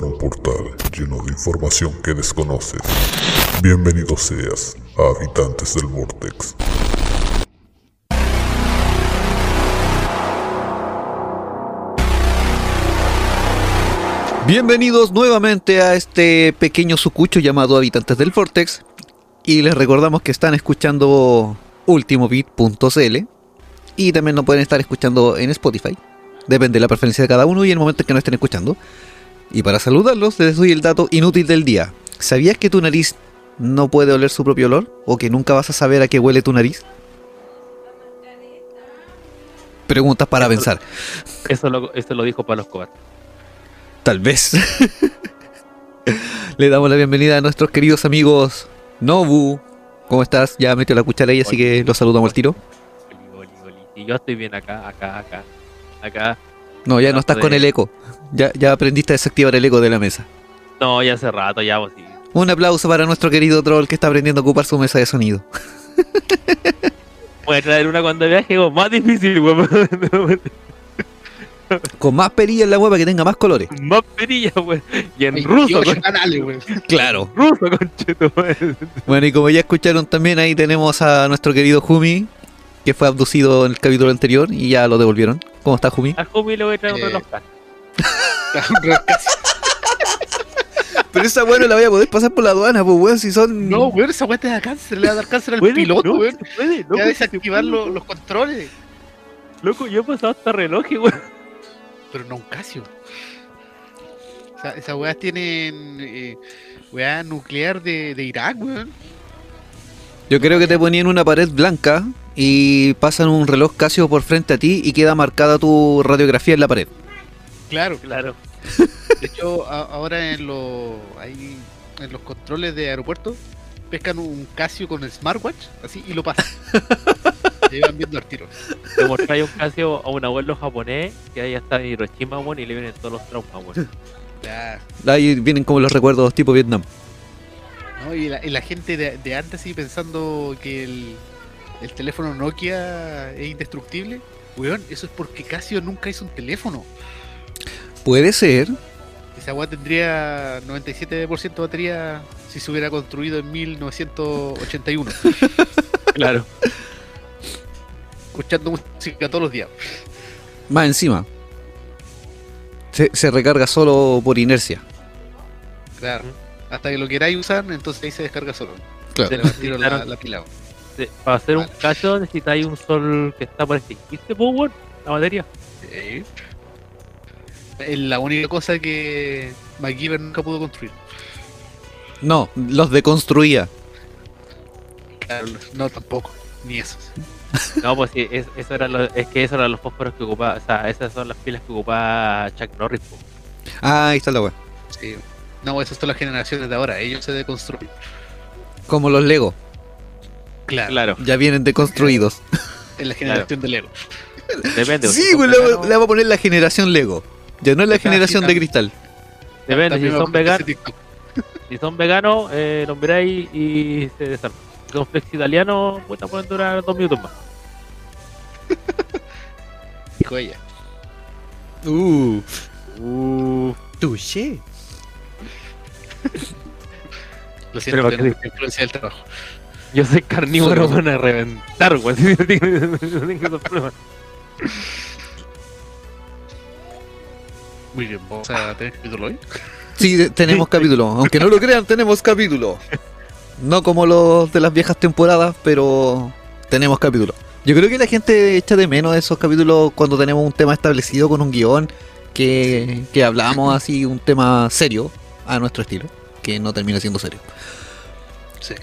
un portal lleno de información que desconoces. Bienvenido seas a Habitantes del Vortex. Bienvenidos nuevamente a este pequeño sucucho llamado Habitantes del Vortex. Y les recordamos que están escuchando ultimobit.cl y también nos pueden estar escuchando en Spotify. Depende de la preferencia de cada uno y el momento en que nos estén escuchando. Y para saludarlos, les doy el dato inútil del día. ¿Sabías que tu nariz no puede oler su propio olor? ¿O que nunca vas a saber a qué huele tu nariz? Preguntas para pensar. Eso lo, eso lo dijo Pablo Escobar. Tal vez. Le damos la bienvenida a nuestros queridos amigos Nobu. ¿Cómo estás? Ya metió la cuchara ahí, así que los saludamos al tiro. Oli, oli, oli. Y yo estoy bien acá, acá, acá. Acá. No, ya no No, estás con el eco. Ya, ya aprendiste a desactivar el eco de la mesa. No, ya hace rato, ya vos sí. Un aplauso para nuestro querido troll que está aprendiendo a ocupar su mesa de sonido. Voy a traer una cuando viaje, weón, más difícil, weón. Con más perilla en la hueva que tenga más colores. más perilla, weón. Y en 28 ruso, con... canales, güey. Claro. ruso, concheto. Bueno, y como ya escucharon también, ahí tenemos a nuestro querido Jumi, que fue abducido en el capítulo anterior y ya lo devolvieron. ¿Cómo está Jumi? A Jumi le voy a traer un Eh. reloj caro. Pero esa weá no la voy a poder pasar por la aduana, pues weón, si son. No, güey, esa weá te da cáncer, le va a dar cáncer al ¿Puede? piloto, No, se puede, loco, Ya desactivar puede, lo- los controles. Loco, yo he pasado hasta reloj, weón. Pero no un Casio. O sea, esas weas tienen eh, weá nuclear de, de Irak, weón. Yo creo que te ponían una pared blanca y pasan un reloj Casio por frente a ti y queda marcada tu radiografía en la pared. Claro. Claro. De hecho, a- ahora en, los ahí, en los controles de aeropuerto pescan un Casio con el smartwatch, así, y lo pasan. Se van viendo al tiro. Te mostráis un Casio a un abuelo japonés que ahí está en Hiroshima, weón, y le vienen todos los traumas. Ya, Ahí vienen como los recuerdos tipo Vietnam. ¿no? Y, la, y la gente de, de antes así pensando que el, el teléfono Nokia es indestructible. Weón, eso es porque Casio nunca hizo un teléfono. Puede ser. Esa weá tendría 97% de batería si se hubiera construido en 1981. Claro. escuchando música todos los días. Más encima. Se, se recarga solo por inercia. Claro. Hasta que lo queráis usar, entonces ahí se descarga solo. Claro. Se le la, la pila. Para hacer un Casio necesitáis un sol que está por extinguirse, pues, weón. La batería. Sí. Es la única cosa que MacGyver nunca pudo construir. No, los deconstruía. Claro, no tampoco, ni eso. No, pues sí, es, eso era lo- es que esos eran los fósforos que ocupaba, o sea, esas son las pilas que ocupaba Chuck Norris. po. Ah, ahí está la weá. Sí. No, esas son las generaciones de ahora, ellos se deconstruyen. Como los Lego. Claro, Claro, Ya vienen deconstruidos. es la generación de Lego. depende. Sí, güey, le, le vamos a poner la generación Lego. Ya no es la generación de cristal. Depende, si son, veganos, si son veganos, eh, los miráis y se desarman. Si son flex italianos, puta, pueden durar dos minutos más. Dijo ella. Uh, Uh, touché. Lo Pero siento, ¿para tengo qué? influencia del trabajo. Yo soy carnívoro, van a reventar, problemas. Muy bien, vamos a tener capítulo hoy. Sí, tenemos capítulo. Aunque no lo crean, tenemos capítulo. No como los de las viejas temporadas, pero tenemos capítulo. Yo creo que la gente echa de menos esos capítulos cuando tenemos un tema establecido con un guion que, que hablamos así, un tema serio a nuestro estilo, que no termina siendo serio. Sí.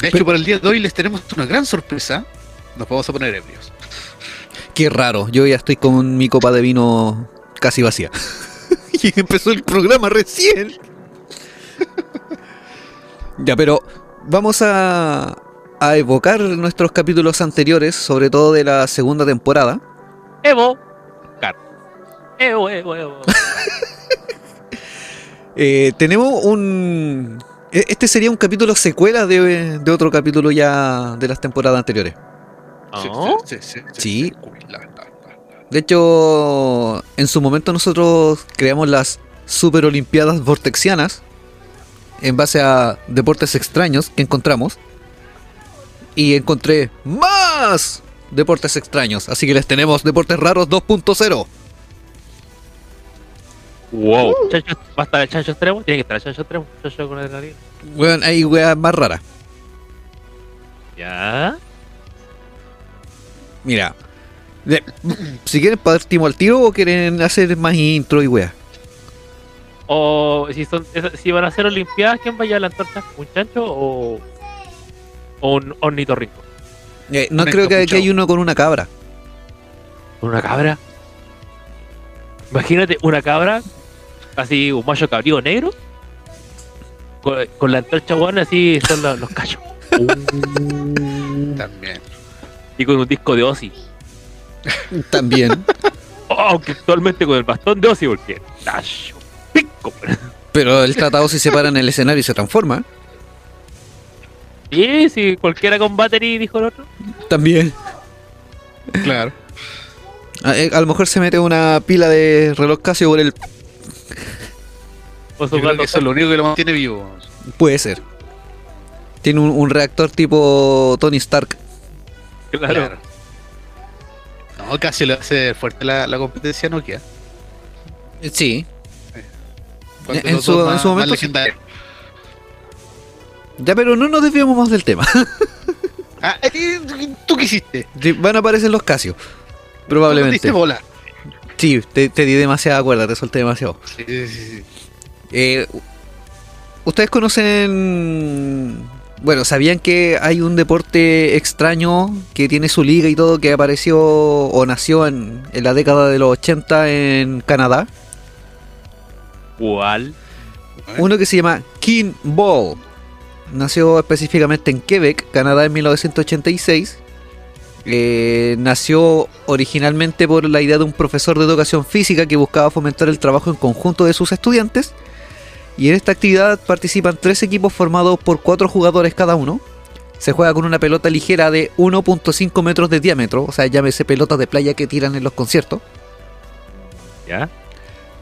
De hecho, para el día de hoy les tenemos una gran sorpresa. Nos vamos a poner ebrios. Qué raro, yo ya estoy con mi copa de vino casi vacía. y empezó el programa recién. ya, pero vamos a, a evocar nuestros capítulos anteriores, sobre todo de la segunda temporada. Evo, car. Evo, Evo, Evo. Eh, tenemos un... e- Este sería un capítulo secuela de, de otro capítulo ya de las temporadas anteriores. Sí, ¿No? sí, sí, De hecho, en su momento nosotros creamos las Super Olimpiadas Vortexianas en base a deportes extraños que encontramos. Y encontré más deportes extraños. Así que les tenemos Deportes Raros 2.0. Wow. ¿Va a estar el chancho extremo? Tiene que estar el chancho extremo. Chancho con adrenalina. Bueno, hay weas más raras. Ya. Mira, de- si quieren partimos al tiro o quieren hacer más intro y weas. O si son si van a hacer olimpiadas, ¿quién va a llevar la antorcha? ¿Un chancho o, o un ornitorrinco? Eh, no Un creo que, que hay uno con una cabra. ¿Una cabra? Imagínate una cabra, así un macho cabrío negro, con, con la antorcha buena, así son los, los cachos. También. Y con un disco de Ozzy. También. Oh, aunque actualmente con el bastón de Ozzy, porque. ¡Tacho! ¡Pico! Pero el tratado si se para en el escenario y se transforma. Y si cualquiera con battery, dijo el otro. También. Claro. A, eh, a lo mejor se mete una pila de reloj Casio por el... Su Yo creo que eso es lo único que lo mantiene vivo. Puede ser. Tiene un, un reactor tipo Tony Stark. Claro. No, casi le hace fuerte la, la competencia Nokia. Sí. En su- en momento. Ya, pero no nos desviamos más del tema. Ah, eh, ¿tú qué hiciste? Van a aparecer los Casio. ¿Tú Probablemente. diste bola? Sí, te, te di demasiada cuerda, te solté demasiado. Sí, sí, sí. Eh, Ustedes conocen... Bueno, ¿sabían que hay un deporte extraño que tiene su liga y todo que apareció o nació en, en la década de los 80 en Canadá? ¿Cuál? Uno que se llama King Ball. Nació específicamente en Quebec, Canadá en 1986. Eh, nació originalmente por la idea de un profesor de educación física que buscaba fomentar el trabajo en conjunto de sus estudiantes. Y en esta actividad participan tres equipos formados por cuatro jugadores cada uno. Se juega con una pelota ligera de 1.5 metros de diámetro, o sea, llámese pelotas de playa que tiran en los conciertos. ¿Ya?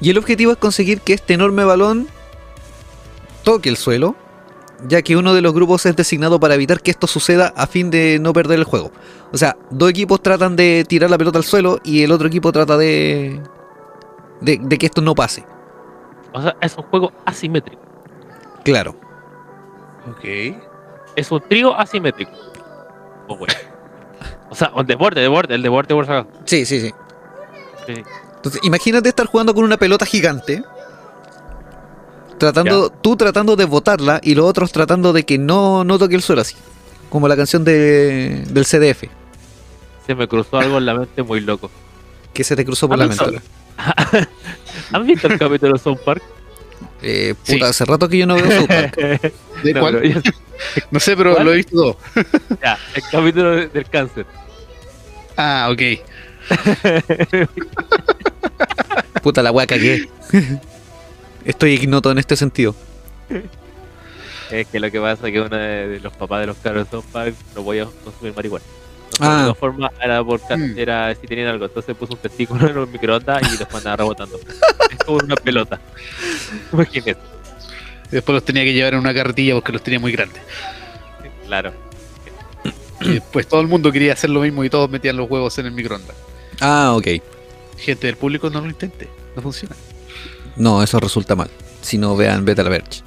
Y el objetivo es conseguir que este enorme balón toque el suelo, ya que uno de los grupos es designado para evitar que esto suceda a fin de no perder el juego. O sea, dos equipos tratan de tirar la pelota al suelo y el otro equipo trata de, de, de que esto no pase. O sea, es un juego asimétrico. Claro. Ok. Es un trío asimétrico. Oh, bueno. O sea, un deporte, deporte, el deporte por si acaso. Sí, sí, sí. Entonces, imagínate estar jugando con una pelota gigante. Tratando, tú tratando de botarla y los otros tratando de que no, no toque el suelo así. Como la canción de, del CDF, Se me cruzó algo en la mente muy loco. que se te cruzó por ¿Has la mente. ¿Han visto el capítulo de South Park? Eh, Sí. puta, hace rato que yo no veo South Park. ¿De No, cuál? No sé, pero ¿Cuál? lo he visto todo. ya, el capítulo de- del cáncer. Ah, ok. Puta la wea cagué. Estoy ignoto en este sentido. Es que lo que pasa es que uno de, de los papás de los caros de South Park no podía consumir marihuana. Ah. De todas formas, era, por, Mm. era si tenían algo. Entonces puso un testículo en un microondas y los mandaba rebotando. es como una pelota. Imagínate. Después los tenía que llevar en una carretilla porque los tenía muy grandes. Claro. Y después todo el mundo quería hacer lo mismo y todos metían los huevos en el microondas. Ah, ok. Gente del público no lo intente. No funciona. No, eso resulta mal. Si no, vean Beta la Verge.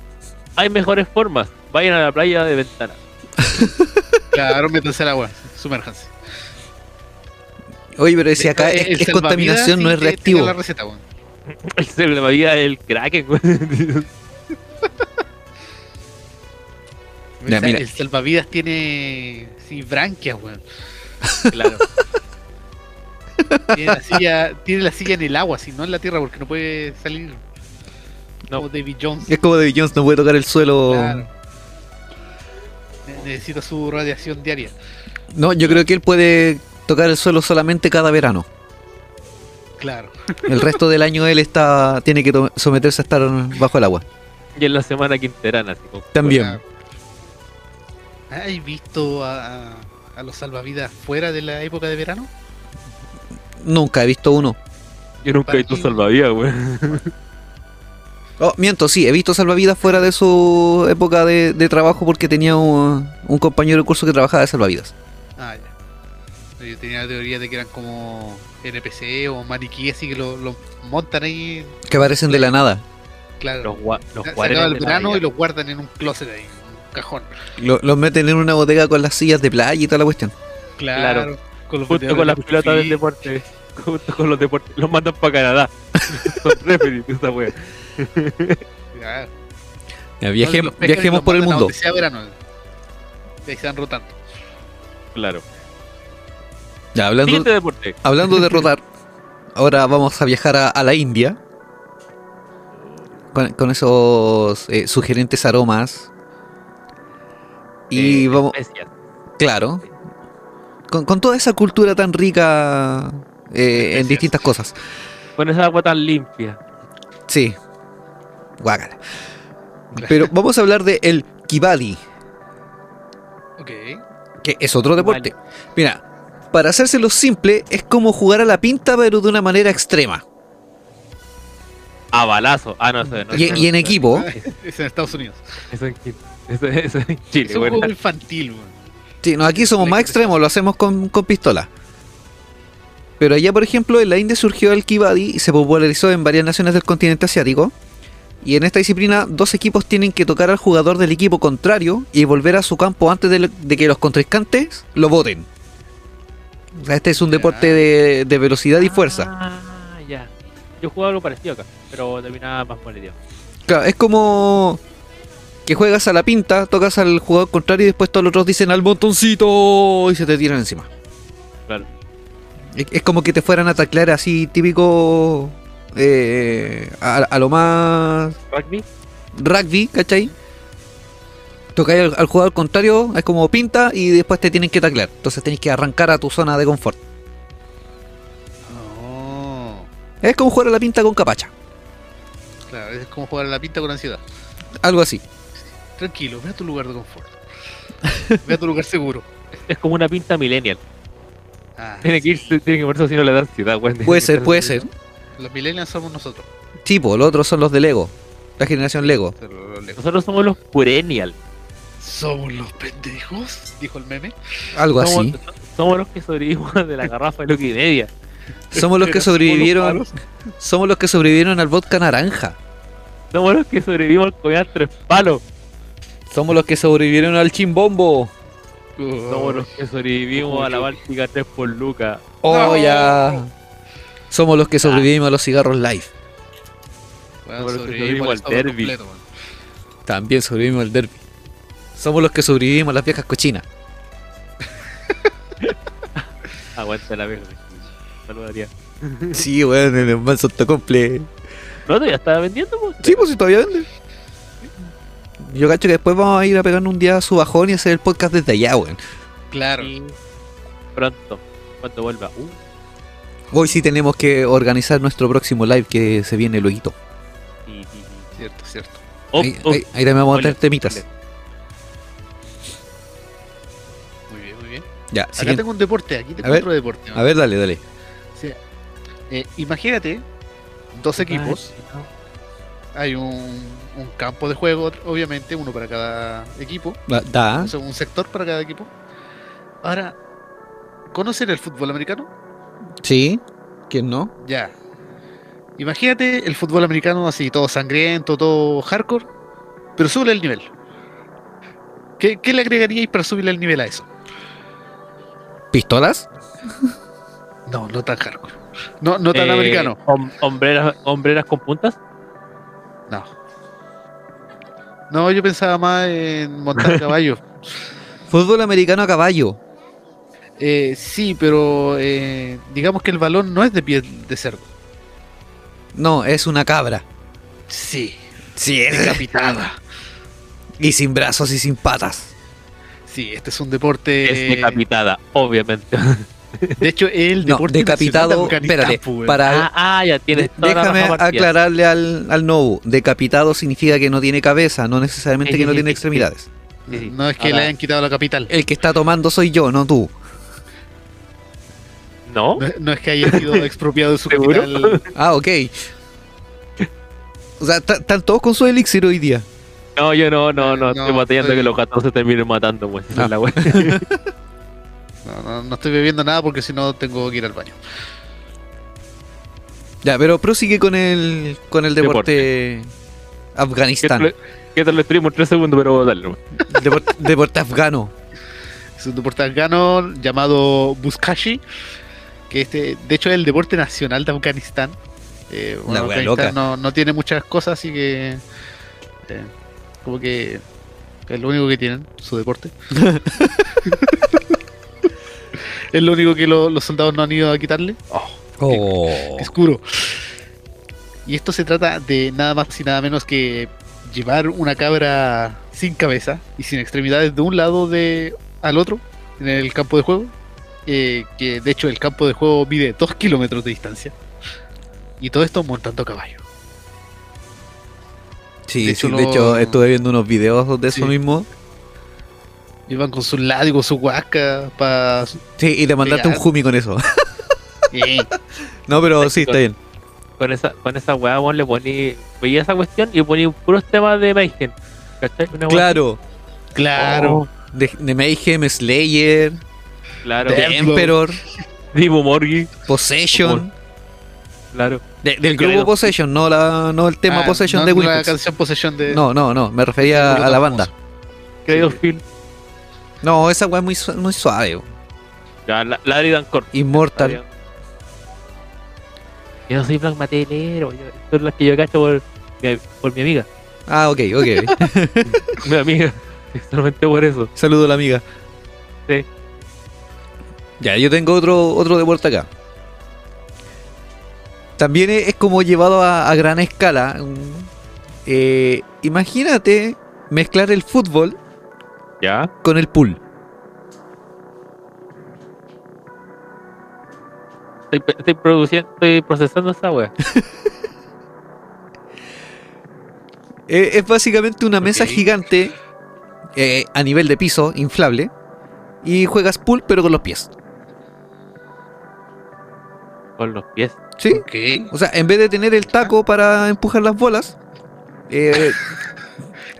Hay mejores formas. Vayan a la playa de ventana. Claro, métanse al agua. Sumérjanse. Oye, pero si acá El es, contaminación, no es reactivo. La receta, weón. El salvavidas el Kraken. Ya, mira. El salvavidas tiene. Sí, branquias, weón. claro. Tiene la, silla, tiene la silla en el agua, si no en la tierra, porque no puede salir. No. Como David Jones. Es como David Jones, no puede tocar el suelo. Claro. Ne- Necesita su radiación diaria. No, yo creo que él puede tocar el suelo solamente cada verano. Claro. El resto del año él está tiene que someterse a estar bajo el agua. Y en la semana quinterana, así como. También. Claro. ¿Has visto a, a- a los salvavidas fuera de la época de verano? Nunca he visto uno. Yo nunca he visto salvavidas, güey. Oh, miento, sí, he visto salvavidas fuera de su época de, de trabajo porque tenía un, un compañero de curso que trabajaba de salvavidas. Ah, ya. Yo tenía la teoría de que eran como NPC o maniquí, así que lo, lo montan ahí, Que aparecen de la nada. claro. Los, gua- los la verano y los guardan en un closet ahí, en un cajón. Lo- Los meten en una bodega con las sillas de playa y toda la cuestión. Claro. Claro. Con los Junto con las pelotas del deporte. Junto con los deportes. Los mandan para Canadá. Son referees esa wea. Claro. Ya, No, los viajemos los por el mundo. verano. Y ahí se van rotando. Claro. Ya, hablando, Siguiente deporte. hablando de rodar, ahora vamos a viajar a, a la India. Con, con esos eh, sugerentes aromas. Y Eh, vamos, especias. claro, con, con toda esa cultura tan rica eh, en distintas cosas. Con esa agua tan limpia. Sí. Guácala. Pero vamos a hablar de el kibadi, Ok. Que es otro deporte. Mira, para hacérselo simple, es como jugar a la pinta, pero de una manera extrema. A balazo. Ah, no sé. No, Y, no, y en equipo, Es en Estados Unidos. Eso en Chile. Eso, eso en Chile, Es un bueno. juego infantil, sí, no, aquí somos más extremos, lo hacemos con, con pistola. Pero allá, por ejemplo, en la India surgió el kibadi y se popularizó en varias naciones del continente asiático. Y en esta disciplina, dos equipos tienen que tocar al jugador del equipo contrario y volver a su campo antes de, de que los contrincantes lo voten. O sea, este es un deporte de, de velocidad y fuerza. Ah, ya. Yo jugaba algo parecido acá. Pero terminaba más moleteado. Claro, es como que juegas a la pinta, tocas al jugador contrario y después todos los otros dicen al montoncito y se te tiran encima. Claro. Es, es como que te fueran a taclear así típico eh, a, a lo más Rugby. rugby, ¿cachai? Tocáis al, al jugador contrario, es como pinta y después te tienen que taclear. Entonces tenés que arrancar a tu zona de confort. Oh. Es como jugar a la pinta con capacha. Claro, es como jugar a la pinta con ansiedad. Algo así. Tranquilo, ve a tu lugar de confort. ve a tu lugar seguro. Es como una pinta millennial. Ah, Tiene que irse, tiene que ponerse si no le da ansiedad, weón. Puede ser, puede ser. Los millennials somos nosotros. Tipo, los otros son los de Lego. La generación Lego. Nosotros somos los perennial. Somos los pendejos, dijo el meme. Algo así. Somos, los que sobrevivimos de la garrafa de Loki y media. Somos los que Pero somos los sobrevivieron. Somos los que sobrevivieron al vodka naranja. Somos los que sobrevivimos al collar tres palos. Somos los que sobrevivieron al chimbombo. Somos los que sobrevivimos a la Báltica 3 por Luca. Oh, No. ya. Somos los que sobrevivimos a los cigarros live. Bueno, sobrevivimos al sobrevivimos al sabor derbi. completo, man. También sobrevivimos al derby. Somos los que sobrevivimos a las viejas cochinas. Aguanta la vieja. Saludaría. Sí, weón, en el manso comple. No, todavía estaba vendiendo, pues. Sí, pues si todavía vende. Yo cacho que después vamos a ir a pegarnos un día a su bajón y hacer el podcast desde allá, weón. Claro. Pronto, cuando vuelva. Uh, Hoy sí tenemos que organizar nuestro próximo live que se viene luego. Cierto, cierto. Oh, ahí, oh, ahí- ahí también vamos a tener temitas. Muy bien, muy bien. Ya, Acá siguiente. tengo un deporte, aquí tengo A ver, otro deporte. A ver, dale, dale. O sea, eh, imagínate dos equipos, hay un, un campo de juego, obviamente, uno para cada equipo, Da- Da. o sea, un sector para cada equipo. Ahora, ¿conocen el fútbol americano? Sí. ¿Quién no? Ya. Imagínate el fútbol americano así, todo sangriento, todo hardcore, pero sube el nivel. ¿Qué, qué le agregaríais para subirle el nivel a eso? ¿Pistolas? No, no tan hardcore. No, no tan Eh, americano. hom- hombreras, hombreras con puntas. No. No, yo pensaba más en montar caballos. Fútbol americano a caballo. Eh, sí, pero eh, digamos que el balón no es de piel de cerdo. No, es una cabra. Sí, Sí, decapitada. Y sin brazos y sin patas. Sí, este es un deporte. Es decapitada, obviamente. De hecho, el No, deporte decapitado. nacional de Espérate, weón. para. ah, ah, ya tienes de- toda la déjame aclararle al, al Nobu. Decapitado significa que no tiene cabeza, no necesariamente Sí, que sí, no sí, tiene sí, extremidades. Sí, sí. No es que Ahora- le hayan quitado la capital. El que está tomando soy yo, no tú. ¿No? No, no es que haya sido expropiado de su ¿Seguro? capital. Ah, ok. O sea, están todos con su elixir hoy día. No, yo no, no, no. No, estoy batallando estoy- que los gatos se terminen matando, pues. Ah. la. No, no, no estoy bebiendo nada porque si no tengo que ir al baño. Ya, pero prosigue con el con el deporte, ¿Qué Afganistán. tal, ¿Qué tal lo streamo en 3 segundos? Pero dale. Deporte, deporte afgano. Es un deporte afgano llamado Buzkashi, que este, de hecho es el deporte nacional de Afganistán. Eh, bueno, Afganistán loca. No, no tiene muchas cosas, así que eh, como que es lo único que tienen, su deporte. es lo único que lo- los soldados no han ido a quitarle. Oh, Oh. qué oscuro. Y esto se trata de nada más y nada menos que llevar una cabra sin cabeza y sin extremidades de un lado de al otro en el campo de juego. Eh, que de hecho el campo de juego mide 2 kilómetros de distancia. Y todo esto montando a caballo. Sí, De sí, hecho, de lo- hecho estuve viendo unos videos de eso mismo. Iban con su látigo, su huasca, para. Sí, y te mandaste un jumi con eso. no, pero sí, está bien. Con esa, con esa weá, weón, le poní. Veía esa cuestión y ponía puros temas de Mayhem. ¿Cachai? Una Claro. claro. Oh, De, de Mayhem, Slayer, claro. Deathloop. Emperor, Divo Morgi. Possession. Claro. De- del Claro. grupo Possession, no, la, no el tema Ah, Possession no de la Windows. canción Possession de. No, no, no, me refería a la banda. famoso. Creo Sí. Phil. No, esa weá es muy, su- muy suave. Ya, la, Ladri Dancor. Immortal. Yo soy Black Matelero. Yo, son las que yo cacho por mi, por mi amiga. Ah, ok, ok. Mi amiga. Solamente por eso. Saludo a la amiga. Sí. Ya, yo tengo otro, otro deporte acá. También es, como llevado a, a gran escala. Eh, imagínate mezclar el fútbol Ya. con el pool. Estoy, produciendo, estoy procesando esa wea. Eh, es básicamente una mesa gigante eh, a nivel de piso, inflable. Y juegas pool, pero con los pies. Con los pies. ¿Sí? O sea, en vez de tener el taco para empujar las bolas. eh,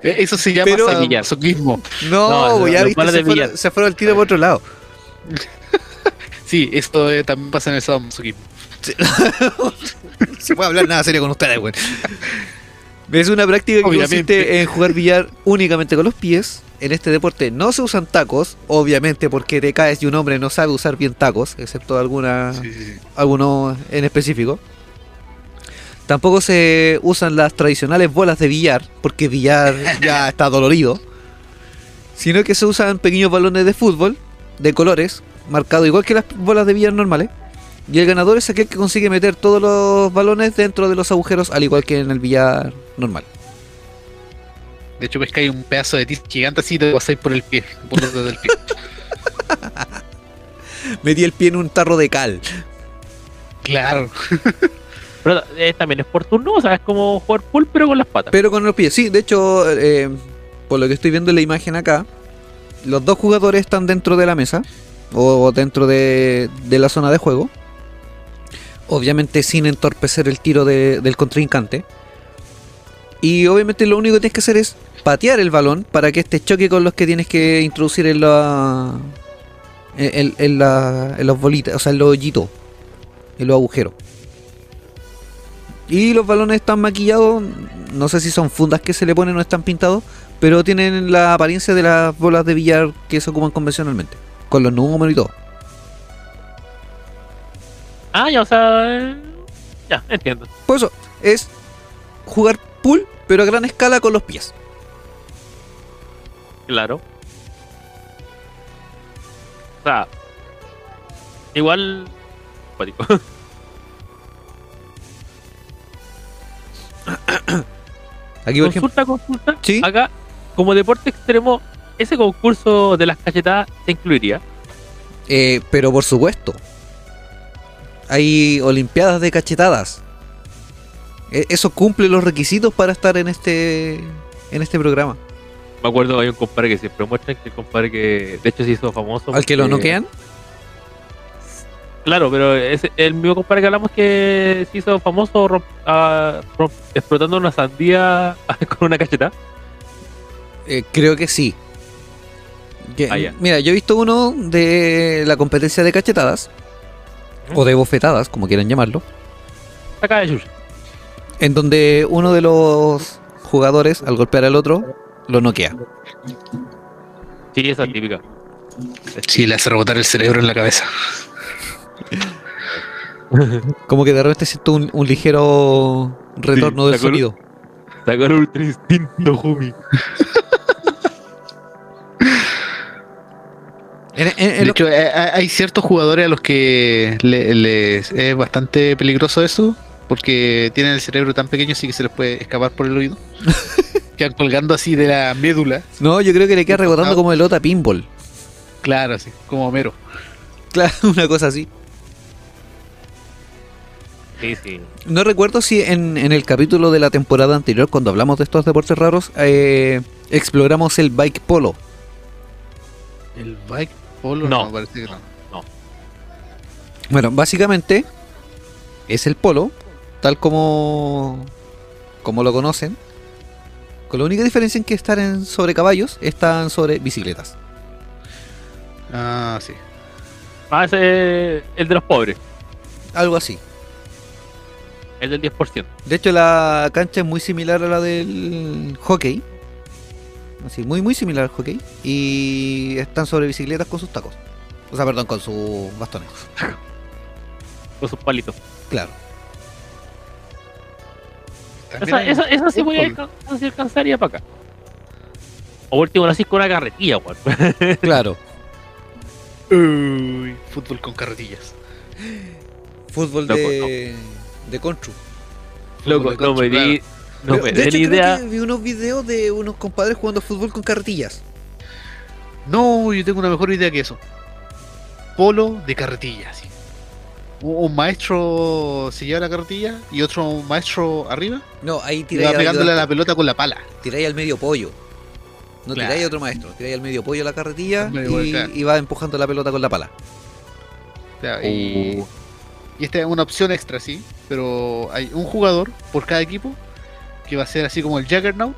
Eh, Eso se llama Pero- sadomasoquismo. no, No, ya viste, fueron, se fueron el tiro por otro lado. Sí, esto eh, también pasa en el sadomasoquismo. se puede hablar nada serio con ustedes, güey. Es una práctica que Obviamente. consiste en jugar billar únicamente con los pies. En este deporte no se usan tacos, obviamente porque te caes y un hombre no sabe usar bien tacos, excepto alguna, Sí, sí, sí. algunos en específico. Tampoco se usan las tradicionales bolas de billar, porque billar ya está dolorido. Sino que se usan pequeños balones de fútbol, de colores, marcados igual que las bolas de billar normales. Y el ganador es aquel que consigue meter todos los balones dentro de los agujeros, al igual que en el billar normal. De hecho, ves que hay un pedazo de tiza gigante así y te pasáis por el pie, por los dedos del pie. Metí el pie en un tarro de cal. Claro. Pero eh, también es por turno, o sea, es como jugar pool, pero con las patas. Pero con los pies, sí, de hecho, eh, por lo que estoy viendo en la imagen acá, los dos jugadores están dentro de la mesa o dentro de, de la zona de juego. Obviamente sin entorpecer el tiro de- del contrincante. Y obviamente lo único que tienes que hacer es patear el balón para que este choque con los que tienes que introducir en la. En, en la- en los bolitas, o sea, en los hoyitos, en los agujeros. Y los balones están maquillados, no sé si son fundas que se le ponen o están pintados, pero tienen la apariencia de las bolas de billar que se ocupan convencionalmente, con los números y todo. Ah, ya, o sea. eh, Ya, entiendo. Por eso, es jugar pero a gran escala con los pies. Claro. O sea. Igual. Aquí, por ejemplo, consulta, consulta. Sí. Acá, como deporte extremo, ese concurso de las cachetadas se incluiría. eh, pero por supuesto, hay olimpiadas de cachetadas. E- Eso cumple los requisitos para estar en este en este programa. Me acuerdo hay un compadre que siempre muestran que el compadre que de hecho se hizo famoso. ¿Al que lo noquean? Claro, pero es el mismo compadre que hablamos que se hizo famoso romp- ah, romp- explotando una sandía con una cacheta. Eh, creo que sí. Que- Ah. Mira, yo he visto uno de la competencia de cachetadas, o de bofetadas, como quieran llamarlo, Saca de. En donde uno de los jugadores, al golpear al otro, lo noquea. Sí, esa es típica. Sí, le hace rebotar el cerebro en la cabeza. Como que de repente siento un, un ligero retorno Sí, del sacó el- sonido. Ultra instinto, homie. En- en- en De hecho, eh, hay hay ciertos jugadores a los que le- les es bastante peligroso eso, porque tienen el cerebro tan pequeño así que se les puede escapar por el oído. Quedan colgando así de la médula. no, yo creo que le queda rebotando No. como elota pinball. Claro, así, como Homero. Claro, una cosa así. Sí, sí. No recuerdo si en, en el capítulo de la temporada anterior, cuando hablamos de estos deportes raros, eh, exploramos el bike polo. El bike polo, No. no, parece que no. Bueno, básicamente es el polo, tal como, como lo conocen. Con la única diferencia en que están en sobre caballos, están sobre bicicletas. Ah, sí. Ah, ese es el de los pobres. Algo así. El del 10%. De hecho, la cancha es muy similar a la del hockey. Así, muy, muy similar al hockey. Y están sobre bicicletas con sus tacos. O sea, perdón, con sus bastones. Con sus palitos. Claro. Esa, esa, esa sí voy a alcan- esa sí alcanzaría para acá. O último, así con una carretilla, weón. Claro. Uy, fútbol con carretillas. Fútbol Loco, de, de Contru. Loco, de no me di. No Pero, me de di hecho, la creo idea. que vi unos videos de unos compadres jugando fútbol con carretillas. No, yo tengo una mejor idea que eso. Polo de carretilla, sí. Un, un maestro se lleva la carretilla y otro maestro arriba No, ahí y tiráis va pegándole a la pelota con la pala. tiráis al medio pollo. No Claro. tiráis a otro maestro, tiráis al medio pollo la carretilla medio y, pollo, claro. y va empujando la pelota con la pala. Y, Uh, y esta es una opción extra, sí. Pero hay un jugador por cada equipo que va a ser así como el Juggernaut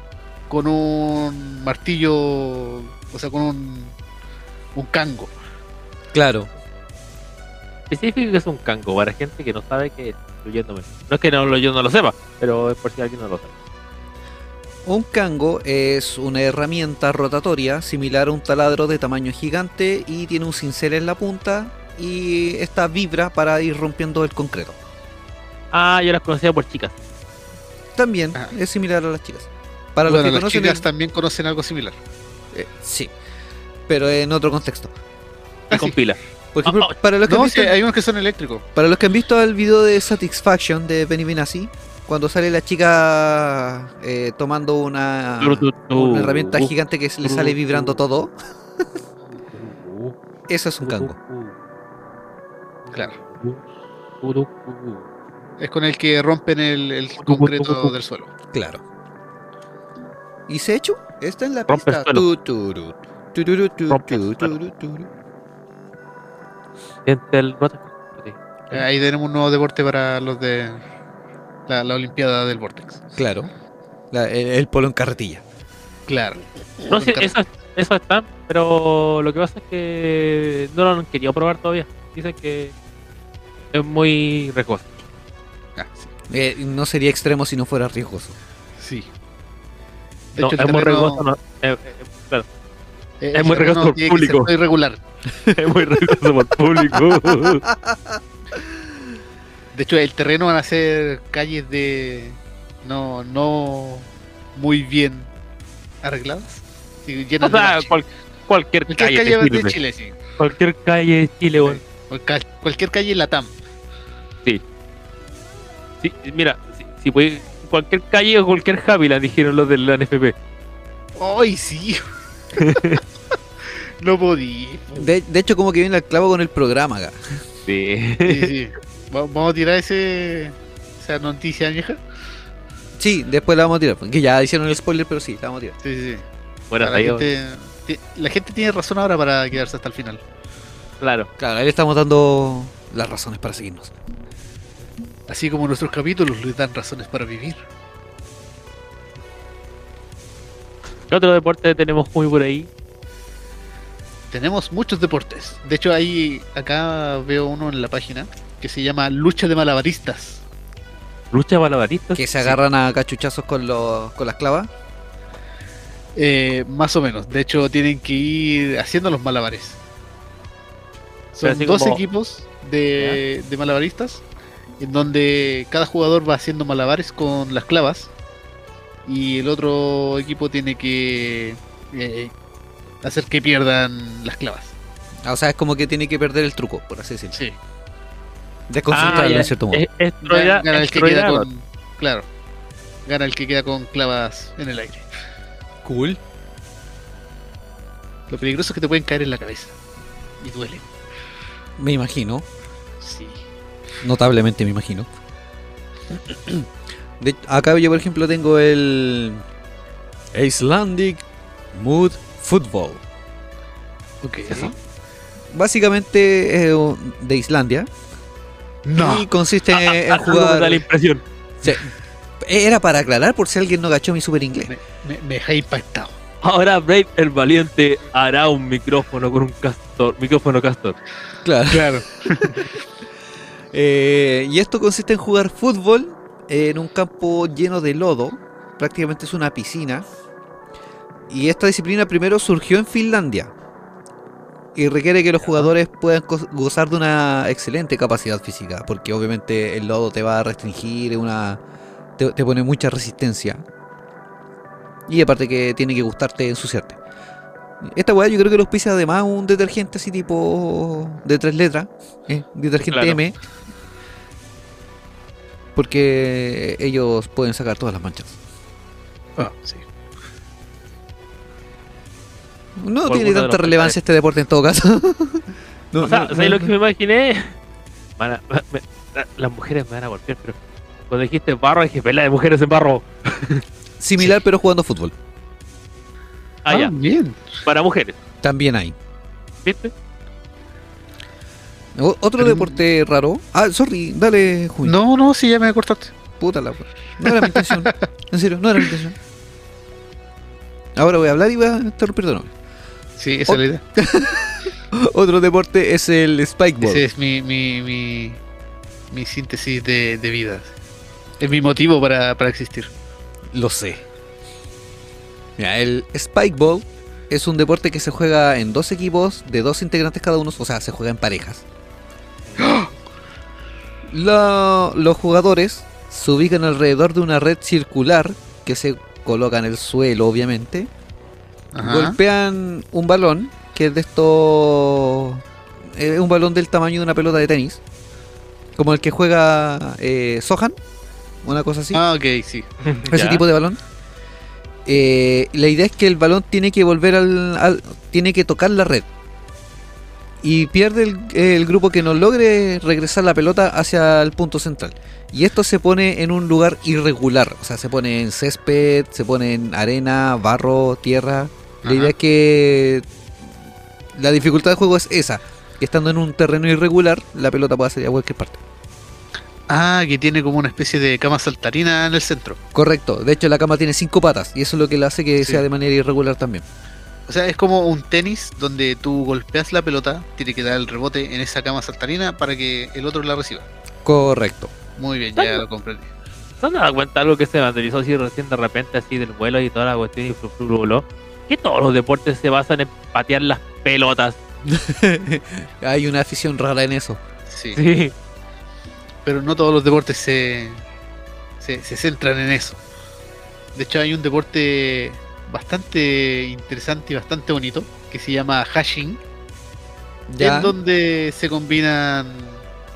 con un martillo, o sea, con un, un cango. Claro. Específico que es un cango para gente que no sabe qué es, incluyéndome. No es que no, lo- yo no lo sepa, pero es por si alguien no lo sabe. Un cango es una herramienta rotatoria similar a un taladro de tamaño gigante y tiene un cincel en la punta y esta vibra para ir rompiendo el concreto. Ah, yo las conocía por chicas. También Ah. es similar a las chicas. Para bueno, los que las conocen chicas el- también conocen algo similar. eh, sí, pero en otro contexto. Y Ah, con sí. pilas. Por ejemplo, Ah, para los que han No, visto sí, hay unos que son eléctricos. Para los que han visto el video de Satisfaction de Benny Benassi, cuando sale la chica eh, tomando una, herramienta gigante que le sale vibrando todo, eso es un cango. Claro. Es con el que rompen el, el concreto del suelo. Claro. ¿Y se hecho? Está en la pista. Rompe el suelo. El rote. Sí. Eh, Ahí tenemos un nuevo deporte para los de la, la Olimpiada del Vortex. Claro. La- el, el polo en carretilla. Claro. No, sí, eso, eso está, pero lo que pasa es que no lo han querido probar todavía. Dicen que es muy recoso. Ah, sí. Eh, no sería extremo si no fuera riesgoso. Sí. De No, hecho, es muy terreno- recoso. No, eh, eh, es muy riesgoso ser público. muy irregular. es muy recoso por público. De hecho, el terreno van a ser calles de. No, no muy bien arregladas. Sí, o llenas de sea, bache. cual- cualquier Cualquier calle, de. Chile, sí. Cualquier calle de Chile. Cualca- Cualquier calle en la TAM. Sí, mira, si, puede- cualquier calle o cualquier Javiland, dijeron los del NFP. ¡Ay, sí! no podí. De, de hecho, como que viene al clavo con el programa acá. Sí. Sí, sí. Va- Vamos a tirar ese esa noticia vieja. Sí, después la vamos a tirar. Porque ya hicieron el spoiler, pero sí, la vamos a tirar. Sí, sí, sí. Fuera la, gente, la gente tiene razón ahora para quedarse hasta el final. Claro. Claro, ahí le estamos dando las razones para seguirnos. Así como nuestros capítulos les dan razones para vivir. ¿Qué otro deporte tenemos muy por ahí? Tenemos muchos deportes. De hecho, ahí acá veo uno en la página que se llama Lucha de Malabaristas. Lucha malabaristas. Que se agarran a cachuchazos con, los, con las clavas. Eh, más o menos. De hecho, tienen que ir haciendo los malabares. Son dos como- equipos de, de malabaristas en donde cada jugador va haciendo malabares con las clavas y el otro equipo tiene que eh, hacer que pierdan las clavas. Ah, O sea, es como que tiene que perder el truco, por así decirlo. Sí. Desconcentrarlo Ah, en cierto modo. Es, es Gana, el es que Troya queda con. Claro. Gana el que queda con clavas en el aire. Cool. Lo peligroso es que te pueden caer en la cabeza. Y duele. Me imagino. Sí. Notablemente me imagino. De- acá yo, por ejemplo, tengo el Icelandic Mood Football. Ok. Eso. Básicamente es de Islandia. No. Y consiste Ah, ah, en jugar. da la impresión. Sí. Era para aclarar por si alguien no cachó mi super inglés. Me, me, impactado. Ahora Brave el Valiente hará un micrófono con un castor. Micrófono castor. Claro. Claro. Eh, y esto consiste en jugar fútbol en un campo lleno de lodo. Prácticamente es una piscina. Y esta disciplina primero surgió en Finlandia. Y requiere que los jugadores puedan gozar de una excelente capacidad física. Porque obviamente el lodo te va a restringir, es una, te, te pone mucha resistencia. Y aparte que tiene que gustarte ensuciarte. Esta weá yo creo que los pisa además un detergente así tipo de tres letras. ¿eh? Detergente Claro. M. Porque ellos pueden sacar todas las manchas. Ah, sí. No Por tiene tanta relevancia este deporte en todo caso. No, o sea, no, ¿sabes no, lo que me imaginé? Van a- me- la- las mujeres me van a golpear, pero cuando dijiste barro, dije pelea de mujeres en barro. Similar pero jugando fútbol. Ah, ya, bien. para mujeres, También hay. ¿viste? O- Otro Pero- deporte raro. Ah, sorry, dale, Juli. No, no, sí, ya me cortaste. Puta la. No era mi intención. En serio, no era mi intención. Ahora voy a hablar y voy a interrumpir de nuevo. Sí, esa es la idea. Otro deporte es el spikeball. Ese es mi, mi, mi, mi síntesis de, de vida. Es mi motivo para, para existir. Lo sé. Mira, el spikeball es un deporte que se juega en dos equipos de dos integrantes cada uno, o sea, se juega en parejas. La- los jugadores se ubican alrededor de una red circular que se coloca en el suelo, obviamente. Ajá. Golpean un balón, que es de estos... Es un balón del tamaño de una pelota de tenis. Como el que juega eh, Sohan, una cosa así Ah, ok, sí. ese Ya. tipo de balón. Eh, la idea es que el balón tiene que volver al, al- tiene que tocar la red y pierde el, el grupo que no logre regresar la pelota hacia el punto central. Y esto se pone en un lugar irregular, o sea, se pone en césped, se pone en arena, barro, tierra. La idea es que la dificultad del juego es esa, que estando en un terreno irregular, la pelota puede salir a cualquier parte. Ah, que tiene como una especie de cama saltarina en el centro. Correcto, de hecho la cama tiene cinco patas y eso es lo que le hace que Sí. sea de manera irregular también. O sea, es como un tenis donde tú golpeas la pelota, tiene que dar el rebote en esa cama saltarina para que el otro la reciba. Correcto. Muy bien, ya lo comprendí. ¿No te das cuenta algo que se vandalizó así recién de repente así del vuelo y toda la cuestión y flu, flu, flu, voló? Que todos los deportes se basan en patear las pelotas. Hay una afición rara en eso. Sí. Sí. Pero no todos los deportes se, se, se centran en eso. De hecho, hay un deporte bastante interesante y bastante bonito que se llama hashing, Ya. en donde se combinan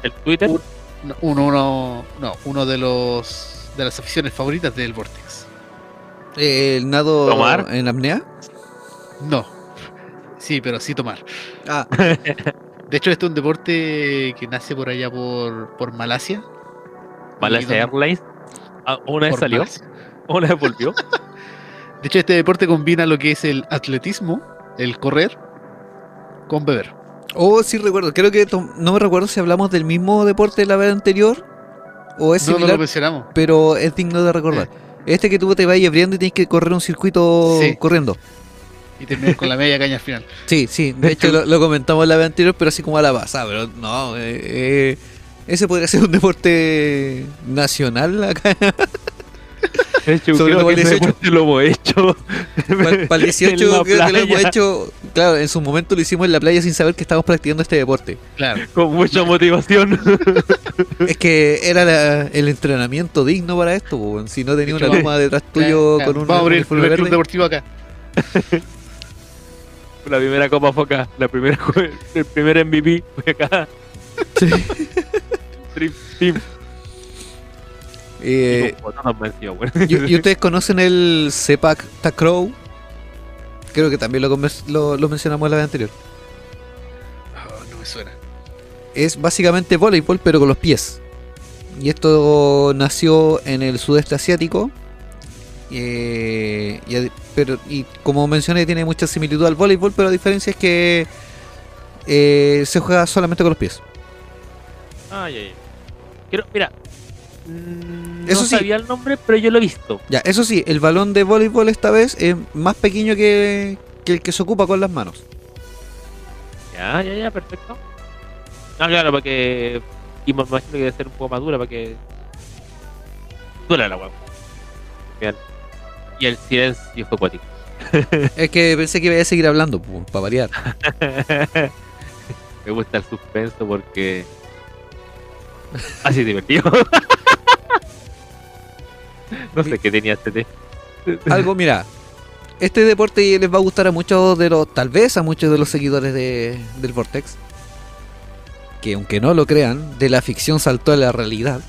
El Twitter. Un- no, uno, uno, no, uno de los de las aficiones favoritas del Vortex. El nado ¿Tomar? en apnea. No. Sí, pero sí tomar. Ah, De hecho, este es un deporte que nace por allá por, por Malasia. Donde- Airlines. Ah, Una vez salió, Malasia. una vez volvió. De hecho, este deporte combina lo que es el atletismo, el correr, con beber. Oh, sí recuerdo. Creo que no me recuerdo si hablamos del mismo deporte la vez anterior o es No, no similar, lo mencionamos. pero es digno de recordar. Este que tú te vas abriendo y tienes que correr un circuito Sí. corriendo. Y terminar con la media caña al final. Sí, sí. De hecho lo, lo comentamos la vez anterior, pero así como a la pasada. Pero no, eh, eh, ese podría ser un deporte nacional acá. Hecho, Sobre creo todo que el ese 18. deporte lo hemos hecho. Para el 18 En la creo que lo hemos hecho. Claro, en su momento lo hicimos en la playa sin saber que estábamos practicando este deporte. Claro. Con mucha motivación. Es que era la- el entrenamiento digno para esto, po, si no tenía una toma detrás tuyo Claro, con un Vamos a abrir el primer club deportivo acá. La primera Copa Foca, la primera, el primer MVP fue acá. Dream Team. Eh, Y bueno. ¿y, ustedes conocen el Sepak Takraw? Creo que también lo, lo, lo mencionamos la vez anterior. Oh, no me suena. Es básicamente voleibol, pero con los pies. Y esto nació en el sudeste asiático. eh, y, ad- pero, y como mencioné, tiene mucha similitud al voleibol, pero la diferencia es que eh, se juega solamente con los pies. Ay, ay, ay. Quiero, mira. Eso no sí. sabía el nombre, pero yo lo he visto. Ya, eso sí, el balón de voleibol esta vez es más pequeño que, que el que se ocupa con las manos. Ya, ya, ya, perfecto. Ah, claro, para que. Y me imagino que debe ser un poco más dura para que. Dura la. Bien. Y el silencio fue acuático. Es que pensé que iba a seguir hablando, para variar. Me gusta el suspenso porque. Así divertido. no sé qué tenía este té. Algo, mira, este deporte les va a gustar a muchos de los, tal vez a muchos de los seguidores de, del Vortex, que aunque no lo crean, de la ficción saltó a la realidad,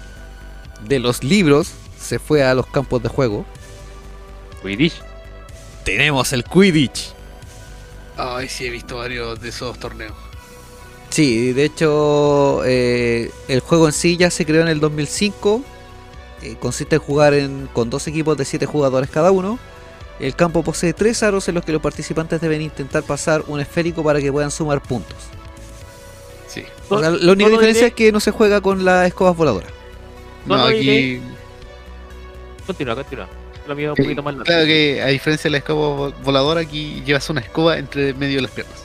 de los libros se fue a los campos de juego. Quidditch. Tenemos el Quidditch. Ay, sí, he visto varios de esos torneos. Sí, de hecho, eh, el juego en sí ya se creó en el 2005. Eh, consiste en jugar en- con dos equipos de 7 jugadores cada uno. El campo posee tres aros en los que los participantes deben intentar pasar un esférico para que puedan sumar puntos. Sí. O sea, la única diferencia diré- es que no se juega con las escobas voladoras. No, aquí. Continúa, continúa. Lo mío un eh, poquito más largo. Claro que a diferencia de la escoba vo- voladora, aquí llevas una escoba entre medio de las piernas.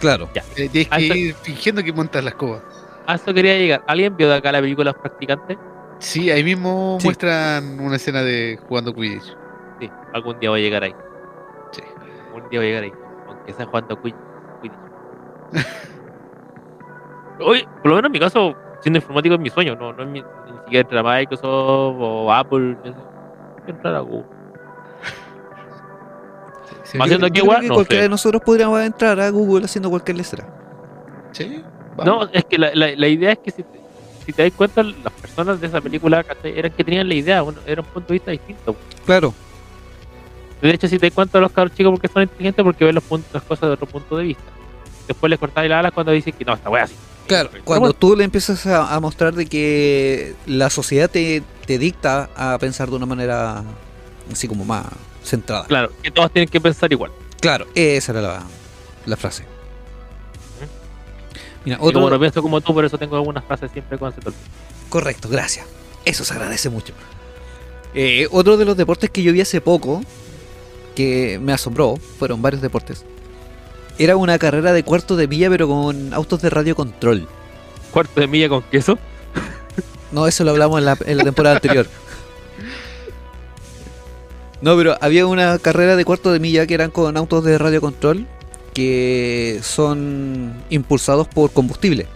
Claro. Eh, tienes Ah, que eso- ir fingiendo que montas la escoba. A eso quería llegar. ¿Alguien vio de acá la película Los Practicantes? Sí, ahí mismo Sí. muestran una escena de jugando Quidditch. Sí, algún día voy a llegar ahí. Sí. Algún día voy a llegar ahí. Aunque sea jugando Quidditch. Quidditch. Oye, por lo menos en mi caso, siendo informático es mi sueño. No, no es mi, ni siquiera entrar a Microsoft o Apple. no sé. Quiero entrar a Google. Sí, haciendo Yo aquí, creo igual, que no cualquiera sé. de nosotros podríamos entrar a Google haciendo cualquier letra. sí, No, es que la, la, la idea es que si te, si te das cuenta, las personas de esa película eran que tenían la idea, bueno, era un punto de vista distinto. Claro. De hecho, si te das cuenta, los cabros chicos porque son inteligentes porque ven los puntos, las cosas de otro punto de vista. Después les cortáis las alas cuando dicen que no, esta wea así. Claro, cuando bueno, tú le empiezas a, a mostrar de que la sociedad te, te dicta a pensar de una manera así como más centrada. Claro, que todos tienen que pensar igual. Claro, esa era la, la frase. Mira, otro, no pienso como tú, por eso tengo algunas frases siempre con ese toque. Correcto, gracias. Eso se agradece mucho. Eh, otro de los deportes que yo vi hace poco, que me asombró, fueron varios deportes. Era una carrera de cuarto de milla, pero con autos de radio control. Cuarto de milla con queso. No, eso lo hablamos en la, en la temporada anterior. No, pero había una carrera de cuarto de milla que eran con autos de radio control que son impulsados por combustible.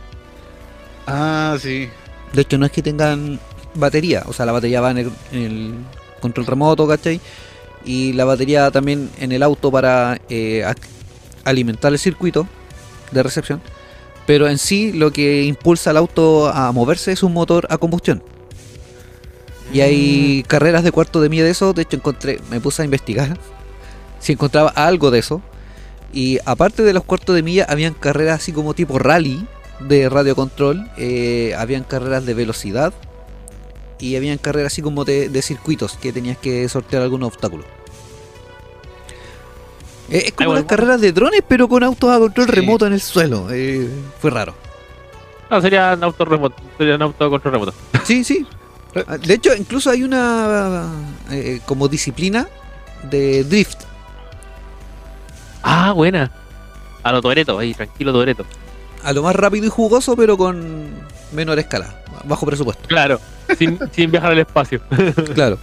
Ah, sí. De hecho, no es que tengan batería, o sea, la batería va en el, en el control remoto, ¿cachai? Y la batería también en el auto para eh, alimentar el circuito de recepción. Pero en sí, lo que impulsa al auto a moverse es un motor a combustión. Y hay carreras de cuarto de milla de eso. De hecho, encontré, me puse a investigar si encontraba algo de eso. Y aparte de los cuartos de milla, habían carreras así como tipo rally de radio control. eh, habían carreras de velocidad. Y habían carreras así como de, de circuitos que tenías que sortear algunos obstáculos. Eh, Es como las carreras de drones, pero con autos a control Sí. remoto en el suelo. Eh, fue raro. No, serían auto remoto. Serían auto control remoto. Sí, sí. De hecho, incluso hay una como disciplina de drift. Ah, buena. A lo Toreto, ahí, tranquilo Toreto. A lo más rápido y jugoso, pero con menor escala. Bajo presupuesto. Claro, sin, sin viajar al espacio, Claro.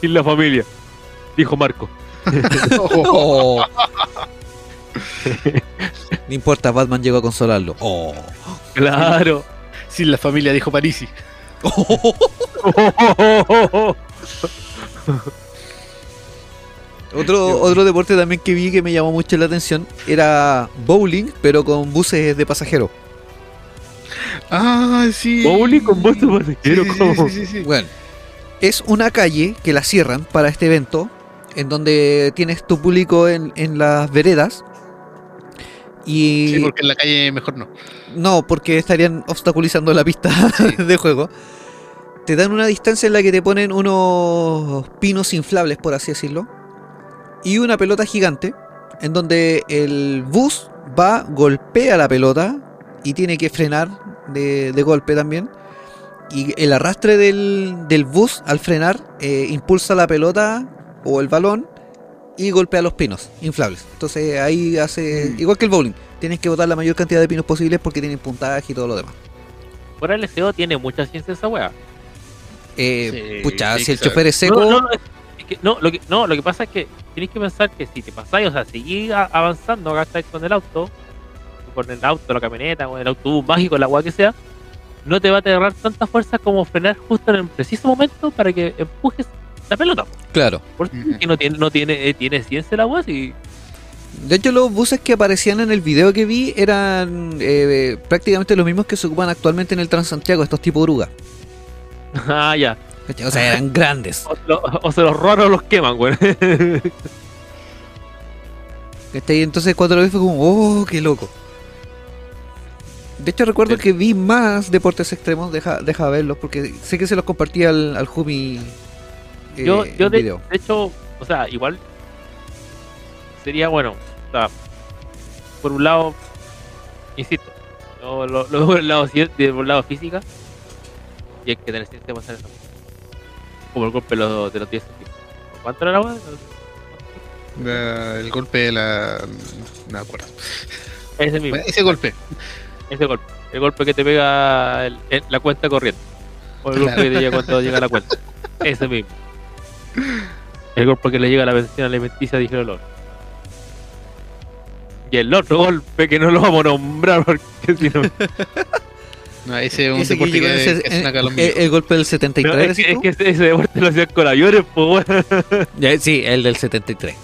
sin la familia. Dijo Marco. Oh. No importa, Batman llegó a consolarlo. Oh. Claro. Sin la familia, dijo Parisi. Otro, otro deporte también que vi que me llamó mucho la atención era bowling, pero con buses de pasajeros. Ah, sí. Bowling con voz de pasajero, Sí, sí, ¿cómo? sí, sí, sí. Bueno, es una calle que la cierran para este evento, en donde tienes tu público en, en las veredas. Y Sí, porque en la calle mejor no. no, porque estarían obstaculizando la pista de juego. Te dan una distancia en la que te ponen unos pinos inflables, por así decirlo, y una pelota gigante, en donde el bus va, golpea la pelota y tiene que frenar de, de golpe también. Y el arrastre del, del bus al frenar eh, impulsa la pelota o el balón y golpea los pinos inflables. Entonces ahí hace, Mm. igual que el bowling, tienes que botar la mayor cantidad de pinos posibles porque tienen puntaje y todo lo demás. Fuera el SEO tiene mucha ciencia esa wea. Eh, Sí, pucha, sí, si el chofer es seco, No, no, no, es que, no, lo que, no, lo que pasa es que tienes que pensar que si te pasáis, o sea, seguir a- avanzando, gastáis con el auto, con el auto, la camioneta, con el autobús mágico, la agua que sea, no te va a agarrar tanta fuerza como frenar justo en el preciso momento para que empujes la pelota. claro. Por eso Ujú. que no tiene, no tiene, eh, tiene ciencia la agua, y De hecho, los buses que aparecían en el video que vi eran eh, prácticamente los mismos que se ocupan actualmente en el Transantiago, estos tipo oruga. ah, ya. O sea, eran grandes. O, lo- o se los roban o los queman, güey. ¿cachai? Entonces cuando lo vi fue como, oh, qué loco. De hecho recuerdo Sí. que vi más deportes extremos, deja, deja verlos, porque sé que se los compartí al, al Jumi eh, yo, yo de, video. de hecho, o sea, igual sería bueno, o sea, por un lado, insisto, lo, veo por por el lado física, y hay que tener ciencia para hacer eso. Como el golpe de los, de los 10 centímetros. ¿Cuánto era la? La- el golpe de la. No me acuerdo. Ese mismo, ese golpe. ese golpe. El golpe que te pega el- la cuenta corriente. O el golpe Claro. que te llega cuando llega la cuenta. Ese mismo. El golpe que le llega a la pensión alimenticia, dijeron los. Y el otro golpe que no lo vamos a nombrar porque si no. No, ese es un Ese deporte que, ese- es una eh, calomnia. eh, el golpe del 73, No, es, ¿decís que, es que ese, deporte lo hacían con aviones, pues bueno. Sí, el del 73.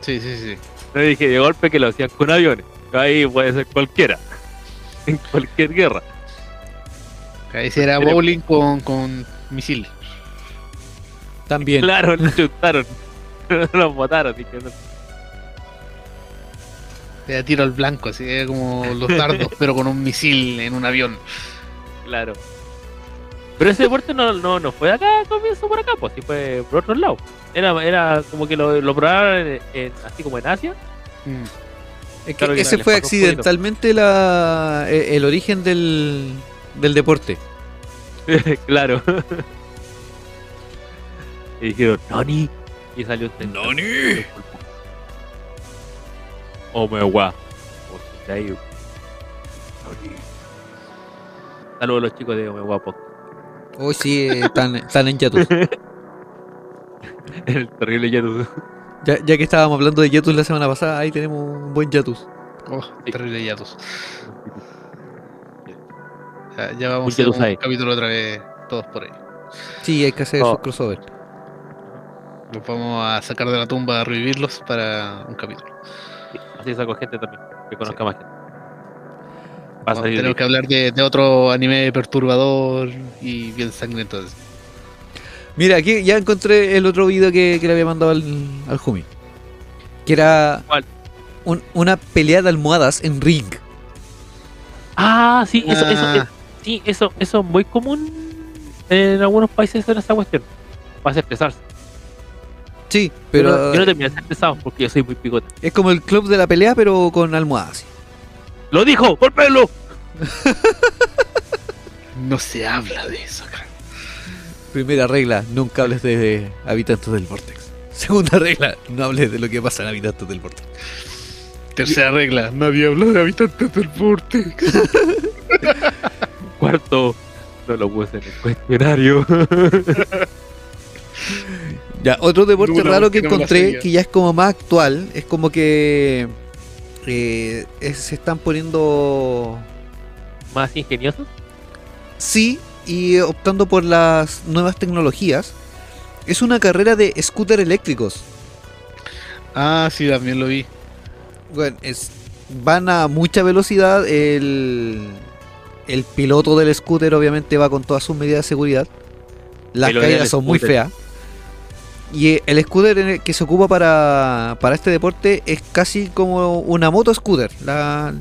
Sí, sí, sí. No dije de golpe que lo hacían con aviones. Ahí puede ser cualquiera. En cualquier guerra. Ese era bowling con, con misil. También. Claro, lo chutaron. Los dije, no. Era tiro al blanco, así era como los dardos, pero con un misil en un avión. Claro. Pero ese deporte no, no, no fue acá, comienzo por acá, pues sí fue por otro lado. Era, era como que lo, lo probaron en- en- así como en Asia. Mm. Es que Claro que ese fue accidentalmente la, eh, el origen del, del deporte. claro. y dijeron, Nani. Y salió un ¡Nani! Oh. Oh, Nani. Saludos a los chicos de Podcast. Hoy sí eh, están, están en Yatus. El terrible Yatus. Ya, ya que estábamos hablando de Yatus la semana pasada, ahí tenemos un buen Yatus. Oh, Sí. terrible yatos. Ya, ya vamos Un a hacer yatus un ahí. capítulo otra vez, todos por ahí. Sí, hay que hacer Oh. esos crossover. Los vamos a sacar de la tumba a revivirlos para un capítulo. Sí, Así saco gente también, que conozca Sí. más gente. Va a Vamos- salir tenemos que hablar de, de otro anime perturbador y bien sangriento. Mira, aquí ya encontré el otro video que, que le había mandado al, al Jumi. Que era ¿Cuál? un- una pelea de almohadas en ring. Ah, sí, eso, eso, Ah. eh, sí, eso, eso es muy común en algunos países en esa cuestión. Para expresarse. Sí, Pero pero yo no terminé de ser pesado porque yo soy muy picota. es como el club de la pelea, pero con almohadas. ¡Lo dijo! ¡Golpéalo! No se habla de eso acá. Primera regla, nunca hables de habitantes del Vortex. Segunda regla, no hables de lo que pasa en habitantes del Vortex. Tercera regla, nadie habla de habitantes del Vortex. Cuarto, no lo puse en el cuestionario. Ya, otro deporte raro que encontré, que ya es como más actual, es como que eh, es- se están poniendo Más ingeniosos. sí y optando por las nuevas tecnologías. Es una carrera de scooter eléctricos. Ah, sí, también lo vi. Bueno, es, van a mucha velocidad. El, el piloto del scooter obviamente va con todas sus medidas de seguridad. Las caídas son muy feas. Y el scooter que se ocupa para, para este deporte es casi como una moto scooter. La,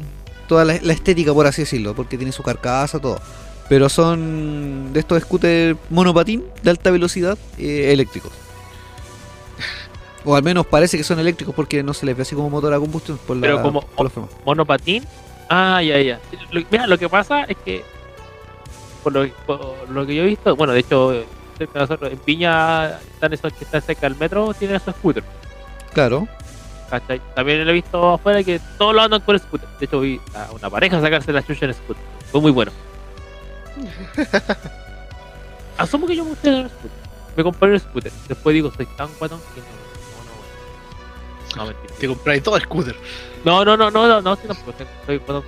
toda la, la estética, por así decirlo, porque tiene su carcasa, todo. Pero son de estos scooters monopatín de alta velocidad eh, eléctricos. O al menos parece que son eléctricos porque no se les ve así como motor a combustión por la, Pero como- por. Monopatín. Ah, ya, ya. Lo- mira, lo que pasa es que. Por lo, por lo que yo he visto, bueno, de hecho, cerca de nosotros, en Piña, están esos que están cerca del metro, tienen esos scooters. Claro. ¿cachai? También lo he visto afuera que todos lo andan con scooter. De hecho, vi a una pareja sacarse la chucha en scooter. Fue muy bueno. Asumo que yo me gusta en scooter. Me compré un scooter. Después digo, soy tan guatón que no. No, no, no. No, mentira. Te compráis todo el scooter. No, no, no, no, no, no, sí, tampoco. Soy guatón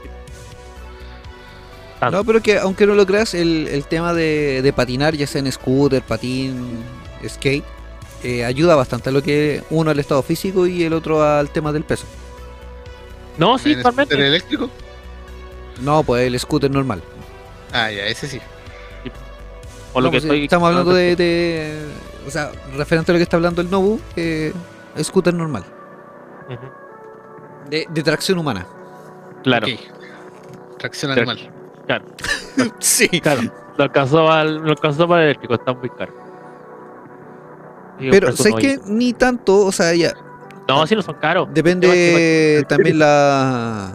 Tanto. No, pero que aunque no lo creas, el, el tema de, de patinar, ya sea en scooter, patín, skate, eh, ayuda bastante a lo que uno al estado físico y el otro al tema del peso. No, sí, ¿En scooter totalmente. eléctrico? No, pues el scooter normal. Ah, ya, ese sí. Por lo No, que pues, estoy. estamos hablando de, de- O sea, referente a lo que está hablando el Nobu, eh, scooter normal. De, de tracción humana. Claro. Tracción animal. Claro, sí. claro. Lo alcanzó para el, lo alcanzó para el eléctrico, está muy caro. Pero, por eso ¿sabes no qué? hay- Ni tanto, o sea, ya. No, sí, no son caros. Depende también la.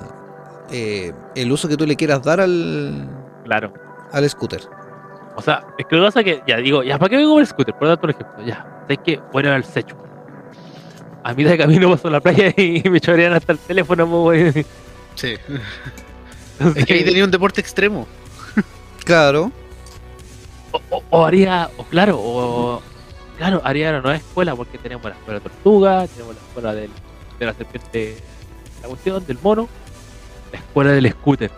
eh, el uso que tú le quieras dar al, Claro. al scooter. O sea, es que lo que pasa es que, ya digo, ya, ¿para qué vengo con el scooter? Por un ejemplo, ya. ¿Sabes qué? Voy al secho. A mitad de camino paso a la playa y me chorean hasta el teléfono, mo, güey. Sí. Es que ahí tenía un deporte extremo. Claro. o, o- o haría, o claro, o claro, haría la nueva escuela porque tenemos la escuela de tortuga, tenemos la escuela del, de la serpiente, la cuestión del mono, la escuela del scooter.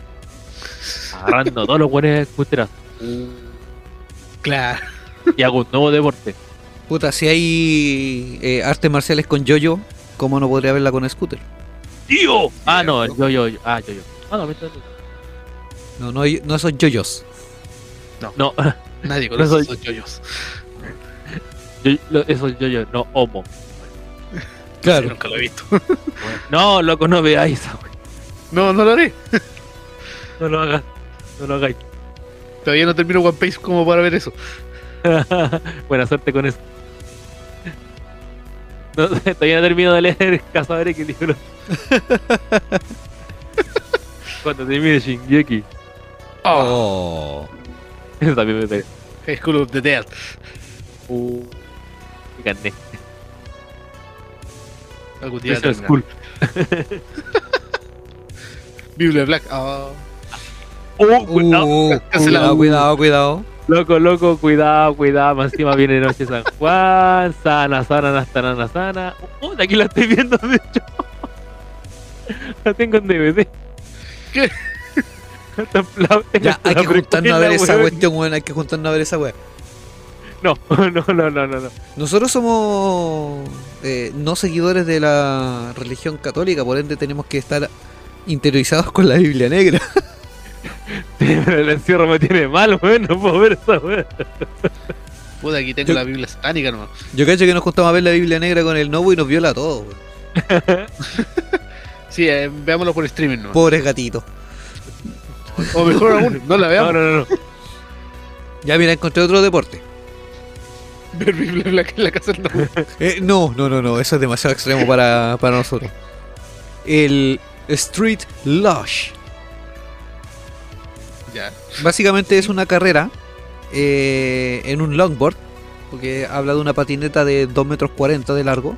Agarrando todos los buenos scooters Claro. y hago un nuevo deporte. Puta, si hay eh, artes marciales con yo-yo, ¿cómo no podría verla con scooter? ¡Tío! Ah, no, yo, yo, yo. Ah, yo, yo. Ah, no, me estoy- No, no, no son yo-yos. no, Nadie No conoce esos yoyos. yo, lo- eso yo, yo, no homo. Sí, nunca lo he visto. No, loco, no veáis esa wea. No, no lo haré. No lo hagas. No lo hagáis. Todavía no termino One Piece como para ver eso. Buena suerte con eso. No, todavía no termino de leer Cazadores que libro. Cuando termine Shingeki. Oh. Eso también me pega. High School of the Dead. Uh, gané. Algún día Eso es cool. Biblia Black. Ah. Uh, cuidado. Uh, cuidado, cuidado, cuidado. Loco, loco, cuidado, cuidado. Más encima viene Noche San Juan. Sana, sana, nastarana, sana. Oh, de aquí la estoy viendo, de hecho. La tengo en DVD. ¿Qué? Ya, hay que juntarnos a ver esa weón. cuestión, weón. Hay que juntarnos a ver esa weá. No, no, no, no, no, no. Nosotros somos eh, no seguidores de la religión católica, por ende tenemos que estar interiorizados con la Biblia negra. El encierro me tiene mal, weón. No puedo ver esa weón. Puta, aquí tengo Yo- la Biblia satánica nomás. Yo cacho que nos juntamos a ver la Biblia negra con el Novo y nos viola a todos, weón. Sí, eh, veámoslo por streaming nomás. Pobres gatitos. O mejor aún, no la veamos. no, no, no. Ya mira, encontré otro deporte. En la casa del. Eh, no, no, no, no, eso es demasiado extremo para, para nosotros. El Street Lush. Ya. Básicamente es una carrera eh, en un longboard, porque habla de una patineta de 2 metros 40 de largo.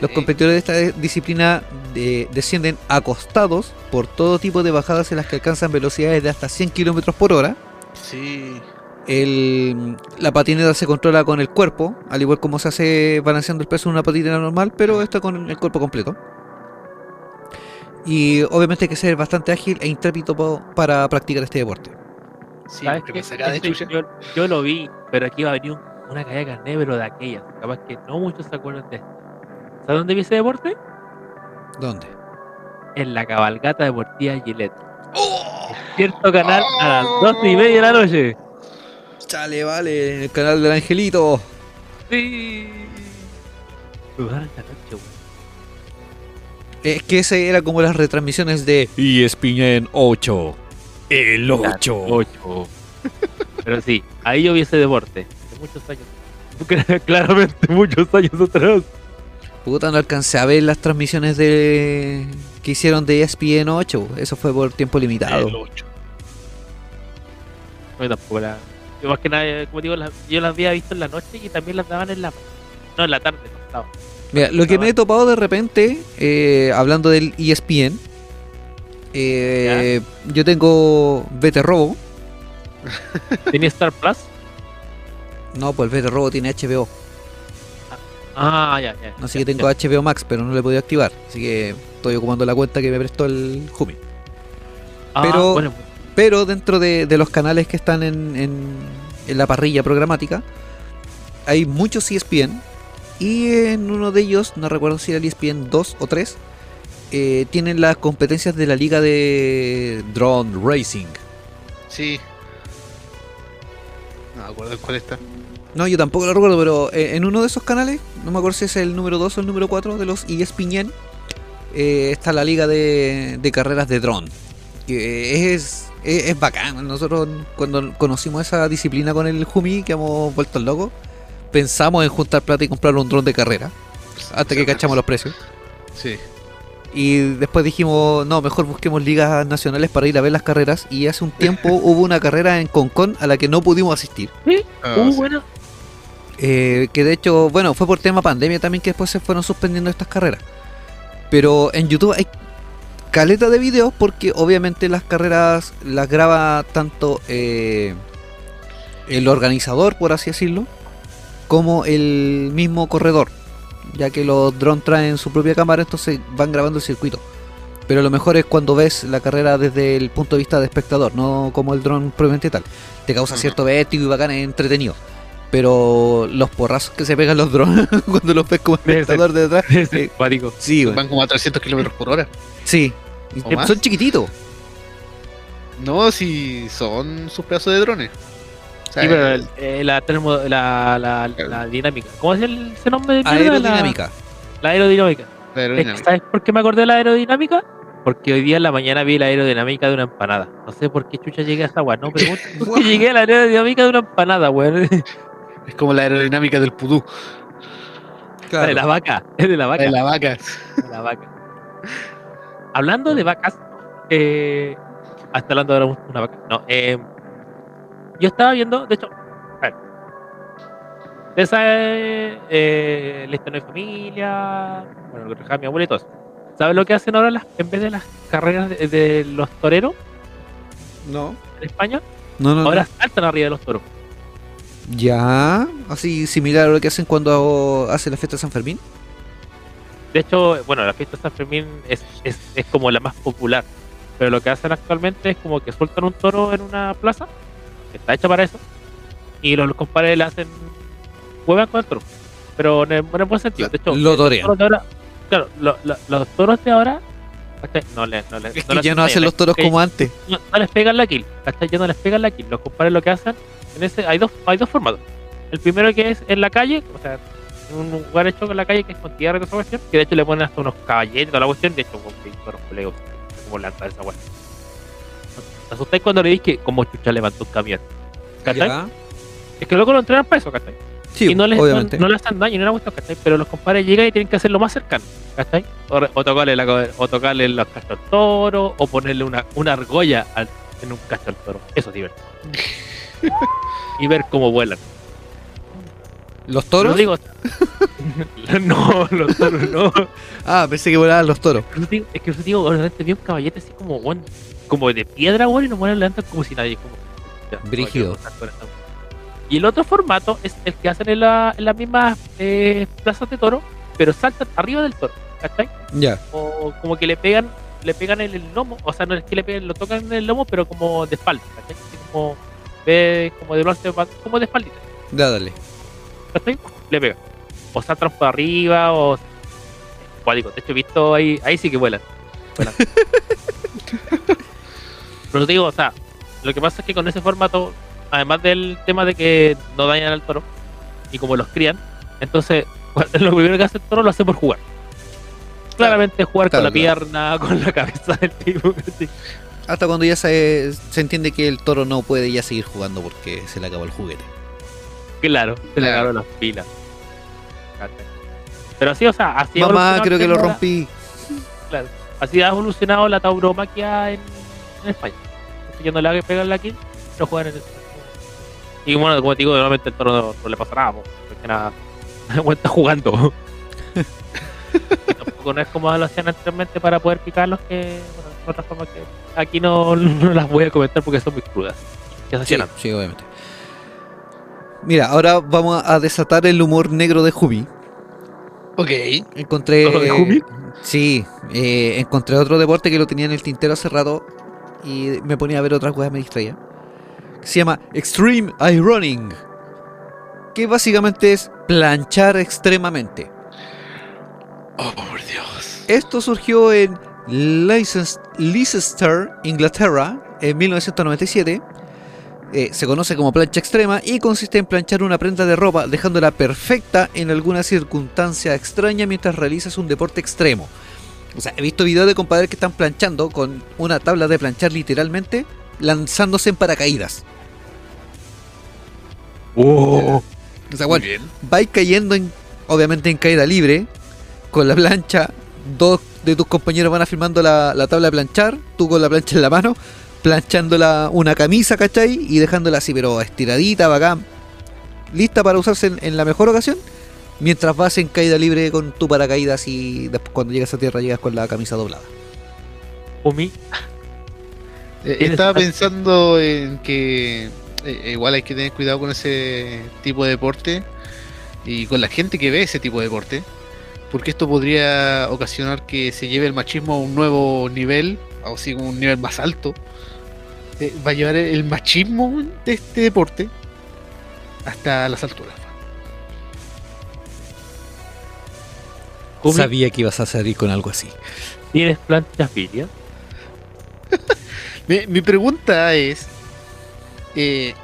Los competidores de esta disciplina de- descienden acostados por todo tipo de bajadas en las que alcanzan velocidades de hasta 100 kilómetros por hora. Sí. El- la patineta se controla con el cuerpo, al igual como se hace balanceando el peso en una patineta normal, pero está con el cuerpo completo. Y obviamente hay que ser bastante ágil e intrépido po- para practicar este deporte. Sí, Este, yo, yo lo vi, pero aquí va a venir un- una caída de carne, pero de aquellas. Capaz que no muchos se acuerdan de esto. ¿Sabes dónde vi ese deporte? ¿Dónde? En la cabalgata deportiva Gillette. En cierto canal a las 12 y media de la noche. Chale, vale, en el canal del Angelito. Sí. Daban esta noche. Es que ese era como las retransmisiones de ESPN 8. El Claro, ocho. Pero sí, ahí yo vi ese deporte. De muchos años. Claramente muchos años atrás. Puta, no alcancé a ver las transmisiones de que hicieron de ESPN 8. Eso fue por tiempo limitado. El ocho. No, yo tampoco la. Yo más que nada, como digo, yo las había visto en la noche y también las daban en la. No, en la tarde, no estaba. Mira, lo que me he topado de repente, eh, hablando del ESPN, eh, yo tengo BT Robo. ¿Tenía Star Plus? No, pues BT Robo tiene HBO. Ah, ya, ya. Así ya, que tengo ya. HBO Max, pero no lo he podido activar. Así que estoy ocupando la cuenta que me prestó el Jumi. Ah, pero- bueno, Pero dentro de, de los canales que están en, en- en la parrilla programática, hay muchos ESPN. Y en uno de ellos, no recuerdo si era el ESPN 2 o 3, eh, tienen las competencias de la liga de Drone Racing. Sí. No me acuerdo cuál está. No, yo tampoco lo recuerdo, pero eh, en uno de esos canales, no me acuerdo si es el número 2 o el número 4 de los ESPN, eh, está la liga de, de carreras de dron. Que es, es, es bacán. Nosotros cuando conocimos esa disciplina con el Jumi, que hemos vuelto locos, pensamos en juntar plata y comprar un dron de carrera. Hasta que cachamos los precios. Sí. Y después dijimos, no, mejor busquemos ligas nacionales para ir a ver las carreras. Y hace un tiempo hubo una carrera en Concon a la que no pudimos asistir. Ah, Uh, sí. bueno. Eh, que de hecho, bueno, fue por tema pandemia también que después se fueron suspendiendo estas carreras. Pero en YouTube hay caleta de videos porque obviamente las carreras las graba tanto eh, el organizador, por así decirlo, como el mismo corredor. Ya que los drones traen su propia cámara, entonces van grabando el circuito. Pero lo mejor es cuando ves la carrera desde el punto de vista de espectador, no como el dron propiamente tal. Te causa cierto vértigo y bacán, es entretenido. Pero los porrazos que se pegan los drones cuando los ves como espectador de detrás. Eh, sí, güey, Van como a 300 kilómetros por hora. sí. Y ¿O más? son chiquititos. No, si son sus pedazos de drones. O sea, Sí, pero el- eh, la, termo, la, la, la dinámica. ¿Cómo es el, ese nombre? Aerodinámica. La, la aerodinámica. la Es que, aerodinámica. ¿Sabes por qué me acordé de la aerodinámica? Porque hoy día en la mañana vi la aerodinámica de una empanada. No sé por qué chucha llegué a esa weá. No pregunto por qué llegué a la aerodinámica de una empanada, weón. Es como la aerodinámica del pudú. Claro. De la vaca. Es de la vaca. De la vaca. de la vaca. Hablando de vacas, eh, hasta hablando ahora de una vaca. No, eh, yo estaba viendo, de hecho, a ver, esa es eh, la historia de familia, bueno, lo que trabajaba mi abuela y todo eso. ¿Sabes lo que hacen ahora las, en vez de las carreras de, de los toreros No. en España? No, no, no. Ahora saltan arriba de los toros. Ya. Así similar a lo que hacen cuando hacen la fiesta de San Fermín. De hecho, bueno, la fiesta de San Fermín es, es, es como la más popular. Pero lo que hacen actualmente es como que sueltan un toro en una plaza, que está hecha para eso, y los, los compadres le hacen. juegan con el toro. Pero en el, en el buen sentido. De hecho, Lo los torean. toros de ahora. Claro, lo- lo- los toros de ahora. No, le, no, le, Es no que ya no hacen los toros como antes. no, no les pegan la kill, ¿cachai? Ya no les pegan la kill. Los compadres lo que hacen, en ese, hay dos, hay dos formatos. El primero que es en la calle, o sea, en un lugar hecho en la calle que es con tierra y toda esa cuestión, que de hecho le ponen hasta unos caballeros y toda la cuestión, de hecho con unos colegas, como lanzar esa weá. ¿Te asustáis cuando le dije que como chucha levantó un camión? ¿Cachai? Es que luego lo entrenan para eso, ¿cachai? Sí, y no les, obviamente. no, no le hacen daño, no la cuestión, ¿cachai? Pero los compadres llegan y tienen que hacerlo más cercano, ¿cachai? O, tocarle, la, o tocarle los cachos al toro, o ponerle una, una argolla al- en un cacho al toro. Eso es divertido. y ver cómo vuelan. ¿Los Lo toros? digo. no, los toros no. Ah, pensé que volaban los toros. Es que yo digo, realmente vi un caballete así como, weón, como de piedra, weón, y no lo levantan como si nadie. Como, ya, Brígido. no, Y el otro formato es el que hacen en, la, en las mismas eh, plazas de toro, pero saltan arriba del toro, ¿cachai? Ya. O como que le pegan le pegan en el lomo, o sea, no es que le peguen, lo tocan en el lomo, pero como de espalda, ¿cachai? Así como, ve, como de brazo, como de espaldita. Ya, dale. Le pega. O saltan por arriba, o. Cuádico. De hecho, he visto ahí, ahí sí que vuelan. Vuelan. Pero te digo, o sea, lo que pasa es que con ese formato, además del tema de que no dañan al toro, y como los crían, entonces lo primero que hace el toro lo hace por jugar. Claramente jugar Claro, con la claro. pierna, con la cabeza del tipo. Hasta cuando ya se, se entiende que el toro no puede ya seguir jugando porque se le acabó el juguete. Claro, se le Claro. agarraron las pilas. Pero así, o sea, así Mamá, creo que lo rompí. Claro. Así ha evolucionado la tauromaquia en, en España. Que no le haga pegar la kill, lo juegan en el. Y bueno, como te digo, normalmente el toro no, no le pasa nada, po, porque nada, está jugando. tampoco no es como lo hacían anteriormente para poder picarlos, que bueno, de otra forma que aquí no, no las voy a comentar porque son muy crudas. Que se Sí, sí, obviamente. Mira, ahora vamos a desatar el humor negro de Jubi. Ok. Encontré. ¿Todo de Jubi? Sí, eh, encontré otro deporte que lo tenía en el tintero hace rato y me ponía a ver otras cosas, me distraía. Se llama Extreme Ironing. Que básicamente es planchar extremadamente. Oh, por Dios. Esto surgió en Leicester, Inglaterra, en 1997. Eh, se conoce como plancha extrema y consiste en planchar una prenda de ropa dejándola perfecta en alguna circunstancia extraña mientras realizas un deporte extremo. O sea, he visto videos de compadres que están planchando con una tabla de planchar literalmente, lanzándose en paracaídas. ¡Oh! O sea, bueno, vais cayendo en, obviamente en caída libre, con la plancha, dos de tus compañeros van afirmando la, la tabla de planchar, tú con la plancha en la mano, planchando la- una camisa, ¿cachai? Y dejándola así, pero estiradita, bacán, lista para usarse en, en la mejor ocasión, mientras vas en caída libre con tu paracaídas y después cuando llegas a tierra llegas con la camisa doblada. Umi, Eh, estaba pensando en que eh, igual hay que tener cuidado con ese tipo de deporte y con la gente que ve ese tipo de deporte, porque esto podría ocasionar que se lleve el machismo a un nuevo nivel, o como un nivel más alto. Eh, va a llevar el machismo de este deporte hasta las alturas. Sabía que ibas a salir con algo así. ¿tienes planchas filias? Mi, mi pregunta es, eh,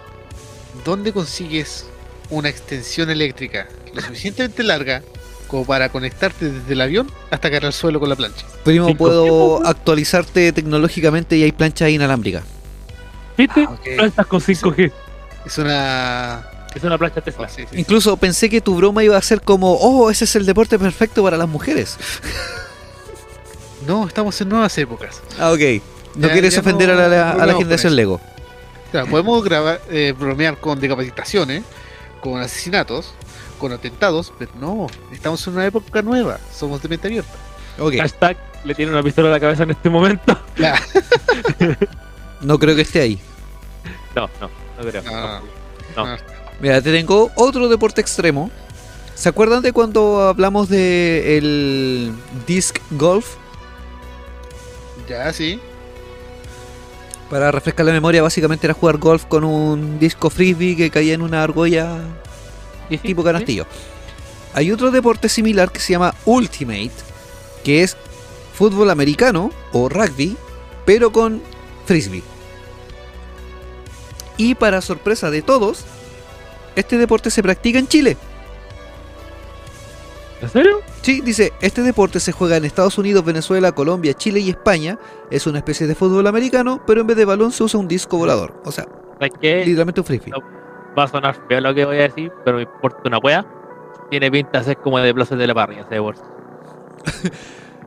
¿dónde consigues una extensión eléctrica lo suficientemente larga como para conectarte desde el avión hasta caer al suelo con la plancha? Primo, Cinco puedo actualizarte tecnológicamente y hay planchas inalámbricas. ¿Viste? Ah. Planchas con 5G. Es una... Es una plancha Tesla. oh, sí, sí. Incluso pensé que tu broma iba a ser como, oh, ese es el deporte perfecto para las mujeres. No, estamos en nuevas épocas. Ah, ok. No Ya- quieres ya ofender no a la, a la generación. Lego. Claro, podemos grabar, eh, bromear con decapitaciones, con asesinatos, con atentados, pero no, estamos en una época nueva, somos de mente abierta. Ok. Hashtag le tiene una pistola a la cabeza en este momento. No creo que esté ahí. No, no, no creo. No. Mira, te tengo otro deporte extremo. ¿Se acuerdan de cuando hablamos de el disc golf? ya, sí. Para refrescar la memoria, básicamente era jugar golf con un disco frisbee que caía en una argolla Sí, sí, tipo sí. canastillo. Hay otro deporte similar que se llama Ultimate, que es fútbol americano o rugby, pero con frisbee. Y para sorpresa de todos, este deporte se practica en Chile. ¿En serio? Sí, dice, este deporte se juega en Estados Unidos, Venezuela, Colombia, Chile y España. Es una especie de fútbol americano, pero en vez de balón se usa un disco volador. O sea, ¿Sabes qué? literalmente un frisbee. No. Va a sonar feo lo que voy a decir, pero me importa una wea. Tiene pinta de ser como de Plaza de la Parrilla ese deporte.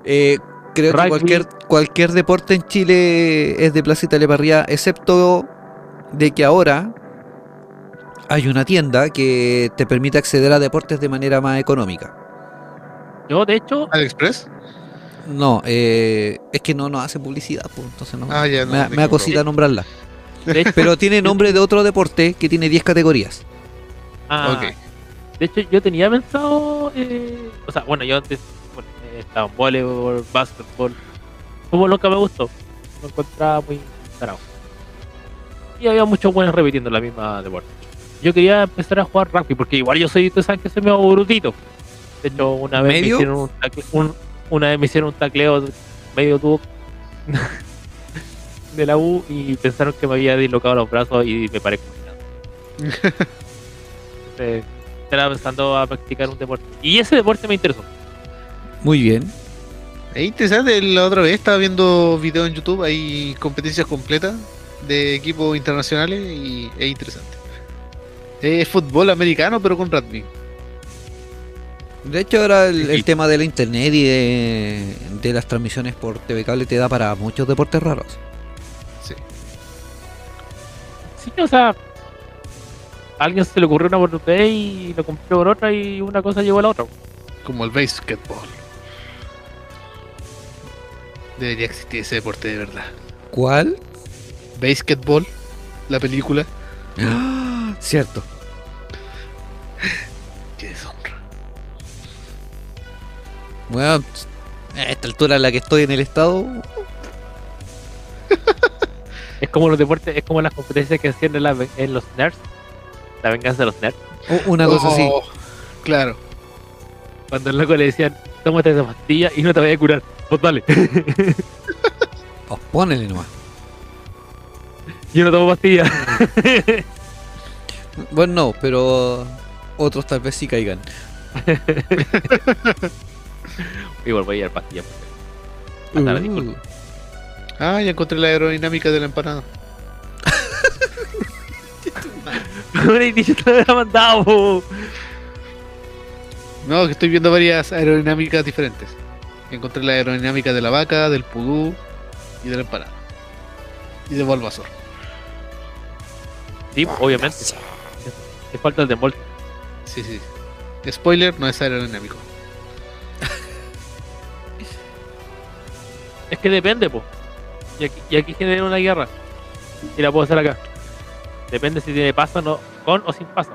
Eh, creo Rugby. que cualquier, cualquier deporte en Chile es de Plaza Italia Parrilla, excepto de que ahora hay una tienda que te permite acceder a deportes de manera más económica. Yo, de hecho, ¿AliExpress? No, eh, es que no nos hace publicidad, pues, entonces no. Ah, ya, no, me, da- me me da cosita nombrarla. De hecho, Pero tiene nombre de otro deporte que tiene 10 categorías. ah, Ok. de hecho, yo tenía pensado, eh, o sea, bueno, yo antes bueno, eh, estaba en voleibol, básquetbol, fútbol nunca me gustó, lo encontraba muy tarado. Y había muchos buenos repitiendo la misma deporte. Yo quería empezar a jugar rugby, porque igual yo soy, tú sabes que soy medio brutito. De hecho, una vez me hicieron un, tacle- un- una vez me hicieron un tacleo medio tubo de la U y pensaron que me había dislocado los brazos y me paré. Entonces, estaba pensando a practicar un deporte. Y ese deporte me interesó. Muy bien. Es interesante, la otra vez estaba viendo videos en YouTube, hay competencias completas de equipos internacionales y es interesante. Es fútbol americano pero con rugby. De hecho, ahora el, tema de la internet y de, de las transmisiones por TV Cable te da para muchos deportes raros. Sí. O sea, a alguien se le ocurrió una por vez y lo compró por otra y una cosa llevó a la otra. Como el basketball. Debería existir ese deporte de verdad. ¿Cuál? Basketball, la película. Cierto. Qué deshonra. Bueno, a esta altura en la que estoy en el estado, Es como los deportes, es como las competencias que hacían en, la- en los nerds. La venganza de los nerds. una cosa así. Oh, Claro. Cuando el loco le decían, tómate esa pastilla y no te vayas a curar. Pues dale. Pues ponele nomás. Yo no tomo pastillas. Bueno, no, pero otros tal vez sí caigan. Igual voy a ir a pastillas. Anda, la disculpa. Ah, ya encontré la aerodinámica de la empanada. No te lo mandado. que estoy viendo varias aerodinámicas diferentes. Encontré la aerodinámica de la vaca, del pudú y de la empanada. Y de Bulbasaur. Sí, obviamente. Te falta el de. Sí, sí. Spoiler, no es aerodinámico. Es que depende, po. Y aquí, y aquí genera una guerra. Y la puedo hacer acá. Depende si tiene paso o no, con o sin paso.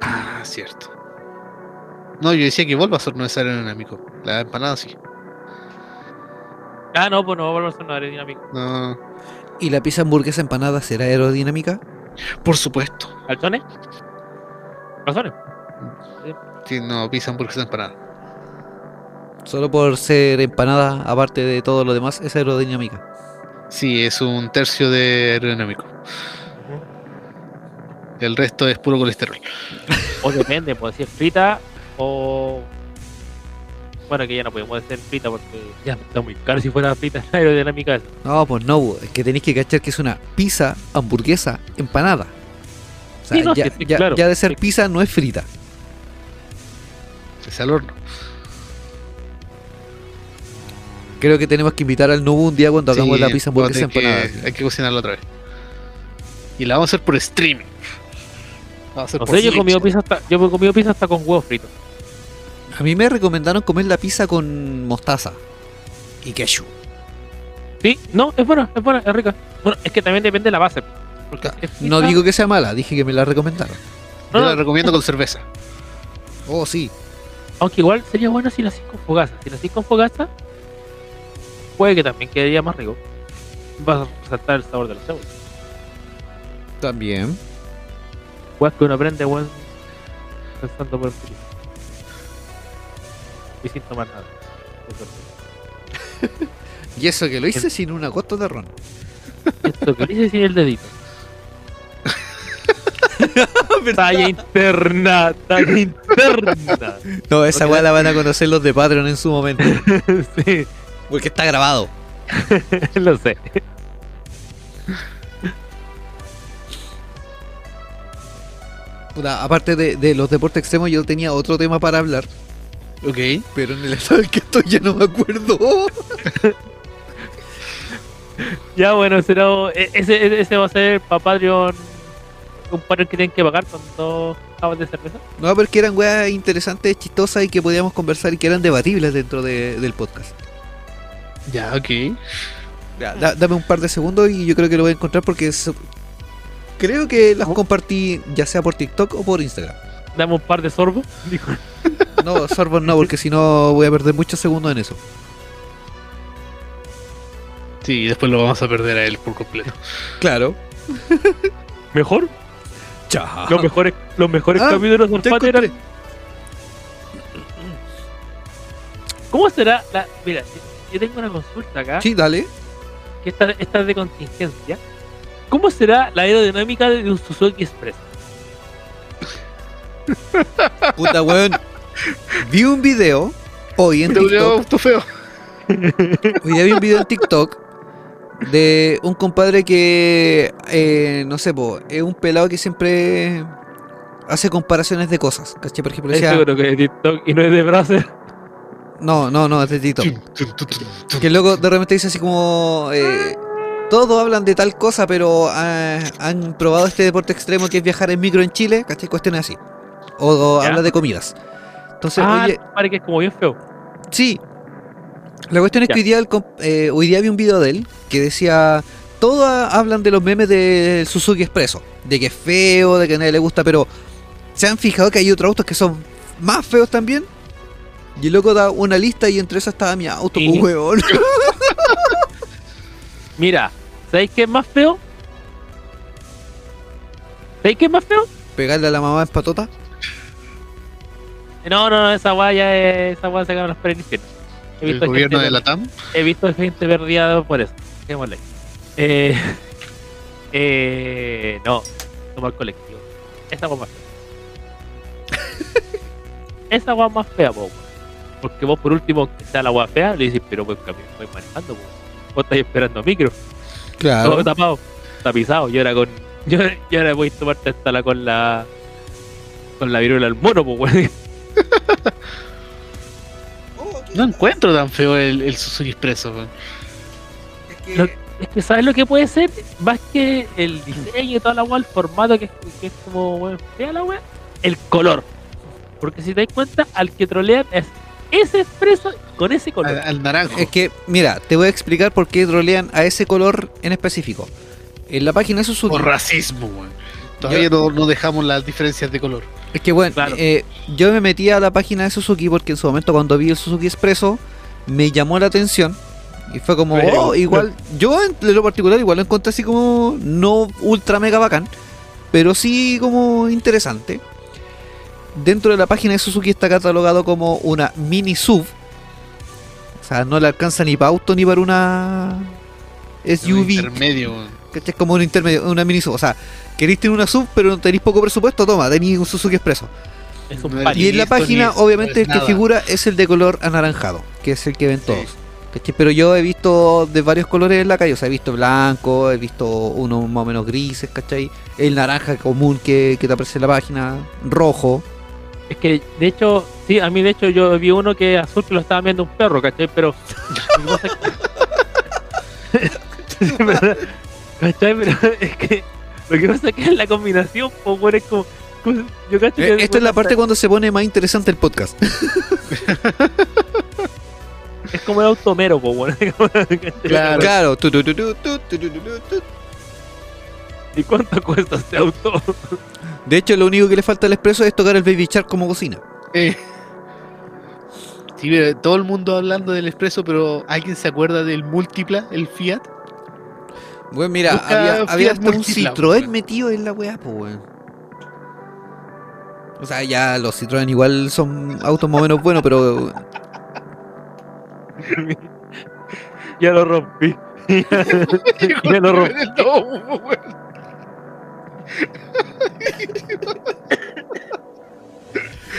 Ah, cierto. No, yo decía que Bulbasaur no es aerodinámico. La empanada sí. Ah, no, pues no, vamos a hacer una aerodinámica. No, ¿Y la pizza hamburguesa empanada será aerodinámica? por supuesto. ¿Calzones? ¿Calzones? Sí, no, pizza, hamburguesa, empanada. Solo por ser empanada, aparte de todo lo demás, es aerodinámica. Sí, es un tercio de aerodinámico. El resto es puro colesterol. O depende, pues si es frita o. Bueno, que ya no podemos hacer frita porque ya está muy caro si fuera frita la aerodinámica. No, pues no, es que tenéis que cachar que es una pizza, hamburguesa, empanada. O sea, Sí, no, ya, sí, sí, ya- claro. ya de ser pizza no es frita. Es al horno. Creo que tenemos que invitar al Nubu un día cuando hagamos la pizza, hamburguesa, empanada. Hay que cocinarla otra vez. Y la vamos a hacer por streaming. No por sé, yo he comido pizza hasta, yo he comido pizza hasta con huevos fritos. A mí me recomendaron comer la pizza con mostaza y ketchup. Sí, no, es buena, es buena, es rica. Bueno, es que también depende de la base. Porque es No digo que sea mala, dije que me la recomendaron. Yo no, la no, recomiendo con cerveza. Oh, sí. Aunque igual sería bueno si la hacís con fogaza. Si la hacís con fogaza, puede que también quedaría más rico. Vas a resaltar el sabor de la cebolla. También. Weas que uno aprende, weón, pensando por el futuro. Y sin tomar nada. Y eso que lo hice sin una gota de ron. Esto que dice sin el dedito. talla interna, talla interna. No, esa weá la van a conocer los de Patreon en su momento. sí, Porque está grabado. lo sé. Puta, aparte de, de los deportes extremos, yo tenía otro tema para hablar. Ok. Pero en el estado en que estoy ya no me acuerdo. Ya, bueno, será, e- ese, ese- ese va a ser para Patreon. Un Patreon que tienen que pagar con dos cabos de cerveza. No, porque eran weas interesantes, chistosas y que podíamos conversar y que eran debatibles dentro de- del podcast. Ya, ok. Ya, da- dame un par de segundos y yo creo que lo voy a encontrar porque es- creo que las compartí ya sea por TikTok o por Instagram. Dame un par de sorbos. Dijo. No, sorbos no, porque si no voy a perder muchos segundos en eso. Sí, y después lo vamos a perder a él por completo. Claro. ¿Mejor? Chao. Los mejores, los mejores Ah, capítulos del te Pat encontré. eran. ¿Cómo será la.? Mira, yo tengo una consulta acá. Sí, dale. Que esta, esta es de contingencia. ¿Cómo será la aerodinámica de un Suzuki Express? Puta weón. Vi un video hoy en Pero un TikTok. auto feo. Hoy día vi un video en TikTok de un compadre que, eh, no sé, po, es un pelado que siempre hace comparaciones de cosas. ¿Cachai? Por ejemplo, Es decía, seguro que de TikTok y no es de Browser. No, no, no, es de tum. Que luego de repente dice así como, eh, todos hablan de tal cosa, pero ah, han probado este deporte extremo que es viajar en micro en Chile, ¿cachai? Cuestiones así. O, habla de comidas. Entonces, ah, oye, parece que es como bien feo. Sí. La cuestión es Ya. que hoy día, el eh, hoy día vi un video de él que decía, todos ha- hablan de los memes del Suzuki Expreso, de que es feo, de que a nadie le gusta, pero ¿se han fijado que hay otros autos que son más feos también? Y el loco da una lista y entre esas estaba mi auto, Sí. pues huevón. Mira, ¿sabéis qué es más feo? ¿Sabéis qué es más feo? Pegarle a la mamá en patota. No, no, no, esa weá ya es. Esa weá se gana los infierno. He El gobierno gente, de la TAM. he visto gente perdida por eso. Dejémosle. Eh, eh, no, tomar colectivo. Esa weá más fea. esa weá más fea, po. Porque vos, por último, que sea la weá fea, le dices, pero pues camino, voy manejando, po. Vos estáis esperando micro. Todo tapado, tapizado. Yo era con. Yo, yo era voy a tomarte hasta la con la. Con la viruela al mono, pues, weón. No encuentro tan feo el, el Suzuki Expreso. weón. Lo- Es que, ¿sabes lo que puede ser? Más que el diseño y toda la weá, el formato que, es- que es como, weón, fea la weá, el color. Porque si te das cuenta, al que trolean es ese expreso con ese color. Al, al naranjo. Es que, mira, te voy a explicar por qué trolean a ese color en específico. En la página de Suzuki. Por racismo, weón. Todavía no, no dejamos las diferencias de color. Es que bueno, Claro. eh, yo me metí a la página de Suzuki porque en su momento cuando vi el Suzuki Expreso me llamó la atención y fue como, Pero- oh, igual, yo en lo particular igual lo encontré así como no ultra mega bacán, pero sí como interesante. Dentro de la página de Suzuki está catalogado como una mini sub. O sea, no le alcanza ni para auto ni para una Un SUV. Intermedio, weón. ¿Cachai? Es como un intermedio, una mini sub. O sea, queréis tener una sub, pero no tenéis poco presupuesto, toma, tenéis un Suzuki Expreso. es un no. Y en la página, es- obviamente, no el que nada. figura es el de color anaranjado, que es el que ven Sí. todos. ¿Cachai? Pero yo he visto de varios colores en la calle, o sea, he visto blanco, he visto uno más o menos grises, ¿cachai? El naranja común que, que te aparece en la página, rojo. Es que, de hecho, sí, a mí, de hecho, yo vi uno que azul que lo estaba viendo un perro, ¿cachai? Pero. es ¿Cachai? Pero es que. Lo que pasa es que en la combinación, pues, bueno, es como. Yo cacho Eh, esta es la parte cuando se pone más interesante el podcast. Es como el automero, pues, bueno. Claro. claro. ¿Y cuánto cuesta este auto? De hecho, lo único que le falta al expreso es tocar el Baby Shark como cocina. Eh. Sí, pero todo el mundo hablando del Expreso, pero ¿alguien se acuerda del Múltipla, el Fiat? Bueno, mira, Busca había, Fiat había hasta un Citroën metido en la weá, pues weón. O sea, ya los Citroën igual son autos más o menos buenos, pero ya lo rompí. ya lo rompí.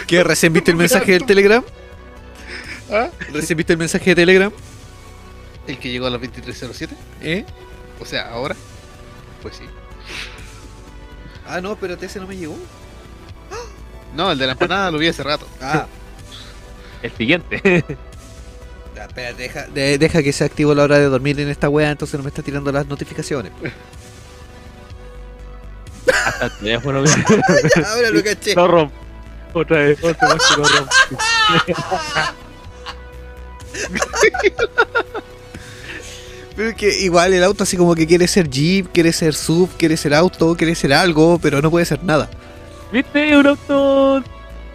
¿Qué? ¿Recién viste el mensaje del Telegram? ¿Ah? ¿Recién viste el mensaje de Telegram? El que llegó a las 2307, ¿Eh? o sea, ahora. Pues sí. Ah, no, espérate, ese no me llegó. No, el de la empanada lo vi hace rato. Ah, El siguiente. espera, deja, de- deja que se active la hora de dormir en esta wea, entonces no me está tirando las notificaciones. Hasta el teléfono. Ahora lo caché. Lo rompo. Otra vez, otra vez que lo. Pero es que igual el auto así como que quiere ser Jeep, quiere ser sub, quiere ser auto, quiere ser algo, pero no puede ser nada. ¿Viste? Un auto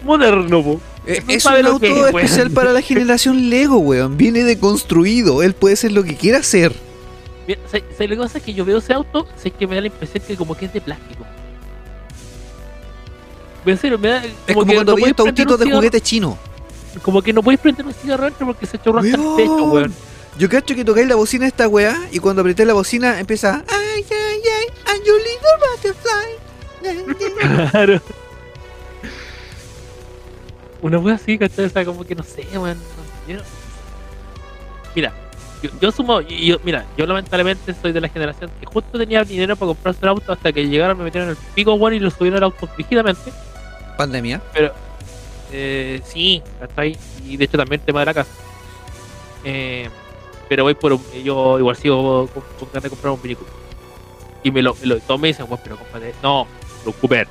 moderno, po. Eh, No es un auto es, especial para la generación Lego, weón. Viene deconstruido, él puede ser lo que quiera hacer. Mira, ¿sabes sabes la cosa? que yo veo ese auto, sé que me da la impresión que como que es de plástico. En serio, me da Es como como que cuando no vi estos autitos de juguete chino. Como que no puedes prender un cigarro dentro porque se chorrasca el Weón. techo, weón. Yo cacho que tocáis la bocina de esta weá y cuando apreté la bocina empieza Ay, ay, ay, and your little butterfly. Claro. Una wea así, ¿cachai? O sea, como que no sé, weón. Mira, yo, yo asumo, y yo, mira, yo lamentablemente soy de la generación que justo tenía dinero para comprarse un auto hasta que llegaron, me metieron en el pico, weón, y lo subieron al auto rígidamente. Pandemia. Eh, sí, ¿cachai? Y de hecho también el tema de la casa. Eh, pero voy por un, yo igual sigo con, con ganas de comprar un vehículo. Y me lo, me lo todos me dicen, bueno, pero cómprate. No, lo Cooper.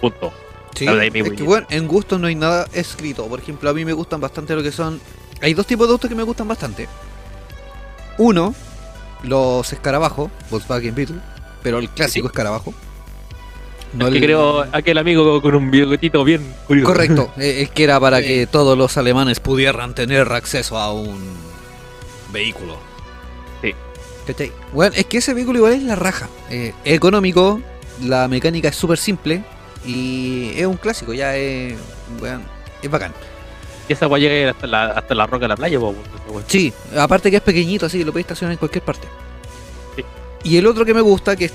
Punto. Sí, ahí es que bueno, en gusto no hay nada escrito. Por ejemplo, a mí me gustan bastante lo que son. Hay dos tipos de autos que me gustan bastante. Uno, los escarabajos, Volkswagen Beetle, pero el clásico escarabajo. No el que el- creo aquel amigo con un bigotito bien curioso. Correcto, eh, es que era para Sí. que todos los alemanes pudieran tener acceso a un vehículo. Sí. Bueno, es que ese vehículo igual es la raja. Eh, es económico, la mecánica es súper simple y es un clásico, ya es, weón, es bacán. Y esa weá llega hasta la, hasta la roca de la playa, po. Sí, aparte que es pequeñito, así que lo podéis estacionar en cualquier parte. Sí. Y el otro que me gusta, que es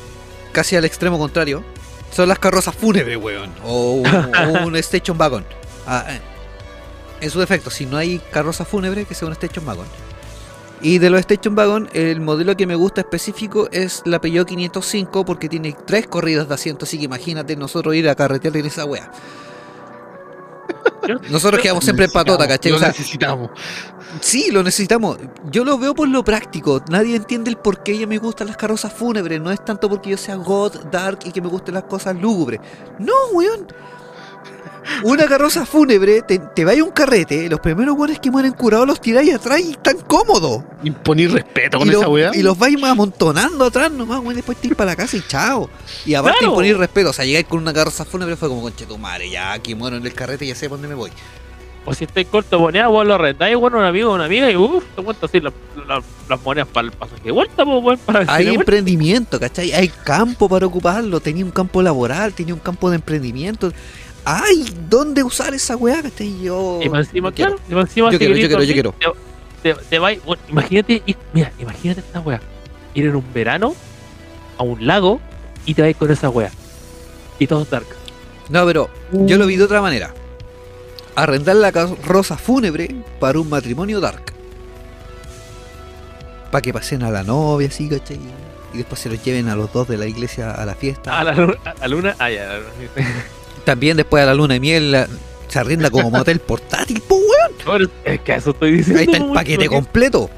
casi al extremo contrario, son las carrozas fúnebres, weón. O un, o un station wagon. Ah, eh. en su defecto, si no hay carroza fúnebre, que sea un station wagon. Y de los station wagon, el modelo que me gusta específico es la Peugeot 505 porque tiene tres corridas de asiento, así que imagínate nosotros ir a carretear en esa wea. Nosotros quedamos siempre en patota, ¿cachai? Lo O sea, necesitamos. Sí, lo necesitamos. Yo lo veo por lo práctico. Nadie entiende el por qué a mí me gustan las carrozas fúnebres. No es tanto porque yo sea God, Dark y que me gusten las cosas lúgubres. No, weón. Una carroza fúnebre, te, te vaya un carrete, los primeros weones que mueren curados los tiráis atrás y están cómodos. Imponer respeto con Y, esa weá. y los vais amontonando atrás nomás, weón. Después te ir para la casa y chao. Y aparte Claro. imponer respeto. O sea, llegáis con una carroza fúnebre fue como conche tu madre. Ya aquí muero en el carrete y ya sé dónde me voy. O si estáis corto moneda, vos lo rentáis, bueno, un amigo o una amiga, y uff, te cuento así las, monedas para el pasaje de vuelta, pues, weón, para Hay bueno, emprendimiento, ¿cachai? Hay campo para ocuparlo. Tenía un campo laboral, tenía un campo de emprendimiento. Hay dónde usar esa weá, ¿cachai? Yo. Y más encima, yo claro, encima Yo quiero, yo quiero, yo te bueno, imagínate, ir- mira, imagínate esta wea. Ir en un verano a un lago y te vais con esa wea. Y todo dark. No, pero yo lo vi de otra manera. Arrendar la carroza fúnebre para un matrimonio dark. Para que pasen a la novia, así, ¿cachai? Y después se los lleven a los dos de la iglesia a la fiesta. A la, luna- a la luna, ah, ya, la luna. También después a la luna de miel se arrienda como motel portátil, pues weón. Bueno, es que eso estoy diciendo. Ahí está el paquete porque- completo.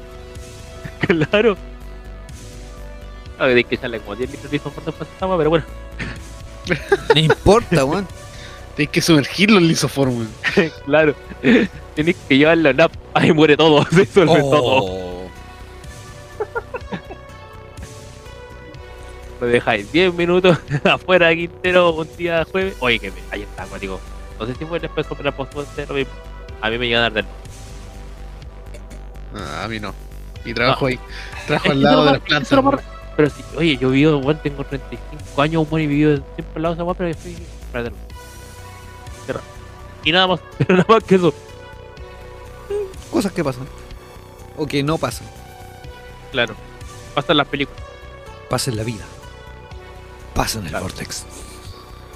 Claro. A ver, hay que echarle como 10 litros de agua, pero bueno, No importa, weón. Tienes que sumergirlo en lisoform, weón. claro. Tienes que llevarlo a NAP. Ahí muere todo, se disuelve todo. Lo dejáis 10 minutos afuera de Quintero un día jueves. Oye, que me, ahí está, digo. No sé si fue después lo mismo. A mí me llega a dar del. Ah, a mí no. Y trabajo Ah. ahí. Trabajo al lado de las plantas. Pero sí, oye, yo vivo, bueno, tengo 35 años, bueno, y vivido siempre al lado de esa pero yo fui para. Y nada más, pero nada más que eso. Cosas que pasan. O que no pasan. Claro. Pasan las películas. Pasa en la vida. Pasa en el Claro. Vortex.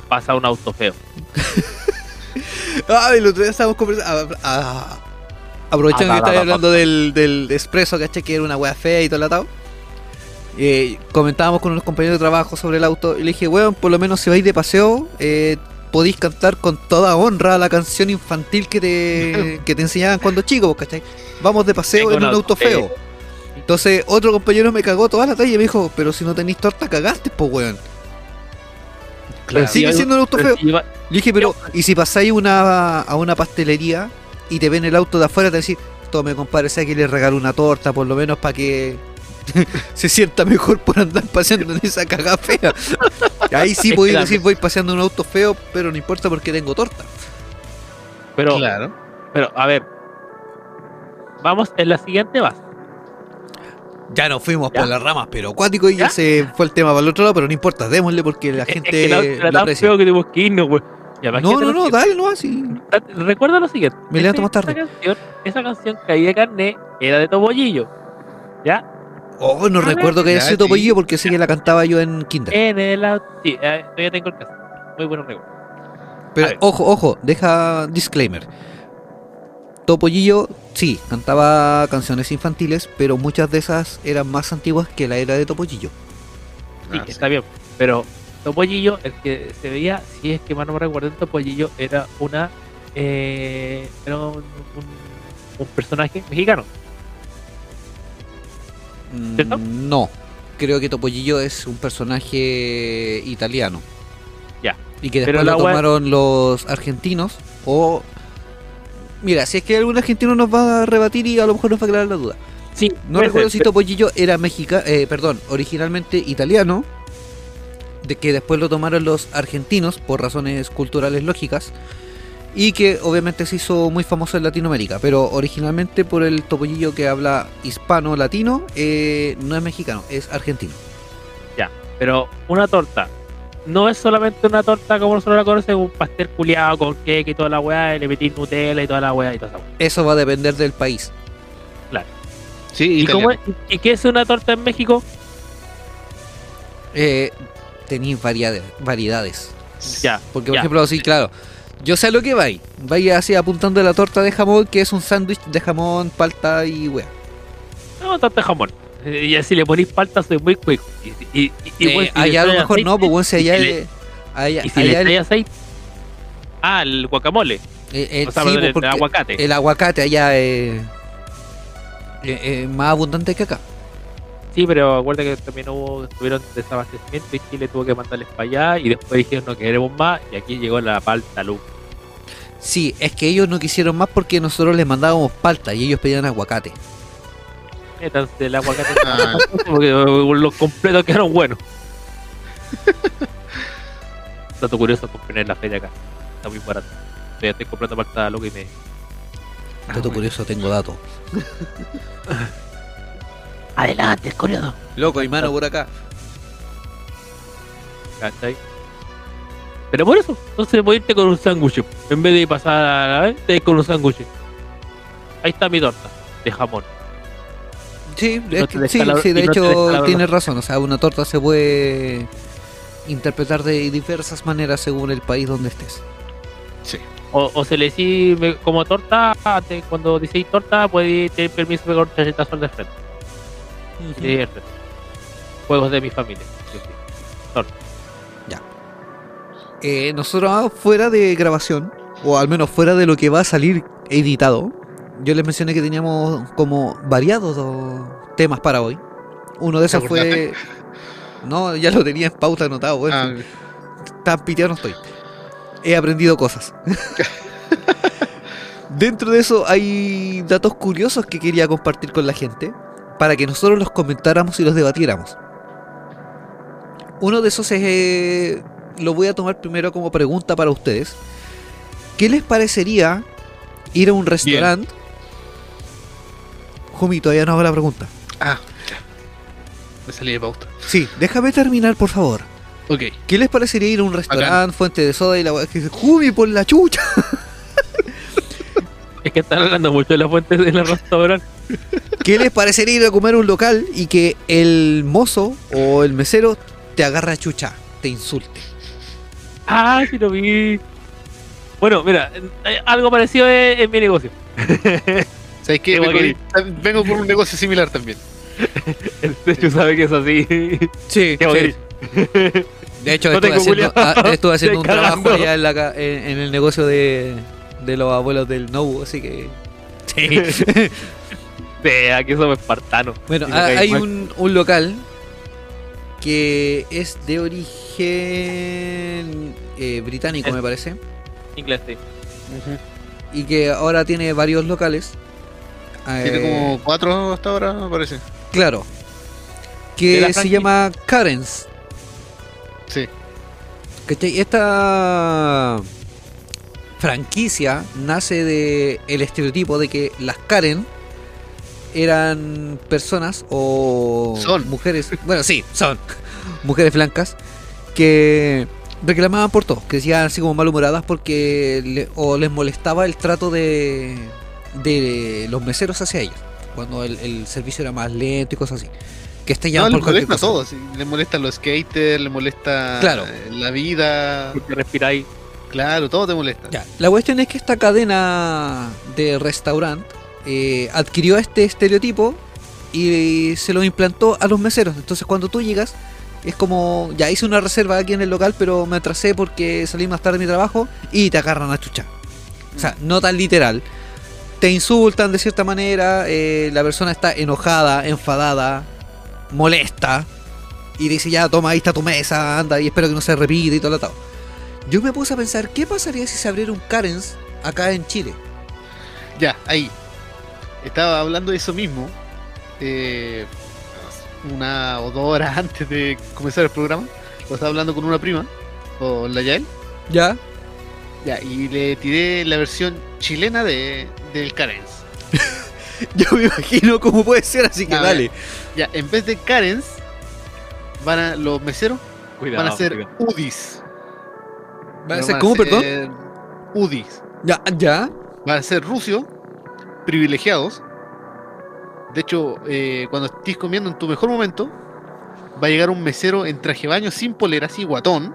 Pasa un auto feo. Ay, el otro día estábamos conversando. ah, ah, aprovechando Ah, que da, hablando del, del expreso, ¿cachai? Que era una wea fea y todo el atado. Eh, comentábamos con unos compañeros de trabajo sobre el auto y le dije, weón, por lo menos si vais de paseo, eh, podís cantar con toda honra la canción infantil que te, que te enseñaban cuando chico, ¿cachai? Vamos de paseo Tengo en un auto feo. Entonces otro compañero me cagó toda la talla y me dijo, pero si no tenéis torta cagaste, pues weón. Sigue si siendo un auto feo. Le dije, pero ¿y si pasáis una, a una pastelería y te ven el auto de afuera, te decís, tome compadre, sea que le regalo una torta, por lo menos para que se sienta mejor por andar paseando en esa caga fea. Ahí sí podéis la- decir, voy paseando en un auto feo, pero no importa porque tengo torta. pero, Claro. pero, a ver. Vamos en la siguiente base. Ya nos fuimos ¿Ya? por las ramas, pero acuático y ya ¿Ya? se fue el tema para el otro lado, pero no importa, démosle porque la es gente que la- tan feo que tuvimos que irnos, güey. Ya, No, no, no, dale, no, así. Recuerda lo siguiente. Me levanto Ese- más tarde. Esa canción, esa canción había de carnet era de Topollillo. ¿Ya? Oh, no recuerdo que haya ya, sido sí. Topollillo porque sé que la cantaba yo en Kinder. En el. Sí, eh, todavía tengo el caso. Muy buenos recuerdos. Pero ojo, ojo, deja disclaimer. Topollillo, sí, cantaba canciones infantiles, pero muchas de esas eran más antiguas que la era de Topollillo. Sí, Ah, sí. está bien. Pero Topollillo, el que se veía, si es que mal no me recuerdo, Topollillo era una. Eh, era un, un- un personaje mexicano. Mm, ¿Cierto? No, creo que Topollillo es un personaje italiano. Ya. Y que después la lo tomaron los argentinos o... Mira, si es que algún argentino nos va a rebatir y a lo mejor nos va a aclarar la duda. Sí, No recuerdo ser, si Topollillo era mexica, eh, perdón, originalmente italiano, de que después lo tomaron los argentinos por razones culturales lógicas, y que obviamente se hizo muy famoso en Latinoamérica, pero originalmente por el Topollillo que habla hispano-latino, eh, no es mexicano, es argentino. Pero una torta. No es solamente una torta como nosotros la conocemos, un pastel culiado con cake y toda la weá, y le metí Nutella y toda la weá y toda esa weá. Eso va a depender del país. Sí, ¿Y, cómo es- ¿Y qué es una torta en México? Eh, tenéis variedades, variedades. Ya. Porque, por ya. ejemplo, sí, claro. Yo sé a lo que vais. Vais así apuntando a la torta de jamón, que es un sándwich de jamón, palta y wea. No, torta de jamón. Eh, Y así le ponís palta, soy muy quick. Y, y, y, Eh, bueno, si le allá a lo mejor no, pues bueno, si allá, le- eh, allá, Y si allá le el, echáis aceite. Ah, el guacamole. eh, el- o sea, sí, perdón, pues, el porque aguacate. el aguacate allá es eh, eh, más abundante que acá. Sí, pero acuerda que también hubo, tuvieron desabastecimiento y Chile tuvo que mandarles para allá y después dijeron no queremos más y aquí llegó la palta luz. Sí, es que ellos no quisieron más porque nosotros les mandábamos palta y ellos pedían aguacate. Métanse el aguacate Ah. porque los completos quedaron buenos. Dato curioso, compré en la feria acá. Está muy barato. Todavía estoy comprando palta loca y me. Dato curioso, tengo dato. Adelante, es curioso. Loco, y mano por acá. ¿Cachai? Pero por eso, entonces voy a irte con un sándwich. En vez de pasar a la vez, te con un sándwich. Ahí está mi torta de jamón. Sí, no sí, sí, de no hecho tienes razón. O sea, una torta se puede interpretar de diversas maneras según el país donde estés. O, o se le dice me- como torta, te- cuando decís torta, puede tener permiso de cortar el tazo de frente. Sí, el frente. Juegos de mi familia. Sí, sí. Eh, nosotros ah, fuera de grabación, o al menos fuera de lo que va a salir editado, yo les mencioné que teníamos como variados temas para hoy. Uno de esos ¿Te fue... No, ya lo tenía en pauta anotado, bueno, Ah, tan piteado no estoy. He aprendido cosas. Dentro de eso hay datos curiosos que quería compartir con la gente para que nosotros los comentáramos y los debatiéramos. Uno de esos es, eh, lo voy a tomar primero como pregunta para ustedes. ¿Qué les parecería ir a un restaurante? Jumi, todavía no hago la pregunta. ah, ya. Me salí de pauta. Sí, déjame terminar, por favor. Ok. ¿Qué les parecería ir a un restaurante, fuente de soda y la que dice, Jumi, por la chucha? Es que están hablando mucho de las fuentes del restaurante. ¿Qué les parecería ir a comer a un local y que el mozo o el mesero te agarra chucha, te insulte? Ah, sí lo vi. Bueno, mira, eh, algo parecido es en mi negocio. ¿Sabes qué? Vengo, guay. vengo por un negocio similar también. El Techo sabe que es así. Sí, Qué sí. De hecho, No estuve haciendo, ah, estuve haciendo un trabajo allá en, la ca- en, en el negocio de, de los abuelos del Nobu, así que. Sí. Vea que somos espartanos. bueno, Si hay un, un local que es de origen eh, británico, Es- me parece. Inglés, sí. Y que ahora tiene varios locales. Tiene Eh, como cuatro hasta ahora, me parece. Claro. Que se llama Karen's. Sí. ¿Cachai? Esta franquicia nace de el estereotipo de que las Karen eran personas o Son. mujeres, bueno, sí, son mujeres blancas que reclamaban por todo, que decían así como malhumoradas porque le- o les molestaba el trato de, de los meseros hacia ellas, cuando el, el servicio era más lento y cosas así. Que No, estallaban le por cualquier molesta cosa. todo. sí. Le molestan los skaters, le molesta Claro. eh, la vida. Porque respiráis. Claro, todo te molesta. Ya, La cuestión es que esta cadena de restaurante eh, adquirió este estereotipo y se lo implantó a los meseros. Entonces cuando tú llegas, es como, ya hice una reserva aquí en el local, pero me atrasé porque salí más tarde de mi trabajo y te agarran a chucha. O sea, no tan literal. Te insultan de cierta manera, eh, la persona está enojada, enfadada, molesta y dice ya toma ahí está tu mesa, anda y espero que no se repita y todo lo atado. Yo me puse a pensar, ¿qué pasaría si se abriera un Karens acá en Chile? Ya, ahí. Estaba hablando de eso mismo. eh, una o dos horas antes de comenzar el programa. Lo estaba hablando con una prima. O la Yael. ¿Ya? Ya, y le tiré la versión chilena de, del Karens. Yo me imagino cómo puede ser, así que A dale. ver. Ya, en vez de Karens, van a, los meseros Cuidado. van a ser cuidado. UDIs. ¿Va a ser van cómo, perdón? UDIs. Ya, ya. Van a ser rusios, privilegiados. De hecho, eh, cuando estés comiendo en tu mejor momento, va a llegar un mesero en traje baño sin polera, así guatón,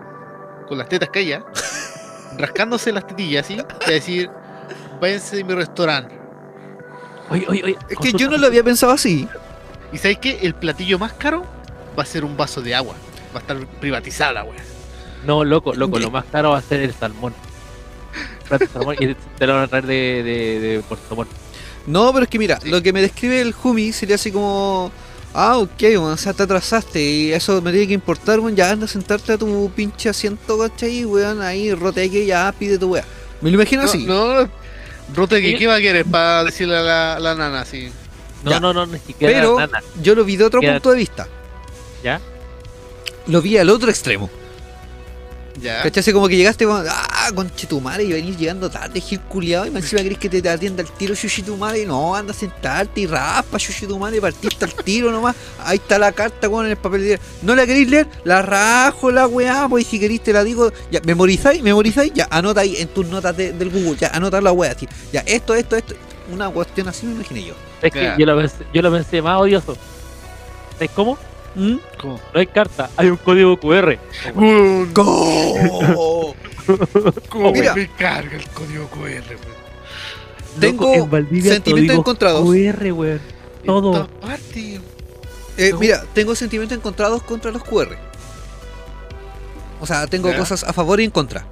con las tetas caídas, rascándose las tetillas así, y a decir, váyanse de mi restaurante. Oye, oye, oye. Es que yo no lo había pensado así. ¿Y sabéis qué? El platillo más caro va a ser un vaso de agua. Va a estar privatizada la wea. No, loco, loco. Lo más caro va a ser el salmón. Salmón y te lo van a traer de, de, de Puerto Montt. No, pero es que mira, Sí. lo que me describe el Jumi sería así como. Ah, ok, bueno, o sea, te atrasaste y eso me tiene que importar, weón. Ya anda a sentarte a tu pinche asiento, ¿cachai? Weón, ahí, roteque, ya pide tu weá. Me lo imagino No, así. no, Rote, ¿qué, qué va a querer para decirle a la, la nana así? No, Ya. no, no, ni siquiera Pero nada. yo lo vi de otro Queda- punto de vista. ¿Ya? Lo vi al otro extremo. Ya. ¿Cachai? Así como que llegaste, weón, ah, conchetumare, y venís llegando tarde, gil culiado, y más encima crees que te, atienda el tiro, chuchitumare, no, anda a sentarte y raspa, chuchitumare, partiste al tiro nomás, ahí está la carta, weón, en el papel de ¿No la queréis leer? La rajo, la weá, pues y si queréis te la digo, ya, memorizáis, memorizáis, ya, anota ahí en tus notas de- del Google, ya, anota la weá, así, ya, esto, esto, esto, una cuestión así me imaginé yo. Es que yo lo, pensé, yo lo pensé más odioso. ¿Sabes cómo? ¿Mm? ¿Cómo? No hay carta, hay un código QR. ¡Go! ¿Cómo Mira. me carga el código QR, weón? Tengo en sentimientos encontrados. QR, weón. Todo. Eh, No. Mira, tengo sentimientos encontrados contra los QR. O sea, tengo Ya. cosas a favor y en contra.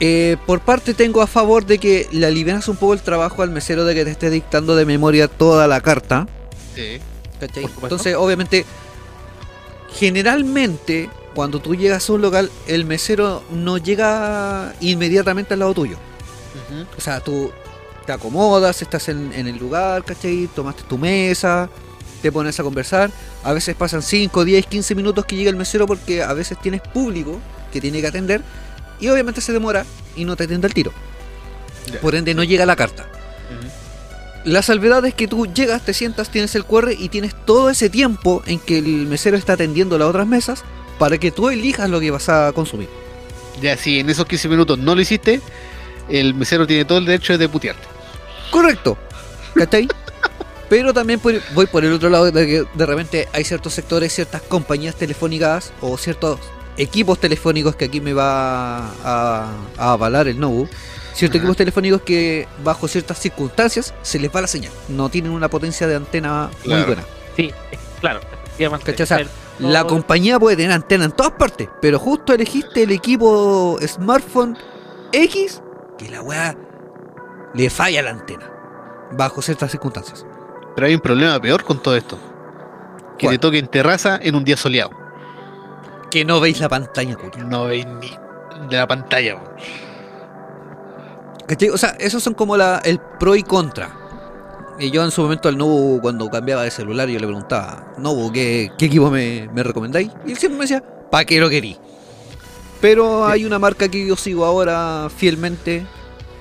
Eh, por parte tengo a favor de que le alivianas un poco el trabajo al mesero de que te esté dictando de memoria toda la carta. Sí. ¿cachai? Entonces, obviamente, generalmente, cuando tú llegas a un local, el mesero no llega inmediatamente al lado tuyo. O sea, tú te acomodas, estás en, en el lugar, ¿cachai? Tomaste tu mesa, te pones a conversar. A veces pasan 5, 10, 15 minutos que llega el mesero porque a veces tienes público que tiene que atender y obviamente se demora y no te atiende el tiro. Por ende no llega la carta. La salvedad es que tú llegas, te sientas, tienes el QR y tienes todo ese tiempo en que el mesero está atendiendo las otras mesas para que tú elijas lo que vas a consumir. Ya, si en esos 15 minutos no lo hiciste, el mesero tiene todo el derecho de putearte. Correcto. ¿Cachai? Pero también por- voy por el otro lado de que de repente hay ciertos sectores, ciertas compañías telefónicas o ciertos equipos telefónicos que aquí me va a, a avalar el Nobu. Ciertos Ajá. equipos telefónicos que bajo ciertas circunstancias se les va la señal. No tienen una potencia de antena muy buena. Sí, claro. O sea, La compañía puede tener antena en todas partes, pero justo elegiste el equipo smartphone X que la weá le falla la antena. Bajo ciertas circunstancias. Pero hay un problema peor con todo esto. Que ¿Cuál? te toque en terraza en un día soleado. Que no veis la pantalla. No veis ni de la pantalla. weón. ¿Cachai? O sea, esos son como la, el pro y contra. Y yo en su momento al Nobu, cuando cambiaba de celular, yo le preguntaba, Nobu, ¿qué, qué equipo me, me recomendáis? Y él siempre me decía, ¿para qué lo querí? Pero hay una marca que yo sigo ahora fielmente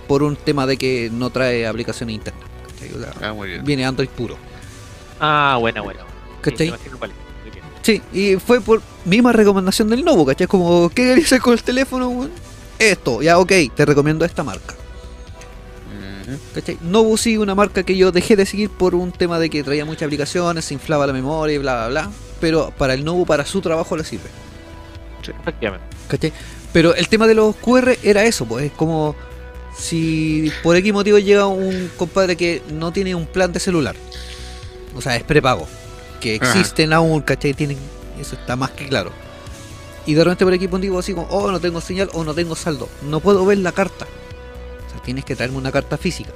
por un tema de que no trae aplicaciones internas. ¿cachai? O sea, Ah, muy bien. viene Android puro. Ah, buena, buena. ¿Cachai? Sí, y fue por misma recomendación del Nobu, ¿cachai? Como, ¿qué querías hacer con el teléfono? weón? Esto, ya ok, te recomiendo esta marca. ¿Cachai? Nobu sí, una marca que yo dejé de seguir por un tema de que traía muchas aplicaciones, se inflaba la memoria y bla bla bla. Pero para el Nobu, para su trabajo le sirve. Efectivamente. ¿Cachai? Pero el tema de los QR era eso, pues es como si por X motivo llega un compadre que no tiene un plan de celular. O sea, es prepago. Que Ajá. existen aún, ¿cachai? Tienen, eso está más que claro. Y de repente por X motivo así como, oh, no tengo señal o no tengo saldo. No puedo ver la carta. Tienes que traerme una carta física.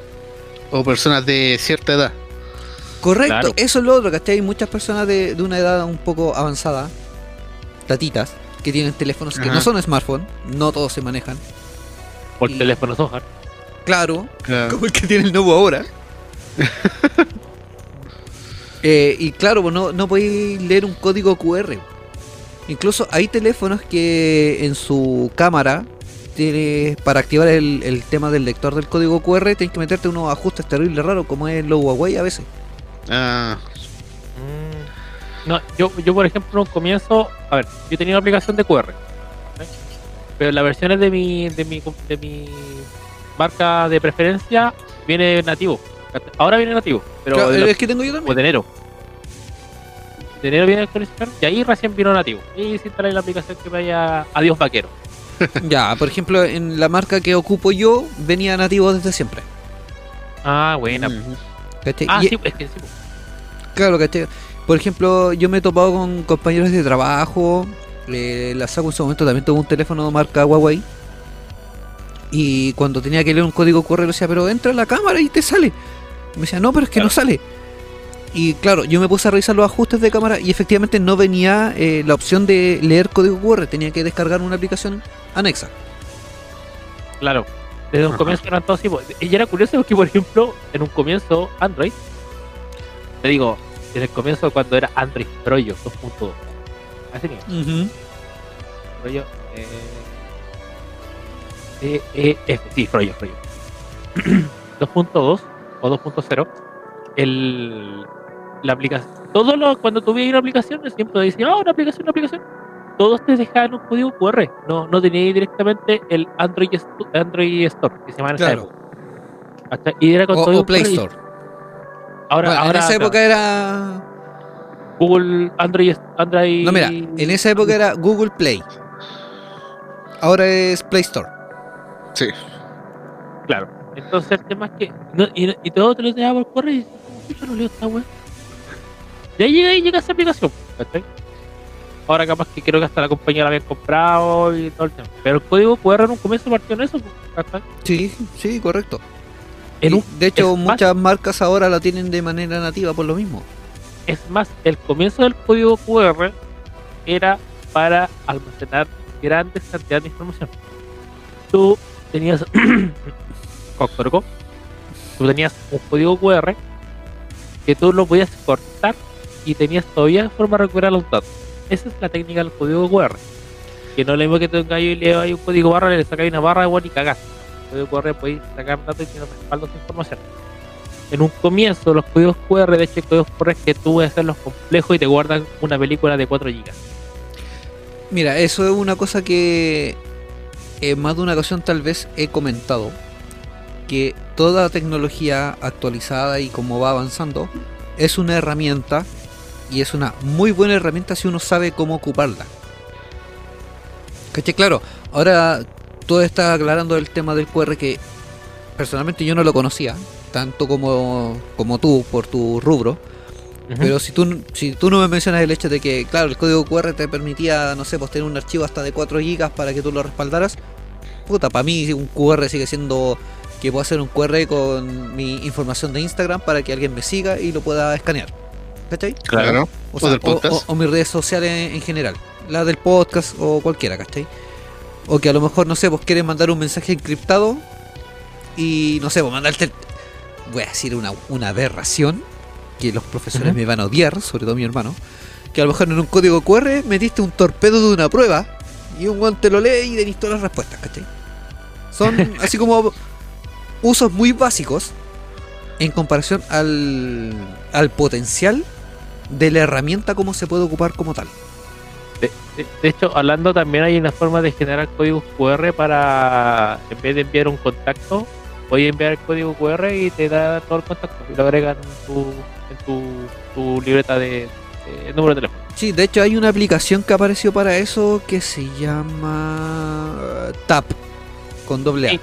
O personas de cierta edad. Correcto, Claro. eso es lo otro, ¿cachai? Hay muchas personas de, de una edad un poco avanzada, tatitas, que tienen teléfonos que no son smartphone, no todos se manejan. Por Y- teléfono Sohar. Claro, Claro. como el que tiene el nuevo ahora. Eh, y claro, pues no, no podéis leer un código QR. Incluso hay teléfonos que en su cámara, para activar el, el tema del lector del código QR, tienes que meterte unos ajustes terribles raros, como es los Huawei a veces. Ah, Mm. No, yo, yo por ejemplo, en un comienzo, a ver, yo tenía una aplicación de QR, ¿eh? pero las versiones de mi, de mi, de mi marca de preferencia viene nativo. Ahora viene nativo, pero Claro, es que tengo yo también. de enero. De enero viene a actualizar y ahí recién vino nativo. Y se instala la aplicación que vaya Adiós Vaquero. Ya, por ejemplo, en la marca que ocupo yo, venía nativo desde siempre. Ah, buena. Ah, Y- sí, es que sí. pues. Claro, ¿cachai? Por ejemplo, yo me he topado con compañeros de trabajo. eh, la saco en su momento también tuvo un teléfono marca Huawei. Y cuando tenía que leer un código QR, le decía, pero entra en la cámara y te sale. Me decía, no, pero es que no sale. Y claro, yo me puse a revisar los ajustes de cámara y efectivamente no venía eh, la opción de leer código QR. Tenía que descargar una aplicación anexa. Claro. Desde un Ajá. comienzo eran todos así. Y era curioso porque, por ejemplo, en un comienzo Android, te digo, en el comienzo cuando era Android Froyo 2.2. Así que, Froyo. Eh, eh, eh, F, sí, Froyo, Froyo. 2.2 o 2.0. El, la aplicación. Todo lo, cuando tuve una aplicación, siempre decía, ah, una aplicación, una aplicación. Todos te dejaban un código QR. No, no tenía directamente el Android, Android Store, que se llama en esa Claro. época. Hasta- y era con O, o Play QR y Store. Ahora, Bueno, ahora en esa claro, época era. Google, Android, Android. No, mira, en esa época era Google Play. Ahora es Play Store. Sí. Claro. Entonces el tema es que. No, y, y todo te lo dejaba por correo y dices, "¿Cómo yo no leo esta wea. Y ahí llega, y llega esa aplicación. ¿cachai? Ahora capaz que creo que hasta la compañía la habían comprado y todo el tema. Pero el código QR en un comienzo partió en eso. pues, ¿cachai? Sí, sí, correcto. En Y, un- de hecho, muchas marcas ahora la tienen de manera nativa por lo mismo. Es más, el comienzo del código QR era para almacenar grandes cantidades de información. Tú tenías. Tú tenías un código QR que tú lo podías cortar y tenías todavía forma de recuperar los datos. Esa es la técnica del código QR. Que no es lo que tú tengas y le hay un código barra, le sacáis una barra igual y cagás. El código QR podéis sacar datos y tiene respaldos de información. En un comienzo, los códigos QR, de hecho, códigos QR que tú puedes hacerlos complejos y te guardan una película de 4 GB. Mira, eso es una cosa que en más de una ocasión tal vez he comentado. Que toda tecnología actualizada y como va avanzando es una herramienta y es una muy buena herramienta si uno sabe cómo ocuparla. ¿Caché? Claro, ahora tú estás aclarando el tema del QR que personalmente yo no lo conocía, tanto como, como tú por tu rubro. Pero si tú, si tú no me mencionas el hecho de que, claro, el código QR te permitía, no sé, pues tener un archivo hasta de 4 GB para que tú lo respaldaras, puta, para mí un QR sigue siendo que puedo hacer un QR con mi información de Instagram para que alguien me siga y lo pueda escanear. ¿Cachai? Claro. O, O sea, del o- podcast. o- o mis redes sociales en, en general. La del podcast o cualquiera, ¿cachai? O que a lo mejor, no sé, vos quieres mandar un mensaje encriptado y, no sé, vos mandarte... el- Voy a decir una, una aberración que los profesores me van a odiar, sobre todo mi hermano. Que a lo mejor en un código QR metiste un torpedo de una prueba y un guante lo lee y tenés todas las respuestas, ¿cachai? Son así como usos muy básicos en comparación al, al potencial de la herramienta como se puede ocupar como tal. De, de- de hecho, hablando también hay una forma de generar códigos QR para, en vez de enviar un contacto, voy a enviar el código QR y te da todo el contacto y lo agregan en tu, en tu, tu libreta de, de número de teléfono. Sí, de hecho hay una aplicación que apareció para eso que se llama TAP con doble A. Sí.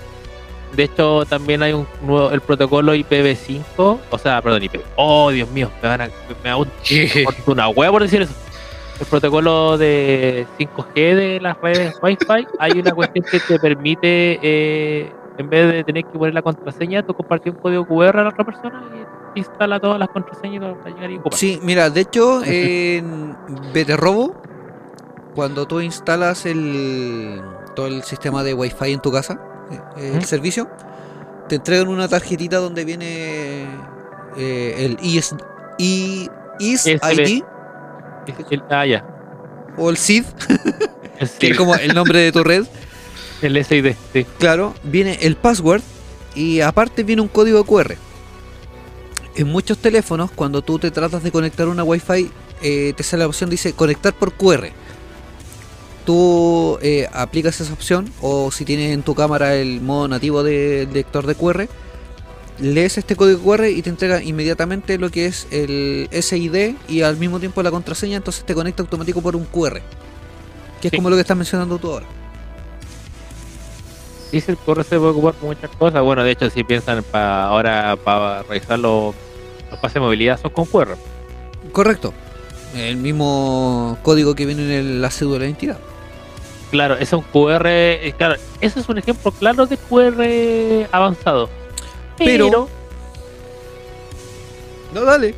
De hecho, también hay un nuevo, el protocolo IPv5, o sea, perdón, IP. Oh, Dios mío, me van a, me da un- una hueá por decir eso. El protocolo de 5G de las redes Wi-Fi, hay una cuestión que te permite, eh, en vez de tener que poner la contraseña, tú compartir un código QR a la otra persona y instala todas las contraseñas para llegar y ocupar. Sí, mira, de hecho en Robo cuando tú instalas el todo el sistema de Wi-Fi en tu casa, eh, el servicio, te entregan una tarjetita donde viene eh, el ES ESB. ID El- el- ah, ya. o el SID, El, que es como el nombre de tu red. el SID, sí. Claro, viene el password y aparte viene un código QR. En muchos teléfonos, cuando tú te tratas de conectar una Wi-Fi, eh, te sale la opción dice conectar por QR. Tú eh, aplicas esa opción o si tienes en tu cámara el modo nativo de lector de QR, lees este código QR y te entrega inmediatamente lo que es el SID y al mismo tiempo la contraseña, entonces te conecta automático por un QR. Que es Sí. como lo que estás mencionando tú ahora. Sí, sí, el QR se puede ocupar con muchas cosas. Bueno, de hecho, si piensan para ahora para revisar los, los pases de movilidad son con QR. Correcto. El mismo código que viene en la cédula de identidad. Claro, ese es un QR. eh, Claro, ese es un ejemplo claro de QR avanzado. Pero- Pero, No, dale.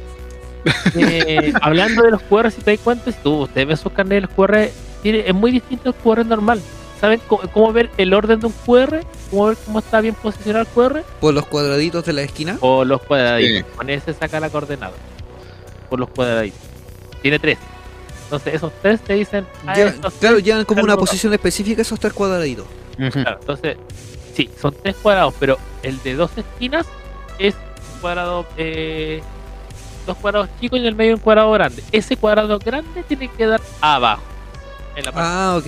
eh, hablando de los QR, si te das cuenta, si tú ustedes ven sus carnet de los QR, tiene, es muy distinto al QR normal. ¿Saben cómo, cómo ver el orden de un QR? ¿Cómo ver cómo está bien posicionado el QR? Por los cuadraditos de la esquina. O los cuadraditos. Con ese saca la coordenada. Por los cuadraditos. Tiene tres. Entonces, esos tres te dicen. ah, Ya- claro, tres llevan como una posición específica esos tres cuadraditos. Claro, entonces, sí, son tres cuadrados, pero el de dos esquinas es un cuadrado, eh, dos cuadrados chicos y en el medio un cuadrado grande. Ese cuadrado grande tiene que quedar abajo. En la parte. Ah, ok.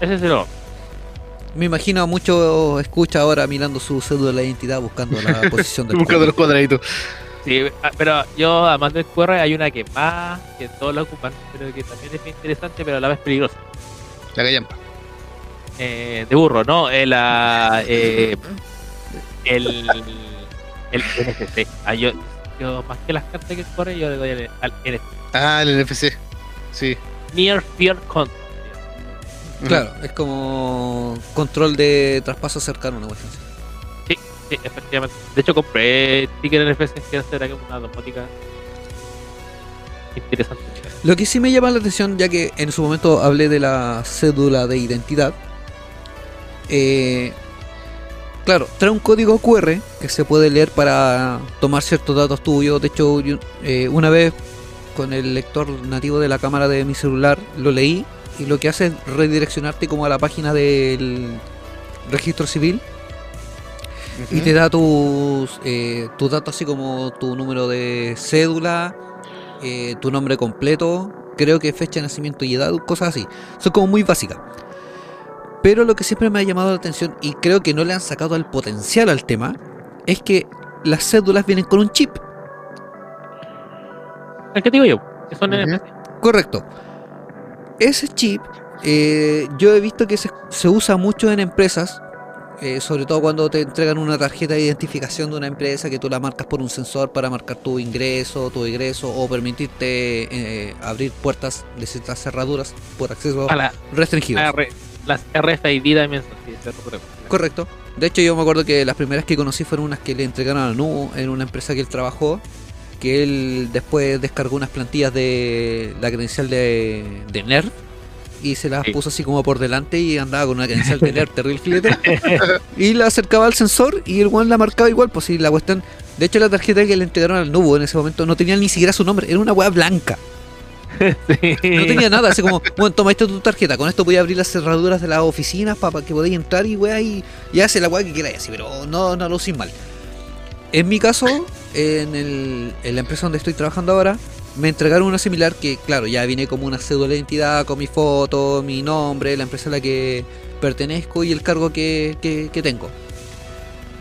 Ese es el orden. Me imagino a muchos escucha ahora mirando su cédula de identidad buscando la posición del Buscando los cuadraditos. Sí, ah, pero yo, además del QR, hay una que más, que todos la ocupan, pero que también es muy interesante, pero a la vez peligrosa. La callampa. Eh, de burro, ¿no? El, ah, eh, el, el NFC. Ah, yo, yo, más que las cartas que el QR, yo le doy al, al NFC. Ah, el NFC. Sí. Near Fear Control. Claro, es como control de traspaso cercano, una cuestión así. Sí, efectivamente. De hecho, compré ticket NFC que hacer aquí una domótica interesante. Lo que sí me llama la atención, ya que en su momento hablé de la cédula de identidad, eh, claro, trae un código QR que se puede leer para tomar ciertos datos tuyos. De hecho, eh, una vez con el lector nativo de la cámara de mi celular lo leí y lo que hace es redireccionarte como a la página del registro civil y te da tus, eh, tus datos así como tu número de cédula, eh, tu nombre completo, creo que fecha de nacimiento y edad, cosas así. Son como muy básicas. Pero lo que siempre me ha llamado la atención y creo que no le han sacado el potencial al tema es que las cédulas vienen con un chip. ¿El que digo yo? Que son. Correcto. Ese chip, eh, yo he visto que se, se usa mucho en empresas Eh, sobre todo cuando te entregan una tarjeta de identificación de una empresa que tú la marcas por un sensor para marcar tu ingreso, tu egreso o permitirte eh, abrir puertas de ciertas cerraduras por acceso A la, restringido. R- las RFID también son, sí. Correcto. De hecho, yo me acuerdo que las primeras que conocí fueron unas que le entregaron a Nu en una empresa que él trabajó. Que él después descargó unas plantillas de la credencial de, de NERD y se las Sí. puso así como por delante y andaba con una credencial de NERD terrible filete. y la acercaba al sensor y el one la marcaba igual. Pues sí, la cuestión. De hecho, la tarjeta que le entregaron al Nubo en ese momento no tenía ni siquiera su nombre, era una weá blanca. Sí. No tenía nada, así como, bueno, toma esta es tu tarjeta, con esto voy a abrir las cerraduras de las oficinas para que podáis entrar y weá y, y hace la weá que queráis así, pero no, no lo uséis mal. En mi caso, en, el- en la empresa donde estoy trabajando ahora, me entregaron una similar que, claro, ya viene como una cédula de identidad con mi foto, mi nombre, la empresa a la que pertenezco y el cargo que, que- que tengo.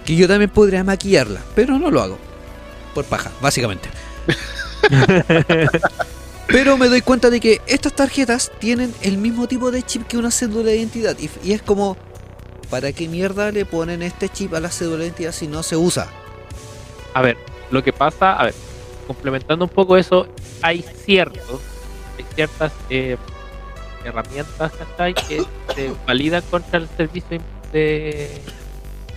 Que yo también podría maquillarla, pero no lo hago. Por paja, básicamente. Pero me doy cuenta de que estas tarjetas tienen el mismo tipo de chip que una cédula de identidad. Y, y es como, ¿para qué mierda le ponen este chip a la cédula de identidad si no se usa? A ver, lo que pasa, a ver, complementando un poco eso, hay ciertos, hay ciertas eh, herramientas ¿cachai? que se validan contra el servicio de,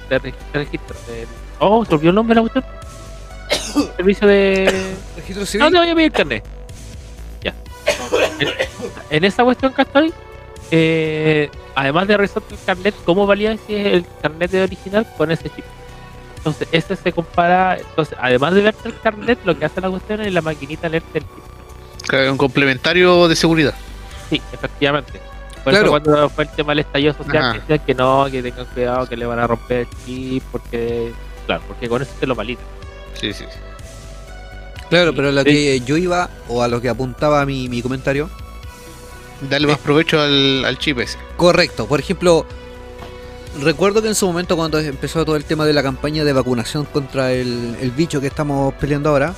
de reg- de registro. del- oh, se olvidó el nombre de la cuestión. servicio de. ¿Registro No civil? te voy a pedir carnet. Ya. En, en esa cuestión que estoy, eh, además de revisar el carnet, ¿cómo valía si es el carnet de original con ese chip? Entonces, ese se compara. Entonces, además de verte el carnet, lo que hace la cuestión es la maquinita leerte el chip. Claro, Un complementario de seguridad. Sí, efectivamente. Por Claro. eso cuando fue el tema del estallido social, decían que no, que tengan cuidado, que le van a romper el chip, porque. Claro, porque con eso te lo validan. Sí, sí. sí. Claro, pero a lo que yo iba, o a lo que apuntaba mi, mi comentario, Darle más provecho al, al chip ese. correcto. Por ejemplo, recuerdo que en su momento cuando empezó todo el tema de la campaña de vacunación contra el, el bicho que estamos peleando ahora,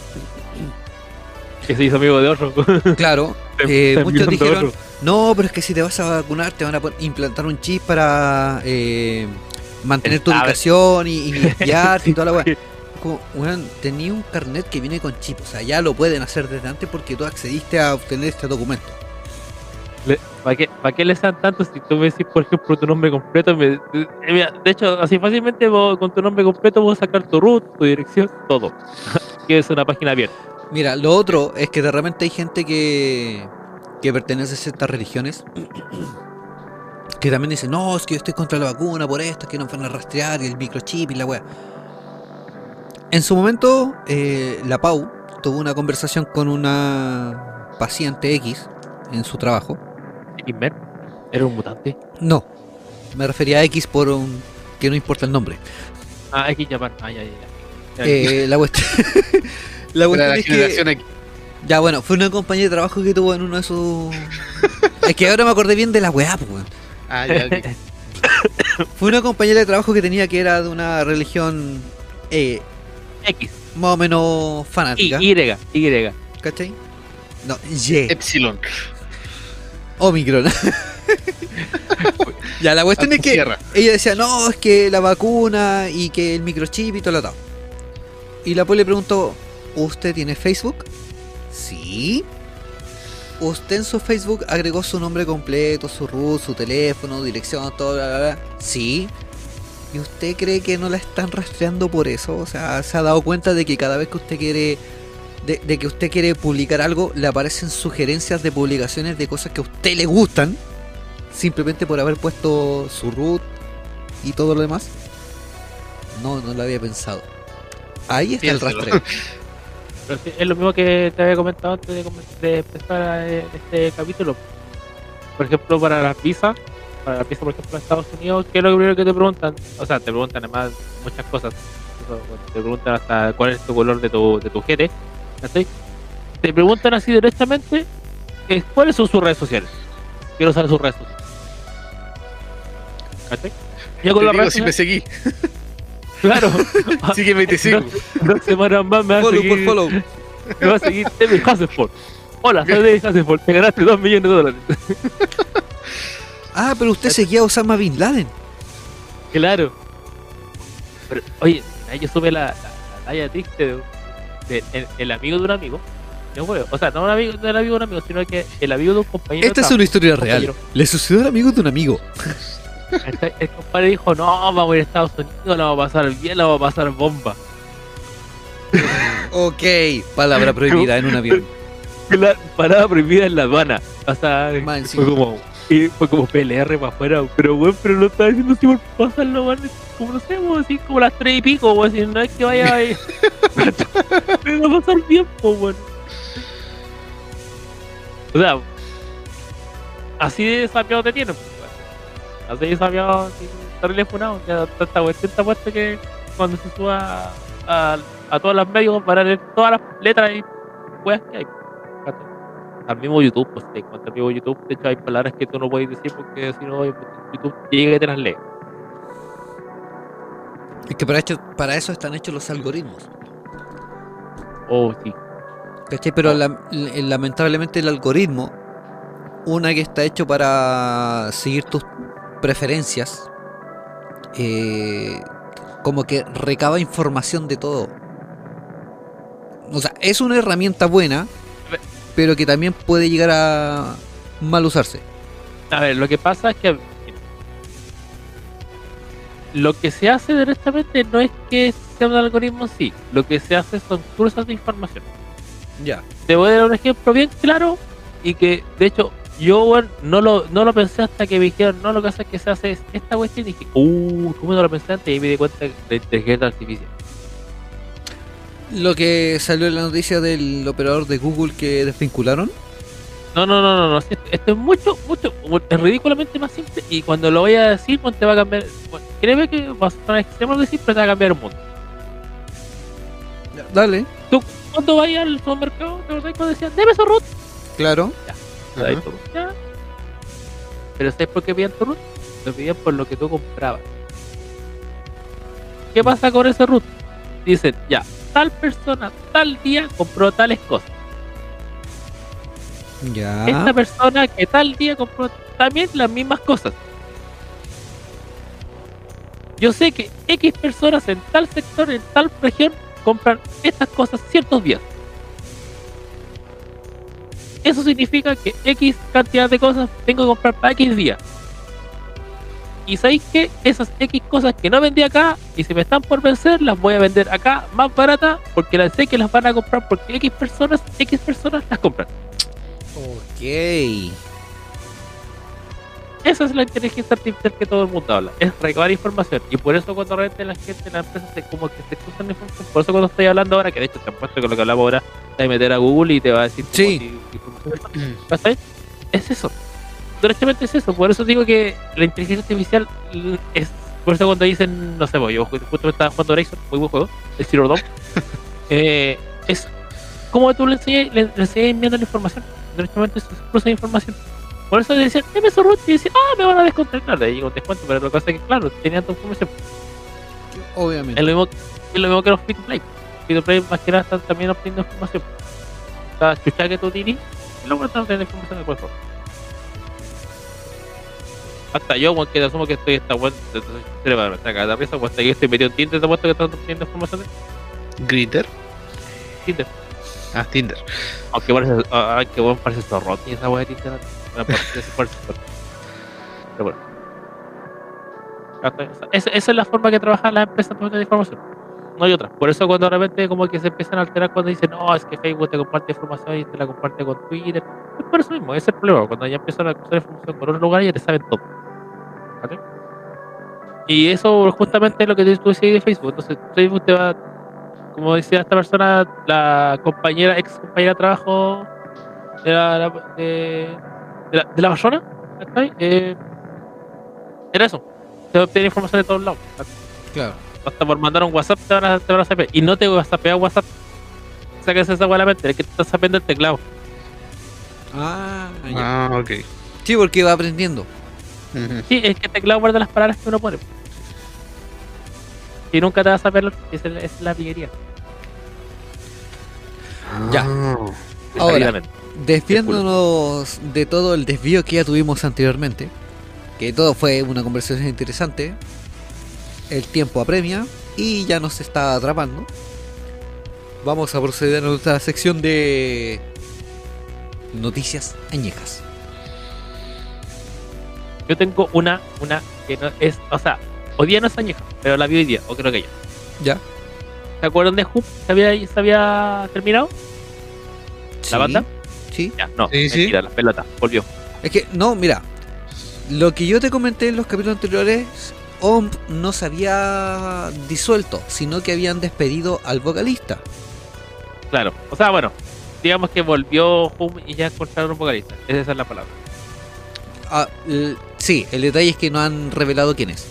Que se hizo amigo de otro. claro, eh, muchos dijeron, no, pero es que si te vas a vacunar te van a implantar un chip para eh, mantener tu ubicación y, y espiarte y toda la weá. Como, weón, tenía un carnet que viene con chip, o sea, ya lo pueden hacer desde antes porque tú accediste a obtener este documento. ¿Para qué, ¿Para qué le sean tanto si tú me decís, por ejemplo, tu nombre completo? eh, de hecho, así fácilmente con tu nombre completo puedo sacar tu root, tu dirección, todo. que es una página abierta. Mira, lo otro es que de repente hay gente que, que pertenece a ciertas religiones que también dice, no, es que yo estoy contra la vacuna por esto, es que nos van a rastrear y el microchip y la weá. En su momento, eh, la Pau tuvo una conversación con una paciente X en su trabajo. Inmer, era un mutante. No, me refería a X por un... que no importa el nombre. Ah, que llamar. Ah, ya, ya, ya. Eh, la cuestión... la cuestión la es que... generación X. Ya, bueno, fue una compañía de trabajo que tuvo en uno de sus. es que ahora me acordé bien de la weá, pues, weón. Ah, ya, ok. Fue una compañera de trabajo que tenía que era de una religión eh, X, más o menos Y, fanática. Y, Y. ¿Cachai? No, Y. Epsilon. Omicron. ya, la cuestión es que ella decía, no, es que la vacuna y que el microchip y todo lo tal. Y la poli le preguntó, ¿usted tiene Facebook? Sí. ¿Usted en su Facebook agregó su nombre completo, su root, su teléfono, dirección, todo, bla, bla, bla? Sí. ¿Y usted cree que no la están rastreando por eso? O sea, ¿se ha dado cuenta de que cada vez que usted quiere... De, de que usted quiere publicar algo, le aparecen sugerencias de publicaciones de cosas que a usted le gustan, simplemente por haber puesto su root y todo lo demás. No, no lo había pensado. Ahí está el rastreo. Pero es lo mismo que te había comentado antes de, de empezar eh, este capítulo. Por ejemplo, para las visas, para las visas, por ejemplo, en Estados Unidos, ¿qué es lo primero que te preguntan? O sea, te preguntan además muchas cosas. Te preguntan hasta cuál es tu color de tu, de tu jete. Te preguntan así directamente eh, cuáles son sus redes sociales. Quiero saber sus redes sociales. ¿Cachai? Ya con las redes si me seguí. claro. Sígueme y te sigo. Dos semanas más me va a follow por seguir- follow. me va a seguir David Hasselhoff. Hola, soy David Hasselhoff. Te ganaste 2 millones de dólares. Ah, pero usted seguía a Osama Bin Laden. Claro. Pero, oye, ahí yo supe la, la, la talla triste de, el, el amigo de un amigo. No, güey, o sea, no un amigo del amigo de un amigo, sino que el amigo de un compañero. Esta es una historia real. Le sucedió al amigo de un amigo. El, el compadre dijo, no, vamos a ir a Estados Unidos, la vamos a pasar bien, la vamos a pasar bomba. Ok, palabra prohibida en un avión. La parada prohibida en la aduana. O sea, fue como, y fue como PLR para afuera, pero bueno, pero lo estaba diciendo así por pasarlo, weón, como no sé, weón, así como las tres y pico, weón, así, no es que vaya ahí. Me va a pasar bien, po, weón. O sea, así de sabiado te tienen, pues, weón. Así de sabiado, así, terrible funado, ya tanta cuestión está puesto que cuando se suba a, a todas las medios van a leer todas las letras y weas que hay. Al mismo YouTube, pues te cuenta al mismo YouTube, de hecho hay palabras que tú no puedes decir porque si no YouTube llega y te las lee. Es que para, hecho, para eso están hechos los algoritmos. Oh, sí. ¿Cachai? Pero la- l- lamentablemente el algoritmo, una que está hecho para seguir tus preferencias, eh, como que recaba información de todo. O sea, es una herramienta buena, pero que también puede llegar a mal usarse. A ver, lo que pasa es que lo que se hace directamente no es que sea un algoritmo sí, lo que se hace son cursos de información. Ya. Te voy a dar un ejemplo bien claro y que de hecho yo bueno, no lo no lo pensé hasta que me dijeron no lo que hace es que se hace es esta cuestión y dije uh cómo no lo pensé antes y me di cuenta de la inteligencia artificial Lo que salió en la noticia del operador de Google que desvincularon. no no no no no esto es mucho mucho es ridículamente más simple y cuando lo voy a decir pues, te va a cambiar bueno, créeme que va a extremo decir pero te va a cambiar el mundo Dale. tú cuando vayas al supermercado te acordás cuando decían deme su root Claro. Root, ya. pero ¿sabes por qué pedían tu root? lo pedían por lo que tú comprabas ¿qué pasa con ese root? dicen ya tal persona tal día compró tales cosas Ya. esta persona que tal día compró también las mismas cosas. Yo sé que X personas en tal sector, en tal región, compran estas cosas ciertos días. Eso significa que X cantidad de cosas tengo que comprar para X días. Y sabéis que esas X cosas que no vendí acá y si me están por vencer, las voy a vender acá más barata porque las sé que las van a comprar porque X personas, X personas las compran. Ok. Esa es la inteligencia artificial que todo el mundo habla, es recabar información. Y por eso cuando realmente la gente, las empresas se, como que se cruzan información, por eso cuando estoy hablando ahora, que de hecho te han puesto con lo que hablamos ahora, te meter a Google y te va a decir como Sí. si-. Es eso. Directamente es eso. Por eso digo que la inteligencia artificial es. Por eso cuando dicen, no sé, pues, yo justo me estaba jugando Horizon, muy buen juego, el Zero Dawn, eh, es como tú le enseñas, le, le enseñas enviando la información. Directamente es de información. Por eso le decían, deme su root y decían, ah, me van a descontar. Claro, ahí llega un descuento, pero lo que pasa es que, claro, tenían tu información. Obviamente. Es lo mismo, es lo mismo que los free to play. Free to play más que nada están también obteniendo información. Cada chucha que tú tienes, luego están obteniendo información del juego. Hasta yo, weón, que te asumo que estoy esta weón, se le va a cada weón, hasta que estoy metido en Tinder, te apuesto que están obteniendo información de Grinder. Tinder. Ah, Tinder. Aunque parece, ah, que weón parece zorrón y esa weá de Tinder. De ese parece zorrón. Pero bueno. Esa, esa- es la forma que trabajan las empresas para obtener información. No hay otra. Por eso cuando de repente como que se empiezan a alterar cuando dicen, no, es que Facebook te comparte información y te la comparte con Twitter. Es por eso mismo, ese es el problema. Cuando ya empiezan a cruzar información con otro lugar ya te saben todo. Y eso justamente es lo que tú decías de Facebook. Entonces Facebook te va, como decía esta persona, la compañera, ex compañera de trabajo de la, de, la, de la persona. Eh, era eso. Te obtiene información de todos lados. Claro. Hasta por mandar un WhatsApp te van a, te van a sapear. Y no te WhatsAppea WhatsApp. Sáquese esa hueá la mente, es que te estás sapeando el teclado. Ah, ya. Ah, ok. Sí, porque va aprendiendo. Sí, es que el teclado guarda las palabras que uno pone. Y nunca te vas a saber, esa es la- esa es la pillería. Ya. Ah. Ahora, desviándonos de todo el desvío que ya tuvimos anteriormente, que todo fue una conversación interesante, el tiempo apremia, y ya nos está atrapando, vamos a proceder a nuestra sección de noticias añejas. Yo tengo una, una que no es, o sea, hoy día no es añeja, pero la vi hoy día, o creo que ya. ¿Ya? ¿Se acuerdan de Hoop? ¿Se había, se había terminado? ¿La banda? Sí. Ya, no, Sí, sí. mentira, la pelota, volvió. Es que, no, mira. Lo que yo te comenté en los capítulos anteriores, OMP no se había disuelto, sino que habían despedido al vocalista. Claro, o sea, bueno, digamos que volvió Hoop y ya encontraron un vocalista. Esa es la palabra. Ah, sí, el detalle es que no han revelado quién es.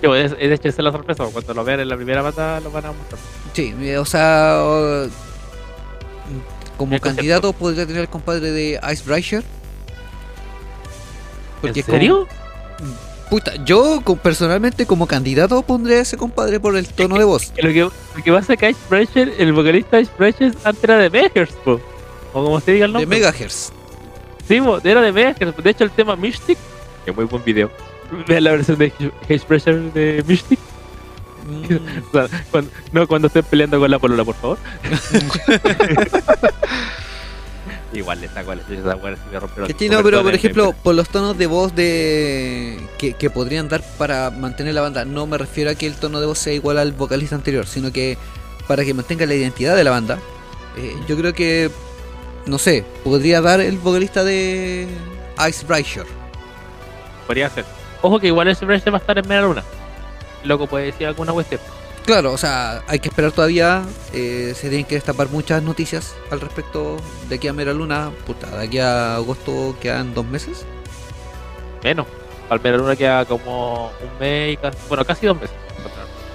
Sí, es, es es la sorpresa, cuando lo vean en la primera banda lo van a mostrar. Sí, eh, o sea, o- como El concepto. candidato podría tener el compadre de Icebreaker. ¿En es como- serio? Puta, yo personalmente como candidato pondré a ese compadre por el tono de voz. Lo que, lo que pasa es que Icebreaker, el vocalista de Icebreaker antes era de Megahertz, po. o como se diga el De nombre. Megahertz. Sí, po, era de Megahertz. De hecho, el tema Mystic, que es muy buen video. Vean la versión de Icebreaker de Mystic. Mm, O sea, cuando, no cuando estén peleando con la polola, por favor. Igual le saco me Que sí, el no, pero por ejemplo, por los tonos de voz de que, que podrían dar para mantener la banda, no me refiero a que el tono de voz sea igual al vocalista anterior, sino que para que mantenga la identidad de la banda. eh, yo creo que, no sé, podría dar el vocalista de Icebreaker. Podría ser. Ojo que igual Icebreaker va a estar en Mera Luna. Loco puede decir alguna cuestión. Claro, o sea, hay que esperar todavía. eh, se tienen que destapar muchas noticias al respecto de aquí a Mera Luna. Puta, de aquí a agosto quedan dos meses. Menos. Al Mera Luna queda como un mes y casi, bueno, casi dos meses.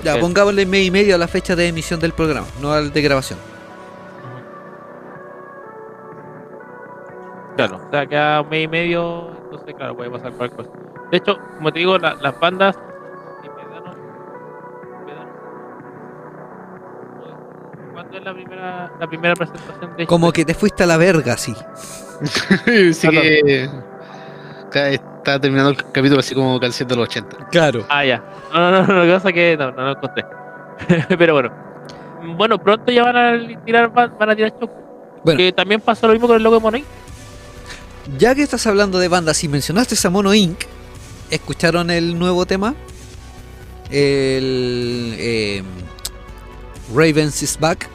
Ya, Porque- pongámosle mes y medio a la fecha de emisión del programa, no al de grabación. Claro, o sea, queda un mes y medio, entonces, claro, puede pasar cualquier cosa. De hecho, como te digo, la- las bandas. ¿Cuándo es la primera, la primera presentación de Como que te fuiste a la verga, sí. sí que está terminando el capítulo así como canción de los 80. Claro. Ah, ya. No, no, no, lo que pasa es que no, no lo encontré. Pero bueno. Bueno, pronto ya van a tirar, van van a tirar show. Bueno. Que también pasó lo mismo con el logo de Money. Ya que estás hablando de bandas y mencionaste a Mono Inc., ¿escucharon el nuevo tema? El. eh, Ravens is Back.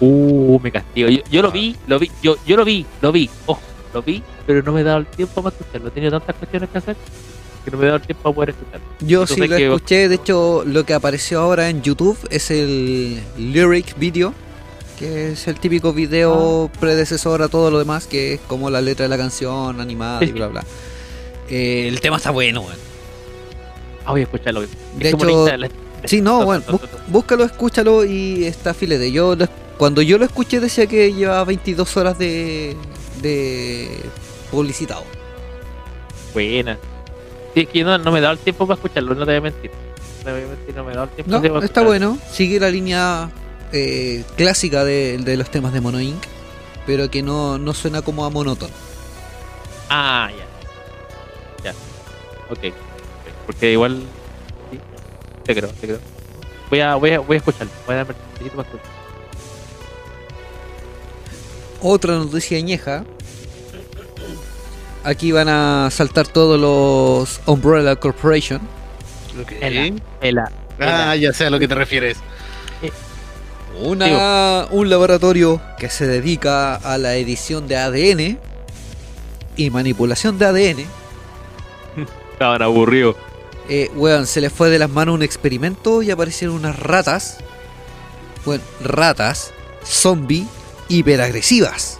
Uh, me castigo. Yo, yo lo vi, lo vi, yo, yo lo vi, lo vi, ojo, lo vi, pero no me he dado el tiempo para escucharlo. He tenido tantas cuestiones que hacer que no me he dado el tiempo para poder escucharlo. Yo Entonces sí lo que- escuché, de hecho lo que apareció ahora en YouTube es el lyric video, que es el típico video predecesor a todo lo demás, que es como la letra de la canción animada y bla bla. Eh, el tema está bueno, weón. Ah, voy a escucharlo. Es De hecho, Sí, no, bueno, búscalo, escúchalo y está filete. Yo lo- cuando yo lo escuché decía que llevaba 22 horas de, de publicitado. Buena. Sí, es que no, no me he dado el tiempo para escucharlo, no te voy a mentir. No te voy a mentir, no me he dado el tiempo No, para está escucharlo. bueno. Sigue la línea eh, clásica de, de los temas de Mono Inc., pero que no, no suena como a monótono. Ah, ya. Ya. Ok. Porque igual. Sí. Te creo, te creo. Voy a, voy a, voy a escucharlo. Voy a darme un poquito para escuchar. Otra noticia añeja. Aquí van a saltar todos los Umbrella Corporation. Ela, ela. Ah, ya sé a lo que te refieres. Una, un laboratorio que se dedica a la edición de ADN y manipulación de ADN. Estaban aburridos. Eh, weón, se les fue de las manos un experimento y aparecieron unas ratas. Bueno, ratas, zombie, hiperagresivas.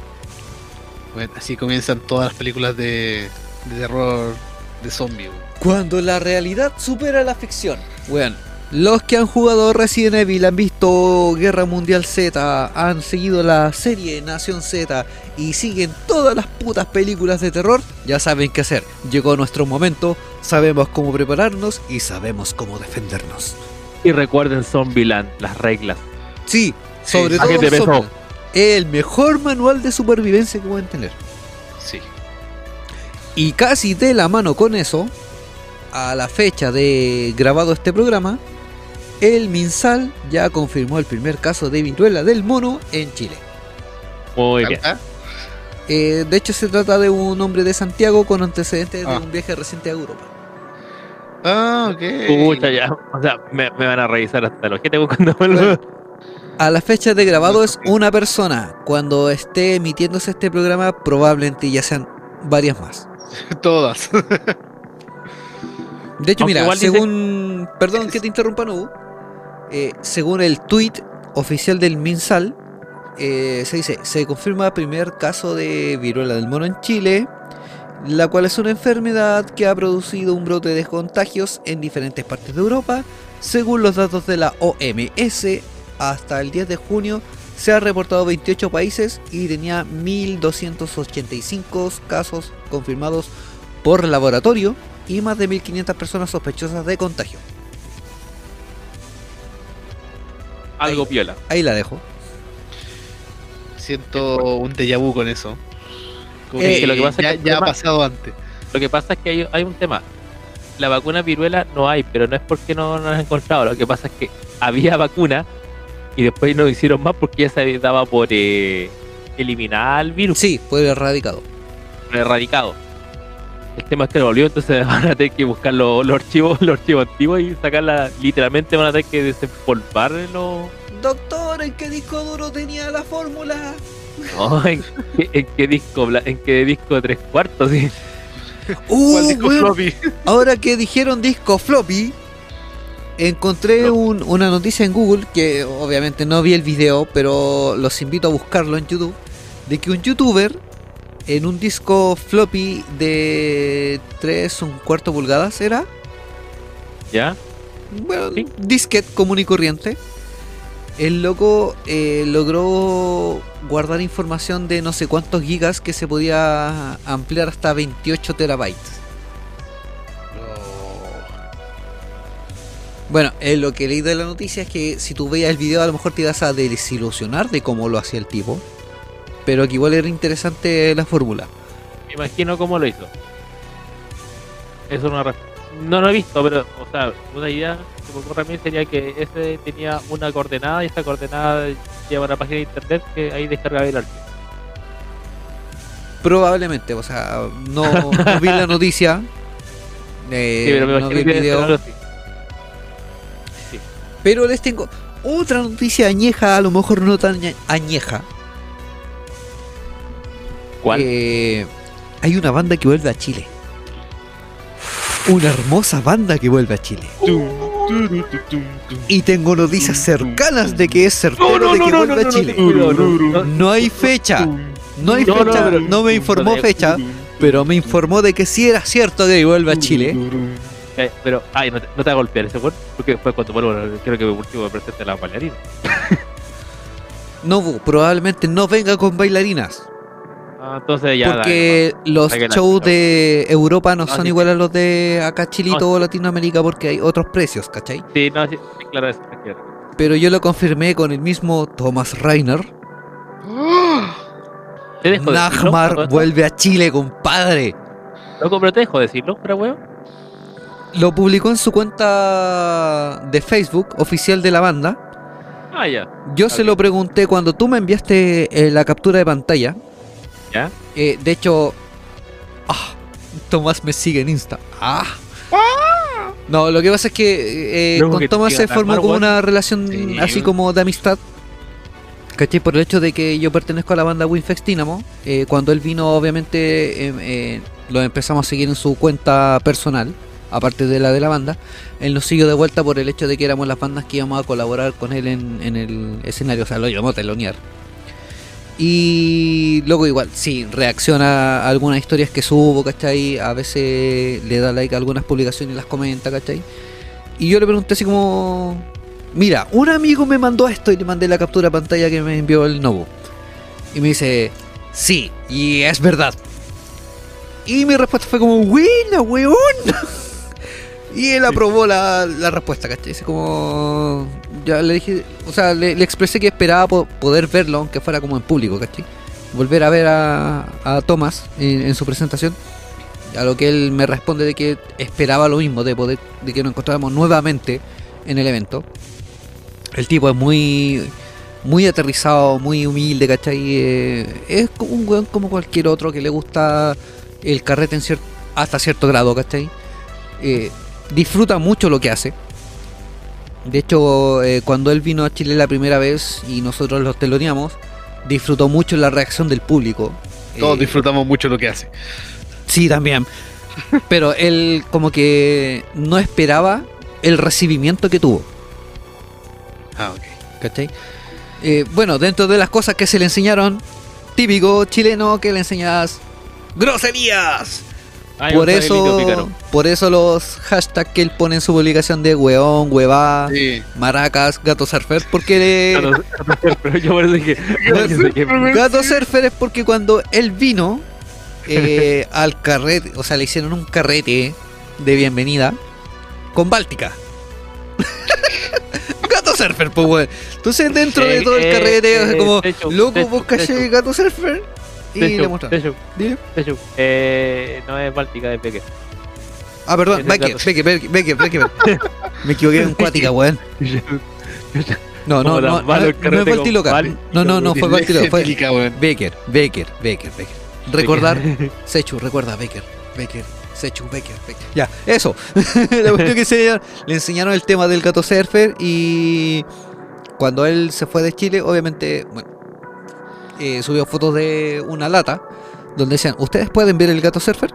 Bueno, así comienzan todas las películas de, de terror de zombie. Cuando la realidad supera la ficción. Weón, los que han jugado Resident Evil, han visto Guerra Mundial Z, han seguido la serie Nación Z y siguen todas las putas películas de terror, ya saben qué hacer. Llegó nuestro momento, sabemos cómo prepararnos y sabemos cómo defendernos. Y recuerden Zombieland, las reglas. Sí, sobre Sí, todo El mejor manual de supervivencia que pueden tener. Sí. Y casi de la mano con eso, a la fecha de grabado este programa, el MinSal ya confirmó el primer caso de viruela del mono en Chile. Muy bien. Eh, de hecho, se trata de un hombre de Santiago con antecedentes de Ah. un viaje reciente a Europa. Ah, ok. Pucha, ya. O sea, me, me van a revisar hasta los que tengo cuando vuelvo. A la fecha de grabado es una persona. Cuando esté emitiéndose este programa, probablemente ya sean varias más. Todas. De hecho, Aunque mira, dice- según. Perdón que te interrumpa, Nubu. Eh, según el tweet oficial del MinSal, eh, se dice: se confirma primer caso de viruela del mono en Chile, la cual es una enfermedad que ha producido un brote de contagios en diferentes partes de Europa. Según los datos de la OMS, hasta el 10 de junio se han reportado 28 países y tenía 1.285 casos confirmados por laboratorio y más de 1.500 personas sospechosas de contagio. Algo Ahí. piola. Ahí la dejo. Siento un déjà vu con eso. Como Eh, que lo que pasa es que ya ha pasado antes. Lo que pasa es que hay, hay un tema. La vacuna viruela no hay, pero no es porque no no la han encontrado. Lo que pasa es que había vacuna y después no hicieron más porque ya se daba por eh, eliminar el virus, Sí, fue erradicado. erradicado. El tema es que lo volvió, entonces van a tener que buscar los, los archivos, los archivos antiguos y sacarla. Literalmente van a tener que desempolvar los. Doctor, ¿en qué disco duro tenía la fórmula? No, ¿en, qué, en qué disco, en qué disco tres cuartos, sí. Uh, ¿Cuál disco floppy? ahora que dijeron disco floppy, encontré un- una noticia en Google que obviamente no vi el video, pero los invito a buscarlo en YouTube, de que un youtuber en un disco floppy de 3 un cuarto pulgadas era, ¿Ya? bueno, Sí. disquete común y corriente. El loco eh, logró guardar información de no sé cuántos gigas que se podía ampliar hasta 28 terabytes. Bueno, eh, lo que leí de la noticia es que si tú veías el video a lo mejor te ibas a desilusionar de cómo lo hacía el tipo. Pero que igual era interesante la fórmula. Me imagino cómo lo hizo. Eso no, no lo he visto, pero, o sea, una idea que me ocurre a mí sería que ese tenía una coordenada y esa coordenada lleva a una página de internet que ahí descarga el archivo. Probablemente, o sea, no, no vi la noticia. eh, sí, pero me no imagino vi el video. Pero les tengo otra noticia añeja, a lo mejor no tan añe- añeja. ¿Cuál? Eh, hay una banda que vuelve a Chile. Una hermosa banda que vuelve a Chile. Y tengo noticias cercanas de que es certero de que vuelve a Chile. No, no, no. No hay fecha. No hay No, no, fecha. No me informó fecha. Pero me informó de que sí era cierto que vuelve a Chile. Eh, pero, ay, no te, no te va a golpear ese weón, porque después cuando vuelvo, creo que último me presente la bailarina. No, probablemente no venga con bailarinas. Ah, entonces ya. Porque los shows de Europa no No, son sí. iguales a los de acá Chilito No, o Latinoamérica porque hay otros precios, ¿cachai? Sí, no, sí, claro, eso Pero yo lo confirmé con el mismo Thomas Reiner. Dejo decirlo, vuelve a Chile, compadre. Loco, pero te dejo decirlo, pero weón. Lo publicó en su cuenta de Facebook oficial de la banda. Ah, ya. Yo se lo pregunté cuando tú me enviaste eh, la captura de pantalla. ¿Ya? Eh, de hecho, ah, Tomás me sigue en Insta. Ah. No, lo que pasa es que eh, con que Tomás se formó como una relación Sí, así como de amistad. ¿Cachai? Por el hecho de que yo pertenezco a la banda Winfex Dynamo. eh, cuando él vino, obviamente, eh, eh, lo empezamos a seguir en su cuenta personal, aparte de la de la banda. Él nos siguió de vuelta por el hecho de que éramos las bandas que íbamos a colaborar con él en, el escenario. O sea, lo llamó telonear. Y luego igual, sí, reacciona a algunas historias que subo, ¿cachai? A veces le da like a algunas publicaciones y las comenta, ¿cachai? Y yo le pregunté así como... Mira, un amigo me mandó esto y le mandé la captura de pantalla que me envió el Novo. Y me dice, sí, y es verdad. Y mi respuesta fue como, buena, weón. y él aprobó la, la respuesta, ¿cachai? Así como... Ya le dije, o sea, le, le expresé que esperaba po- poder verlo, aunque fuera como en público, ¿cachai? Volver a ver a, a Thomas en, en su presentación. A lo que él me responde de que esperaba lo mismo, de poder, de que nos encontráramos nuevamente en el evento. El tipo es muy muy aterrizado, muy humilde, ¿cachai? Eh, es como un weón como cualquier otro que le gusta el carrete en cier- hasta cierto grado, ¿cachai? Eh, disfruta mucho lo que hace. De hecho, eh, cuando él vino a Chile la primera vez y nosotros los teloneamos, disfrutó mucho la reacción del público. Todos Eh, disfrutamos mucho lo que hace. Sí, también. Pero él como que no esperaba el recibimiento que tuvo. Ah, ok. ¿Cachai? Eh, bueno, dentro de las cosas que se le enseñaron, típico chileno que le enseñas groserías. Ay, por eso, por eso los hashtags que él pone en su publicación de weón, huevá, Sí. maracas, gato surfer, porque Gato- gato surfer, pero yo por eso dije. Gato surfer es porque cuando él vino eh, al carrete, o sea, le hicieron un carrete de bienvenida con Báltica. gato surfer, pues weón. Entonces dentro de todo el eh, carrete, eh, como, loco, vos caché gato surfer y le mostraron. Dile. eh, no es Báltica de Peque. Ah, perdón, Becker. Becker, Becker, Becker, Becker. Me equivoqué en cuática, weón. No, no, no, no, es Baltiloca. Bal- No, no, no, fue Baltiloca, fue. Becker, Becker, Becker, Becker. Recordar, Sechu, recuerda, Becker, Becker, Sechu, Becker, Becker. Ya, eso. La cuestión que se- le enseñaron el tema del gato surfer y cuando él se fue de Chile, obviamente, bueno, eh, subió fotos de una lata donde decían, ¿ustedes pueden ver el gato surfer?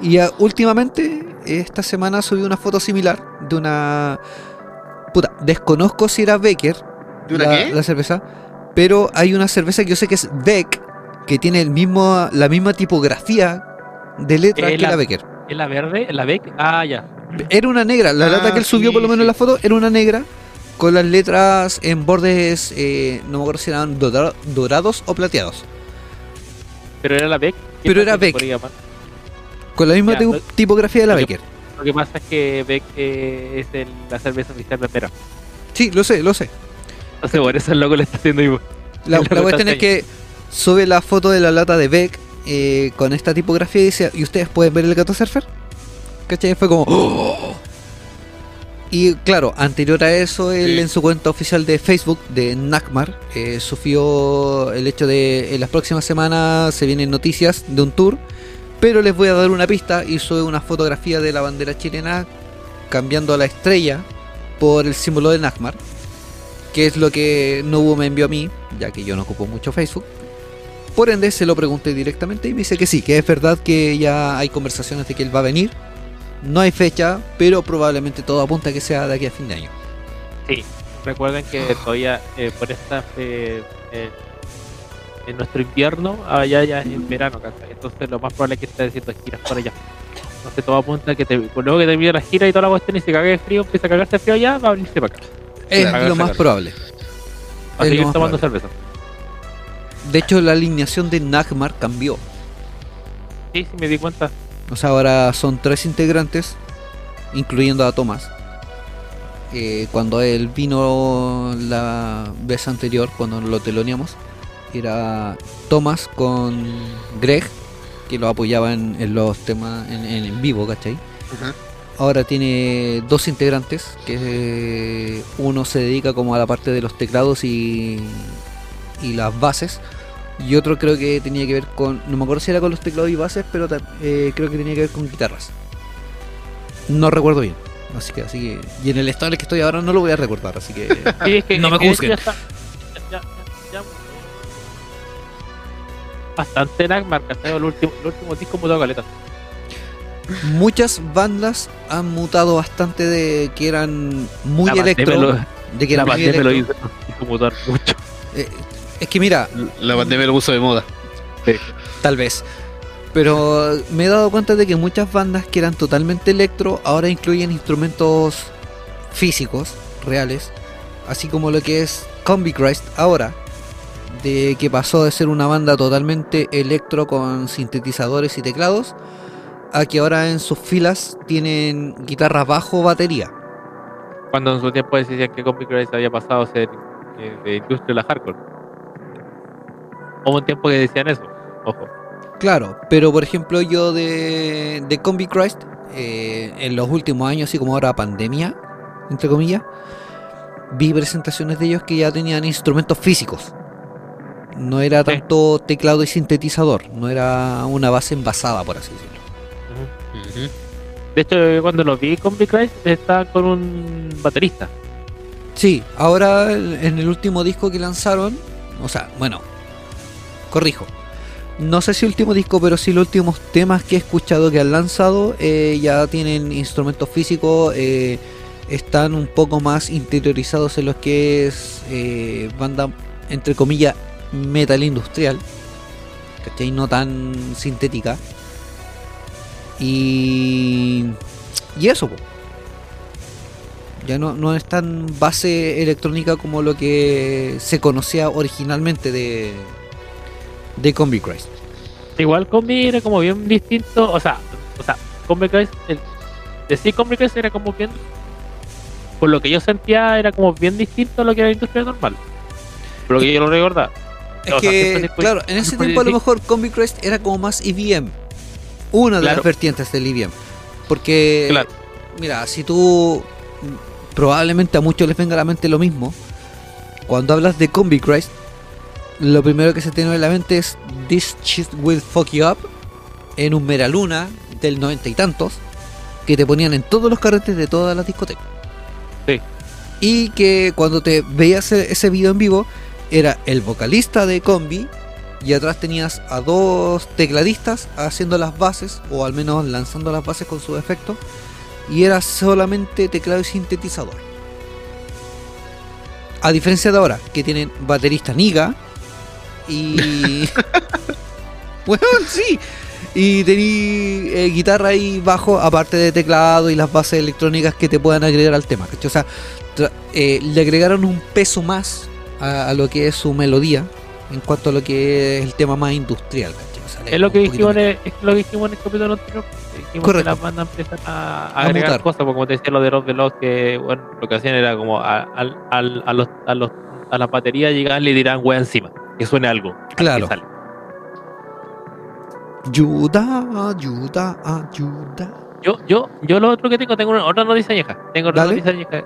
Y últimamente, esta semana subió una foto similar de una... Puta, desconozco si era Becker, ¿De una la, qué? la cerveza, pero hay una cerveza que yo sé que es Beck, que tiene el mismo, la misma tipografía de letra Eh, que la- la Becker. ¿Es la verde? ¿Es la Beck? Ah, ya. Era una negra, la Ah, lata que él subió sí, por lo menos sí. en la foto era una negra con las letras en bordes, eh, no me acuerdo si eran dora- dorados o plateados. Pero era la Beck. ¿Qué Pero era Beck. Con la misma Ya, ti- lo- tipografía de la lo que- Becker. Lo que pasa es que Beck eh, es el- la cerveza oficial de Pera. Sí, lo sé, lo sé. Entonces, por eso el loco le está haciendo igual. La, la cuestión es que sube la foto de la lata de Beck eh, con esta tipografía y dice, ¿y ustedes pueden ver el gato surfer? ¿Cachai? Fue como... "Oh". Y claro, anterior a eso, él Sí. en su cuenta oficial de Facebook de Nakmar eh, sufrió el hecho de en las próximas semanas se vienen noticias de un tour, pero les voy a dar una pista sube una fotografía de la bandera chilena cambiando a la estrella por el símbolo de Nakmar, que es lo que Nobu me envió a mí, ya que yo no ocupo mucho Facebook. Por ende, se lo pregunté directamente y me dice que sí, que es verdad que ya hay conversaciones de que él va a venir. No hay fecha, pero probablemente todo apunta a que sea de aquí a fin de año. Sí, recuerden que todavía eh, por esta eh, eh, en nuestro invierno, allá ya es en verano, ¿cachai? Entonces lo más probable es que esté haciendo giras por allá. Entonces todo apunta a que te, pues, luego que termine la gira y toda la cuestión y se cague de frío, empieza a cagarse de frío allá, va a venirse para acá. Es lo más probable. Va a seguir tomando probable. cerveza. De hecho, la alineación de Nagmar cambió. Sí, sí, me di cuenta. O sea, ahora son tres integrantes, incluyendo a Tomás. Eh, cuando él vino la vez anterior, cuando lo teloneamos, era Tomás con Greg, que lo apoyaba en, en los temas en, en- en vivo, ¿cachai? Ahora tiene dos integrantes, que uno se dedica como a la parte de los teclados y, y las bases. Y otro creo que tenía que ver con, no me acuerdo si era con los teclados y bases, pero eh, creo que tenía que ver con guitarras. No recuerdo bien. Así que, así que, y en el estado en el que estoy ahora no lo voy a recordar, así que Sí, es que, No me juzguen. ya ya- ya- ya- Bastante Nagmar. El último, el último disco mutó caleta. muchas bandas han mutado bastante de que eran muy La electro, lo- de que La eran muy pandemia lo electro. hizo, hizo mutar mucho. Eh, es que mira, La pandemia lo puso de moda. Tal vez. Pero me he dado cuenta de que muchas bandas que eran totalmente electro ahora incluyen instrumentos físicos, reales, así como lo que es Combi Christ ahora, de que pasó de ser una banda totalmente electro con sintetizadores y teclados, a que ahora en sus filas tienen guitarra bajo batería. Cuando en su tiempo decían que Combi Crazy había pasado a ser eh, de industria de la hardcore. Hubo un tiempo que decían eso. Ojo. Claro, pero por ejemplo yo de, de Combi Christ, eh, en los últimos años, así como ahora pandemia, entre comillas, vi presentaciones de ellos que ya tenían instrumentos físicos. No era Sí. tanto teclado y sintetizador, no era una base envasada, por así decirlo. De hecho, cuando lo vi con Big Christ, estaba con un baterista. Sí, ahora en el último disco que lanzaron, o sea, bueno, corrijo. No sé si último disco, pero sí los últimos temas que he escuchado que han lanzado eh, ya tienen instrumentos físicos, eh, están un poco más interiorizados en lo que es eh, banda, entre comillas, metal industrial, ¿cachai? No tan sintética. Y, y eso. Ya no, no es tan base electrónica como lo que se conocía originalmente de, de Combi Christ. Igual Combi era como bien distinto. O sea, o sea Combi Christ, el, decir Combi Christ era como bien. Por lo que yo sentía, era como bien distinto a lo que era la industria normal. Por lo que yo lo recordaba. Es O sea, que, siempre claro, en ese tiempo a lo mejor Combi Christ era como más IBM. Una de Claro. las vertientes del IBM. Porque, Claro. mira, si tú. Probablemente a muchos les venga a la mente lo mismo. Cuando hablas de Combi Christ, lo primero que se te viene a la mente es This Shit Will Fuck You Up en un Meraluna del noventa y tantos que te ponían en todos los carretes de todas las discotecas. Sí. Y que cuando te veías e- ese video en vivo, era el vocalista de Combi y atrás tenías a dos tecladistas haciendo las bases, o al menos lanzando las bases con sus efectos, y era solamente teclado y sintetizador. A diferencia de ahora, que tienen baterista Niga y. bueno, sí. Y tení eh, guitarra y bajo, aparte de teclado y las bases electrónicas que te puedan agregar al tema. ¿cachai? O sea, eh, le agregaron un peso más a, a lo que es su melodía en cuanto a lo que es el tema más industrial. ¿cachai? O sea, Es lo que dijimos en es lo que dijimos en el capítulo anterior. Dijimos Correcto. que las bandas empiezan a, a A agregar mutar. cosas, porque como te decía lo de los de los que bueno, lo que hacían era como a, a los a los a las baterías llegaban y le dirán wea encima, que suene algo. Claro. que sale. Ayuda, ayuda, ayuda. Yo, yo, yo lo otro que tengo, tengo una, otra noticia añeja. Tengo otra Dale. noticia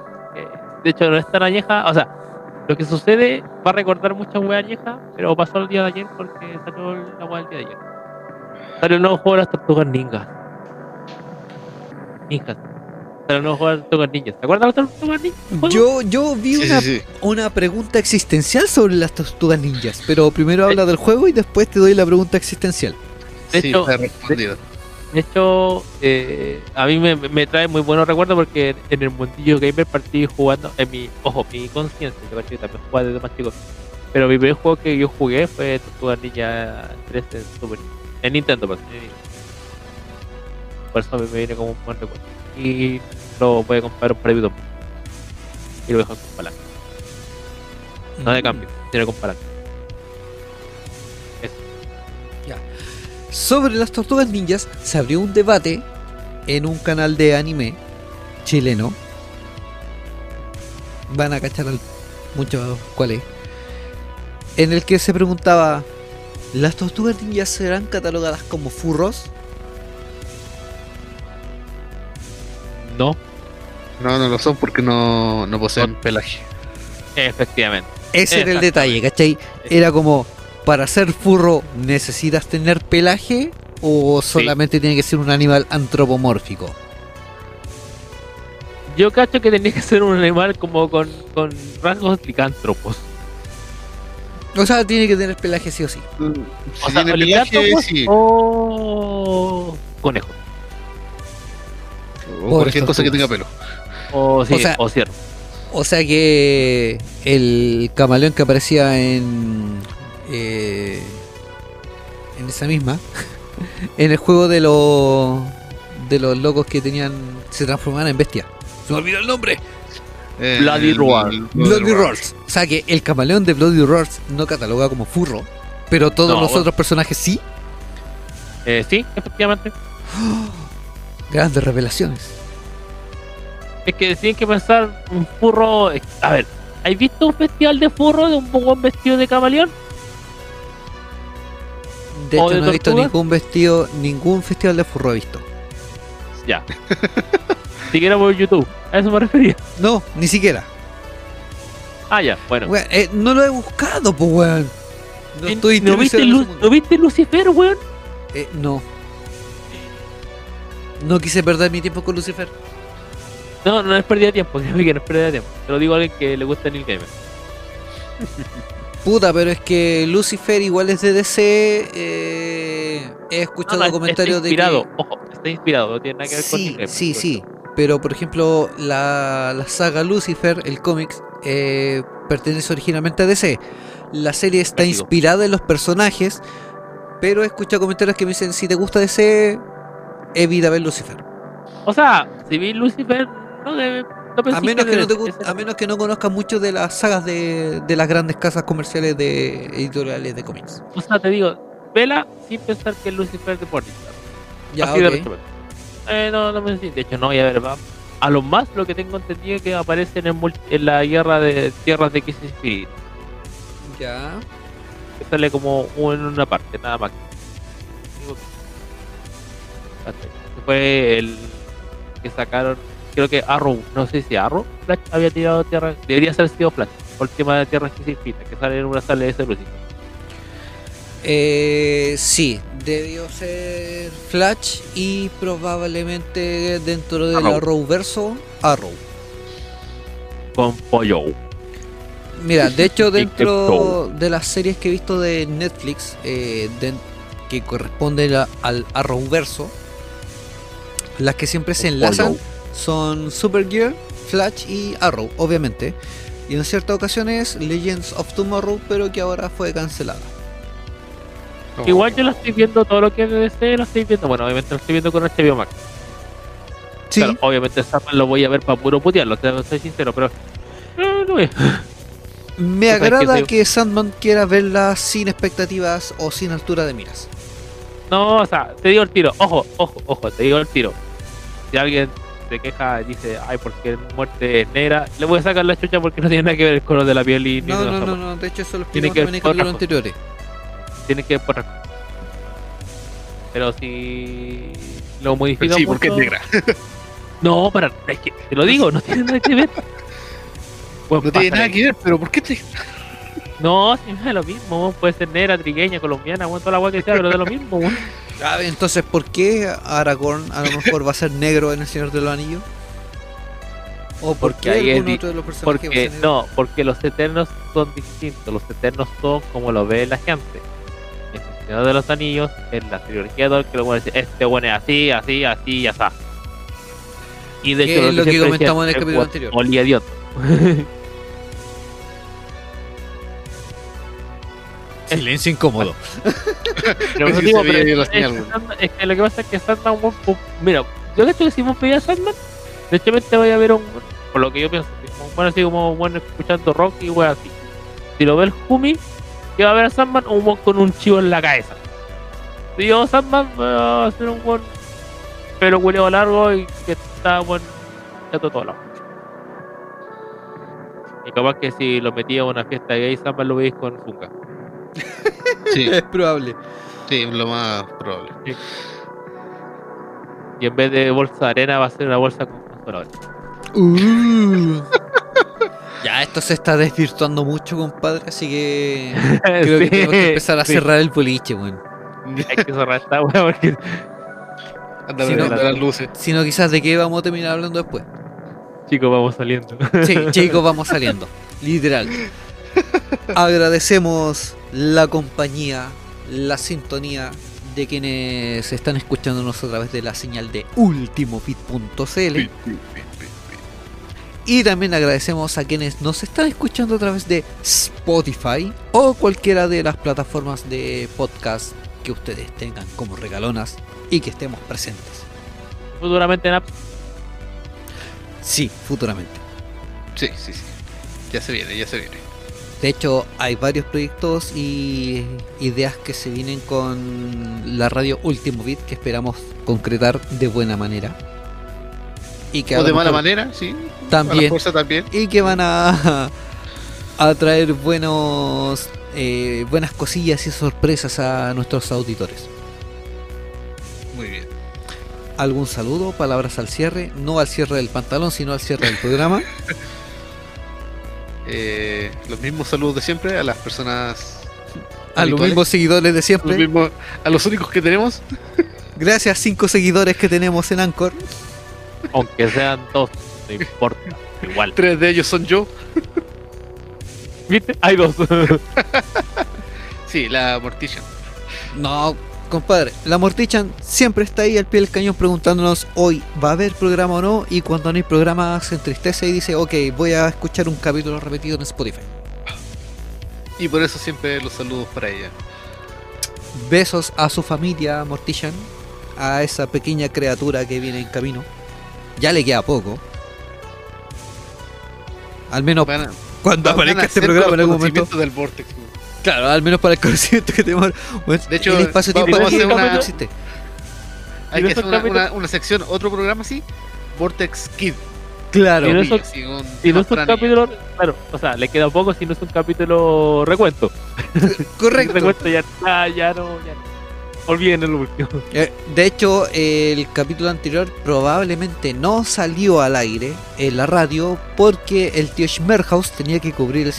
de hecho, no es tan añeja. O sea, lo que sucede va a recordar muchas weas añejas, pero pasó el día de ayer porque salió la wea del día de ayer. Salió el nuevo juego de las tortugas ninjas. Ninjas. De las tortugas ninjas. ¿Te acuerdas de las tortugas ninjas? Yo, yo vi Sí, una, sí, sí. una pregunta existencial sobre las tortugas ninjas, pero primero habla del juego y después te doy la pregunta existencial. De Sí, hecho, está respondido. De hecho, eh, a mí me, me trae muy buenos recuerdos porque en el mundillo gamer partí jugando, en mi, ojo, mi conciencia, yo que también jugaba desde más chico. Pero mi primer juego que yo jugué fue Tortuga Ninja 3 en Super en Nintendo, en Nintendo. Por eso me viene como un buen recuerdo. Y lo voy a comprar un videos. Y lo dejo con palanca. No de cambio, sino con palanca. Sobre las tortugas ninjas se abrió un debate en un canal de anime chileno. Van a cachar al- mucho cuál es. En el que se preguntaba, ¿las tortugas ninjas serán catalogadas como furros? No, No, no lo son porque no, no poseen pelaje. efectivamente. Ese era el detalle, ¿cachai? Era como, para ser furro, ¿necesitas tener pelaje? ¿O solamente tiene que ser un animal antropomórfico? Yo cacho que tenía que ser un animal como con, con rasgos licántropos. O sea, tiene que tener pelaje sí o sí. Si O sea, tiene pelaje, sí. o conejo. O Pobres cualquier cosa que tenga pelo. O, sí, O sea- o sea que el camaleón que aparecía en eh, en esa misma en el juego de los de los locos que tenían se transformaban en bestia. Se me olvidó el nombre. Eh, Bloody el- Roar. el Bloody Roar. Roars. O sea que el camaleón de Bloody Roars no cataloga como furro, pero todos No, los bueno. otros personajes sí. Eh, sí, efectivamente. Grandes revelaciones. Es que tienen que pensar un furro. A ver, ¿has visto un festival de furro de un buen vestido de camaleón? De ¿O hecho, de no he visto ningún vestido, ningún festival de furro he visto. Ya. siquiera por YouTube. A eso me refería. No, ni siquiera. Ah, ya, bueno. Eh, no lo he buscado, pues, weón. No estoy ¿No viste, Lu-. ¿No viste Lucifer, weón? Eh, no. No quise perder mi tiempo con Lucifer. No, no es pérdida de tiempo, que no es pérdida de tiempo. Te lo digo a alguien que le gusta Neil Gaiman. Puta, pero es que Lucifer igual es de DC. eh, he escuchado No, no, comentarios está de que. inspirado, ojo, está inspirado, no tiene nada que ver con Neil Gaiman. sí, sí. Pero por ejemplo, la, la saga Lucifer, el cómics, eh, pertenece originalmente a DC. La serie está inspirada en los personajes, pero he escuchado comentarios que me dicen: si te gusta DC, evita ver Lucifer. O sea, si vi Lucifer, no debe. No A menos que no, te a menos que no conozcas mucho de las sagas de, de las grandes casas comerciales de editoriales de cómics. O sea, te digo, vela sin pensar que es Lucifer de Morningstar. Ya, Así de ok. resumen. Eh, no, no me De hecho, no voy a ver. Va. A lo más, lo que tengo entendido es que aparece en, el multi- en la guerra de tierras de Kiss Spirit. Ya. Que sale como en una parte, nada más. Fue el que sacaron. Creo que Arrow, no sé si Arrow Flash había tirado tierra. Debería ser sido Flash. Por el tema de tierras que se inspiran, que sale en una sala de ese Lucifer. Eh, sí, debió ser Flash y probablemente dentro del Arrow. Arrowverso, Arrow. Con Pollo. Mira, de hecho dentro de las series que he visto de Netflix eh, que corresponden a- al Arrowverso, las que siempre se enlazan son Supergirl, Flash y Arrow, obviamente. Y en ciertas ocasiones Legends of Tomorrow, pero que ahora fue cancelada. Igual yo la estoy viendo, todo lo que es de DC lo estoy viendo. Bueno, obviamente lo estoy viendo con HBO Max. Sí, Claro, obviamente Sandman lo voy a ver para puro putearlo, te soy sincero, pero. No, no voy a- me que agrada soy- que Sandman quiera verla sin expectativas o sin altura de miras. No, o sea, te digo el tiro, ojo, ojo, ojo, te digo el tiro. Si alguien se queja y dice, ay, porque muerte es negra, le voy a sacar la chucha porque no tiene nada que ver el color de la piel y ni No, de no, no, no, de hecho eso lo Tiene que ver con otra anteriores. Tiene que ver por. Pero si lo modifica Pero sí, porque es negra. No, para, es que te lo digo, no tiene nada que ver. Bueno, No tiene nada que ver, pero ¿por qué te.? No, si me da lo mismo, weón. puede ser negra, trigueña, colombiana, weón, toda la weá que sea, pero da lo mismo, weón. Ah, entonces, ¿por qué Aragorn a lo mejor va a ser negro en El Señor de los Anillos? ¿O por Porque qué es otro de los personajes va a Porque ser negro? no, porque los eternos son distintos. Los eternos son como lo ve la gente. En el Señor de los Anillos, en la trilogía de que lo bueno dice, este bueno es así, así, así y así. Y de hecho, es lo que comentamos en el capítulo "Eh, anterior". Olía idiota. Silencio incómodo. Pero no digo, pero es, que lo que pasa es que Sandman, mira, yo hecho que si vos veías Sandman, de hecho te voy a ver un, por lo que yo pienso, como, bueno, así como bueno escuchando rock y weón así. Si lo ve el Jumi, que va a ver a Sandman, un weón con un chivo en la cabeza. Si yo Sandman, va a ser un weón pelo culeado largo y que está weón chato todo lado. Y capaz que si lo metía a una fiesta gay, Sandman lo veis con Zunga. Sí, Es probable. sí, es lo más probable. Y en vez de bolsa de arena va a ser una bolsa con consoladores. Uh. ya, esto se está desvirtuando mucho, compadre, así que creo que tenemos que empezar a sí. cerrar el boliche, weón. Hay que cerrar esta weá porque Anda a no, ver las luces. Si no, quizás de qué vamos a terminar hablando después. chicos vamos saliendo. Sí, chicos, vamos saliendo. Literal. Agradecemos la compañía, la sintonía de quienes están escuchándonos a través de la señal de ultimobit.cl. Y también agradecemos a quienes nos están escuchando a través de Spotify o cualquiera de las plataformas de podcast que ustedes tengan como regalonas y que estemos presentes. Futuramente en. Sí, futuramente. Sí, sí, sí. Ya se viene, ya se viene. De hecho, hay varios proyectos y ideas que se vienen con la radio Último Bit que esperamos concretar de buena manera. Y que O de mala manera, sí. A la también. también. Y que van a, a traer buenos eh, buenas cosillas y sorpresas a nuestros auditores. Muy bien. ¿Algún saludo? ¿Palabras al cierre? No al cierre del pantalón, sino al cierre del programa. Eh, los mismos saludos de siempre a las personas. A los mismos seguidores de los siempre. mismos- a los únicos que tenemos. Gracias, cinco seguidores que tenemos en Anchor. Aunque sean dos, no importa. Igual. Tres de ellos son yo. ¿Viste? Hay dos. Sí, la Mortician. No, compadre, la Mortichan siempre está ahí al pie del cañón preguntándonos hoy va a haber programa o no y cuando no hay programa se entristece y dice ok, voy a escuchar un capítulo repetido en Spotify. Y por eso siempre los saludos para ella. Besos a su familia Mortichan, a esa pequeña criatura que viene en camino. Ya le queda poco. Al menos a- cuando aparezca este programa en algún momento. del Vortex. Claro, al menos para el conocimiento que tenemos. Bueno, De hecho, el espacio vamos tiempo a hacer aquí una- no existe. Hay ¿Y que hacer una, una- una sección, otro programa así. Vortex Kid. Claro. No Si no es un capítulo, claro, o sea, le queda poco si no es un capítulo recuento. Correcto. Recuento ya, ya, ya no, ya no. Olviden el último. Eh, De hecho, el capítulo anterior probablemente no salió al aire en la radio porque el tío Schmerhaus tenía que cubrir el,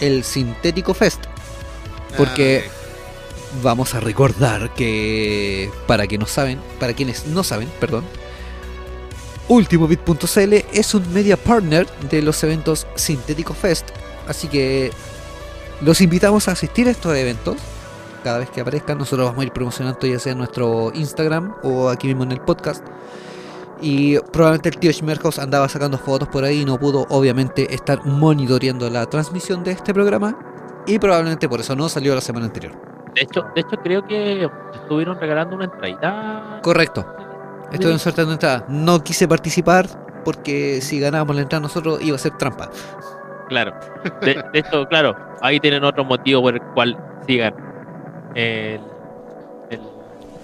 el Sintético Fest. Porque vamos a recordar que, para que no saben, para quienes no saben, perdón, UltimoBit.cl es un media partner de los eventos Sintético Fest. Así que los invitamos a asistir a estos eventos. Cada vez que aparezcan, nosotros vamos a ir promocionando ya sea en nuestro Instagram o aquí mismo en el podcast. Y probablemente el tío Schmerhaus andaba sacando fotos por ahí y no pudo, obviamente, estar monitoreando la transmisión de este programa. Y probablemente por eso no salió la semana anterior. De hecho, de hecho creo que estuvieron regalando una entradita. Correcto. Suerte de entrada. No quise participar porque si ganábamos la entrada nosotros iba a ser trampa. Claro. De, de hecho, claro, ahí tienen otro motivo por el cual sigan el, el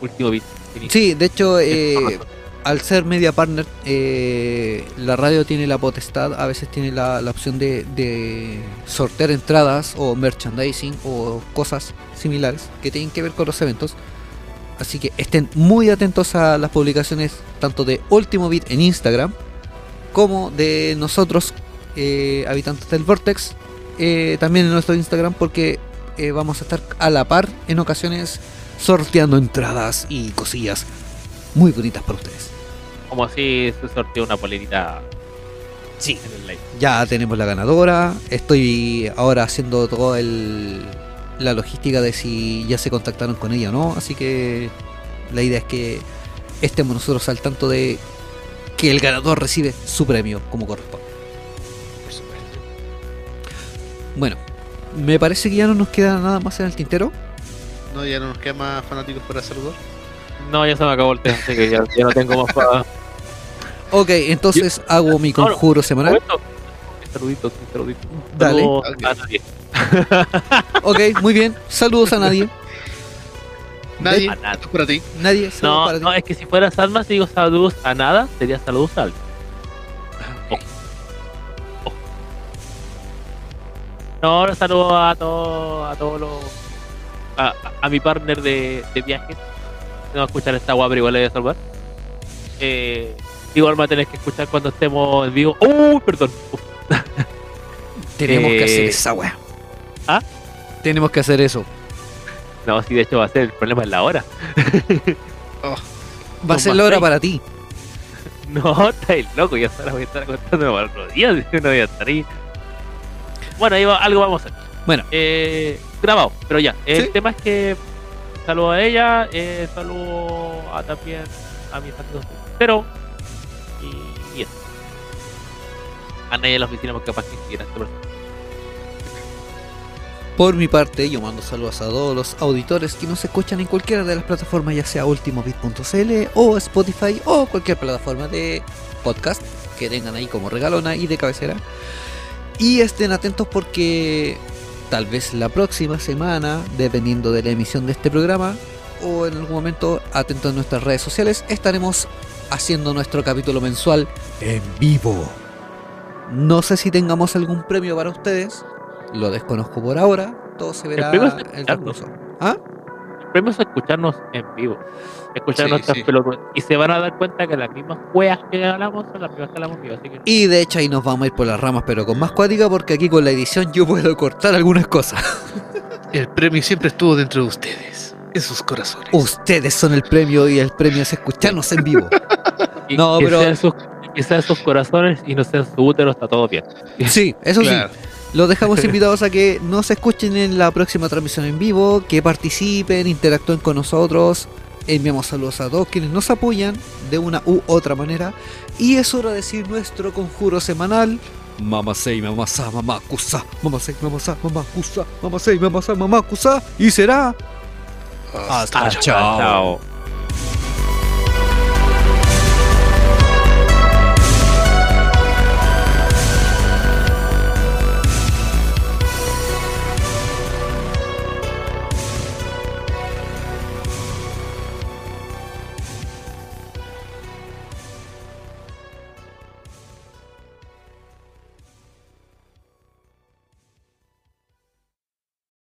último bit. Sí, de hecho, eh, al ser media partner, eh, la radio tiene la potestad, a veces tiene la, opción de, sortear entradas o merchandising o cosas similares que tienen que ver con los eventos. Así que estén muy atentos a las publicaciones tanto de Último Bit en Instagram como de nosotros, eh, habitantes del Vortex, eh, también en nuestro Instagram porque vamos a estar a la par en ocasiones sorteando entradas y cosillas muy bonitas para ustedes. Como así se sorteó una polerita Sí. en el live. Ya tenemos la ganadora. Estoy ahora haciendo todo el la logística de si ya se contactaron con ella o no. Así que la idea es que estemos nosotros al tanto de que el ganador recibe su premio como corresponde. por supuesto. Bueno, me parece que ya no nos queda nada más en el tintero. No, ya no nos queda más fanáticos para saludar. No, ya se me acabó el tema, así que ya, ya no tengo más para. Ok, entonces hago mi No, no, conjuro semanal. Momento. Un saludito, un saludito. Dale. A nadie. Ok, muy bien. Saludos a nadie. Nadie, A nada. para ti. Nadie. saludos No, para ti. no, es que si fuera Salma, si digo saludos a nada, sería saludos a alguien. Ojo. Ojo. No, no, saludo a todos, a todos los. A, a- mi partner de, de viaje. No va a escuchar esta guapa, pero igual le voy a salvar. Eh, igual va a tener que escuchar cuando estemos en vivo. ¡Uh! Perdón. Tenemos que eh, hacer esa weá. ¿Ah? Tenemos que hacer eso. No, sí, de hecho va a ser el problema es la hora. Va a ser la hora para ti. No, estáis loco, ya ahora voy a estar contando para otro día, no voy a estar ahí. Bueno, ahí va- algo vamos a hacer. Bueno. Eh, grabado, pero ya. El Sí. tema es que saludo a ella, eh, saludo a también a mis amigos pero A nadie de la oficina porque capaz que quiera esta persona. Por mi parte, yo mando saludos a todos los auditores que nos escuchan en cualquiera de las plataformas, ya sea ultimobit.cl o Spotify o cualquier plataforma de podcast que tengan ahí como regalona y de cabecera. Y estén atentos porque tal vez la próxima semana, dependiendo de la emisión de este programa, o en algún momento atentos a nuestras redes sociales, estaremos haciendo nuestro capítulo mensual en vivo. No sé si tengamos algún premio para ustedes, lo desconozco por ahora, todo se verá premio es en el escucharnos. transcurso. ¿Ah? premio es escucharnos en vivo. Escuchar Sí, nuestras sí. pelotas. Y se van a dar cuenta que las mismas weas que hablamos son las mismas que hablamos en vivo. Así que Y de hecho ahí nos vamos a ir por las ramas, pero con más cuática, porque aquí con la edición yo puedo cortar algunas cosas. El premio siempre estuvo dentro de ustedes, en sus corazones. Ustedes son el premio y el premio es escucharnos en vivo. y No, que pero- sus, que sean sus corazones y no sean su útero, está todo bien. Sí, eso Claro. sí. Los dejamos invitados a que nos escuchen en la próxima transmisión en vivo, que participen, interactúen con nosotros. Enviamos saludos a todos quienes nos apoyan de una u otra manera. Y es hora de decir nuestro conjuro semanal. Mamasei, mamasa, mamakusa, mamasei, mamasa, mamakusa, mamasei, mamasa, mamakusa. Y será. Hasta, Hasta chao.